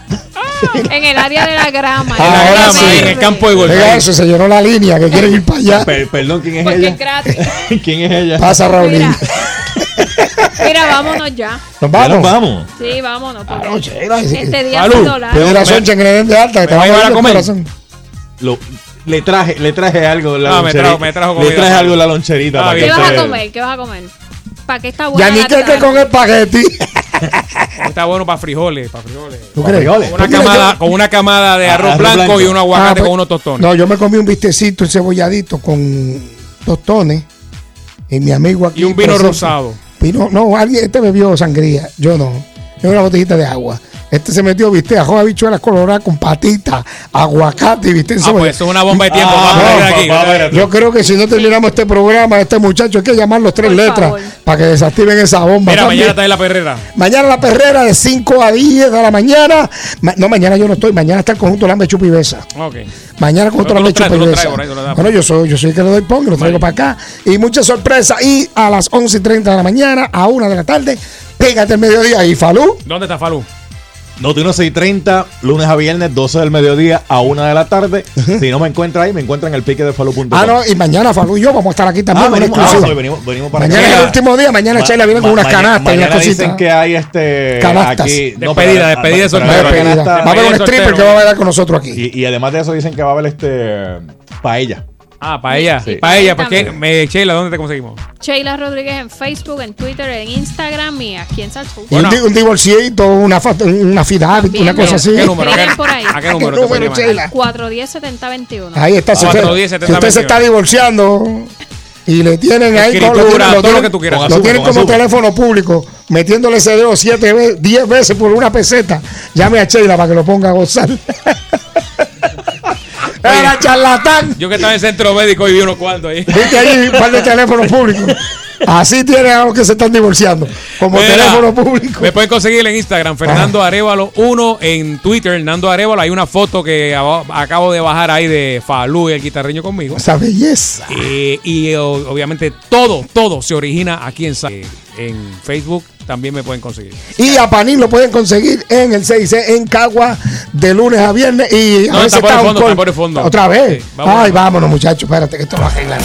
En el área de la grama. Ah, en la ahora grama sí. En el campo de golf. Eso, se llenó la línea, que quieren ir para allá. Per- perdón, ¿quién es Porque es ella? gratis. ¿Quién es ella? Pasa, Raúl. Mira. Mira, vámonos ya. Nos Ya vamos. nos vamos. Sí, vámonos. Ah. Este día Salud. ha sido largo. Tiene razón, Chen, que le den de alta, que te ¿Me va a a comer? corazón. Lo- le traje, le traje algo en la Ah, me loncherita. trajo- me trajo Le comida. traje algo la loncherita. Ah, para. ¿Qué vas a comer? ¿Qué vas a comer? ¿Para qué está buena Ya ni que con espagueti. Está bueno para frijoles, para frijoles. ¿Tú crees? frijoles. Con una, camada, con una camada de Ah, arroz arroz blanco, blanco. y un aguacate Ah, pues- con unos tostones. No, yo me comí un bistecito encebolladito con tostones. Y mi amigo aquí. y un vino presente- rosado. Vino, no, alguien, este bebió sangría. Yo no. Yo una botellita de agua. Este se metió, viste, ajo de habichuelas coloradas con patitas, aguacate y viste Ah, pues eso es una bomba de tiempo. Ah, vamos no, aquí. papá. Yo creo que si no terminamos este programa, este muchacho, hay que llamar los tres Por letras favor. para que desactiven esa bomba. Mira, también. mañana está en la perrera. Mañana la perrera de 5 a 10 de la mañana. Ma- no, mañana yo no estoy. Mañana está el conjunto Lambe Besa. Ok. Mañana el conjunto Lambe lo lo lo das. Bueno, yo soy, yo soy el que le doy pon, lo traigo para acá. Y muchas sorpresas. Y a las 11 y 30 de la mañana, a 1 de la tarde, pégate el mediodía. Y Falú, ¿Dónde está Falú? Noti 630, lunes a viernes, 12 del mediodía a 1 de la tarde. si no me encuentra ahí, me encuentra en el pique de falú.com. Ah, no, y mañana Falú y yo vamos a estar aquí también. Ah, venimos, ah, venimos, venimos para mañana acá. es el último día, mañana Ma- Sheila viene con unas canastas y unas cositas. dicen que hay este. Canastas. Aquí, Despedida, pero- despedida de pero- soltero. pero la Despedida. canasta- Va a haber un stripper que va a bailar con nosotros aquí. Y, y además de eso dicen que va a haber este. Paella. Ah, para ella. Sí. Para ella, También. porque me, Sheila, ¿dónde te conseguimos? Sheila Rodríguez en Facebook, en Twitter, en Instagram y aquí en Salsoul. Y un, un divorciito, una, una fidavit, una cosa así. ¿Qué número? ¿Qué- por ahí. ¿A qué número te pueden llamar? Sheila? 410-7021. Ahí está. Si usted, 410, si usted se 70, está divorciando y le tienen ahí Escritura, lo, todo tienen- lo que tú quieras. lo tienen como teléfono público, metiéndole ese dedo siete veces, diez veces por una peseta. Llame a Sheila para que lo ponga a gozar. Era charlatán. Yo que estaba en centro médico y vi unos cuantos ahí. Viste ahí un par de teléfonos públicos. Así tienen a los que se están divorciando. Como Mira, teléfono público. Me pueden conseguir en Instagram, Fernando Arevalo 1, en Twitter, Hernando Arevalo. Hay una foto que abo- acabo de bajar ahí de Falú y el guitarreño conmigo. Esa belleza. Eh, y obviamente todo, todo se origina aquí en Facebook. También me pueden conseguir. Y a Panín lo pueden conseguir en el 6C en Cagua de lunes a viernes. Y a No, veces está por el fondo, está por el fondo. Otra vez. Sí, vámonos. Ay, vámonos, muchachos. Espérate, que esto lo arreglan.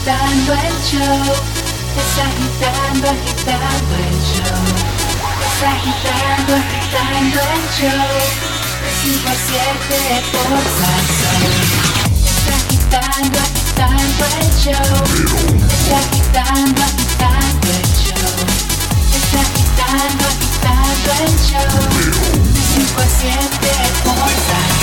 agitando el show, es agitando, agitando el show, es agitando, agitando el show, 5-7 por WhatsApp. Es agitando, agitando el show, es agitando, agitando el show, es agitando, agitando el show, 5-7 por WhatsApp.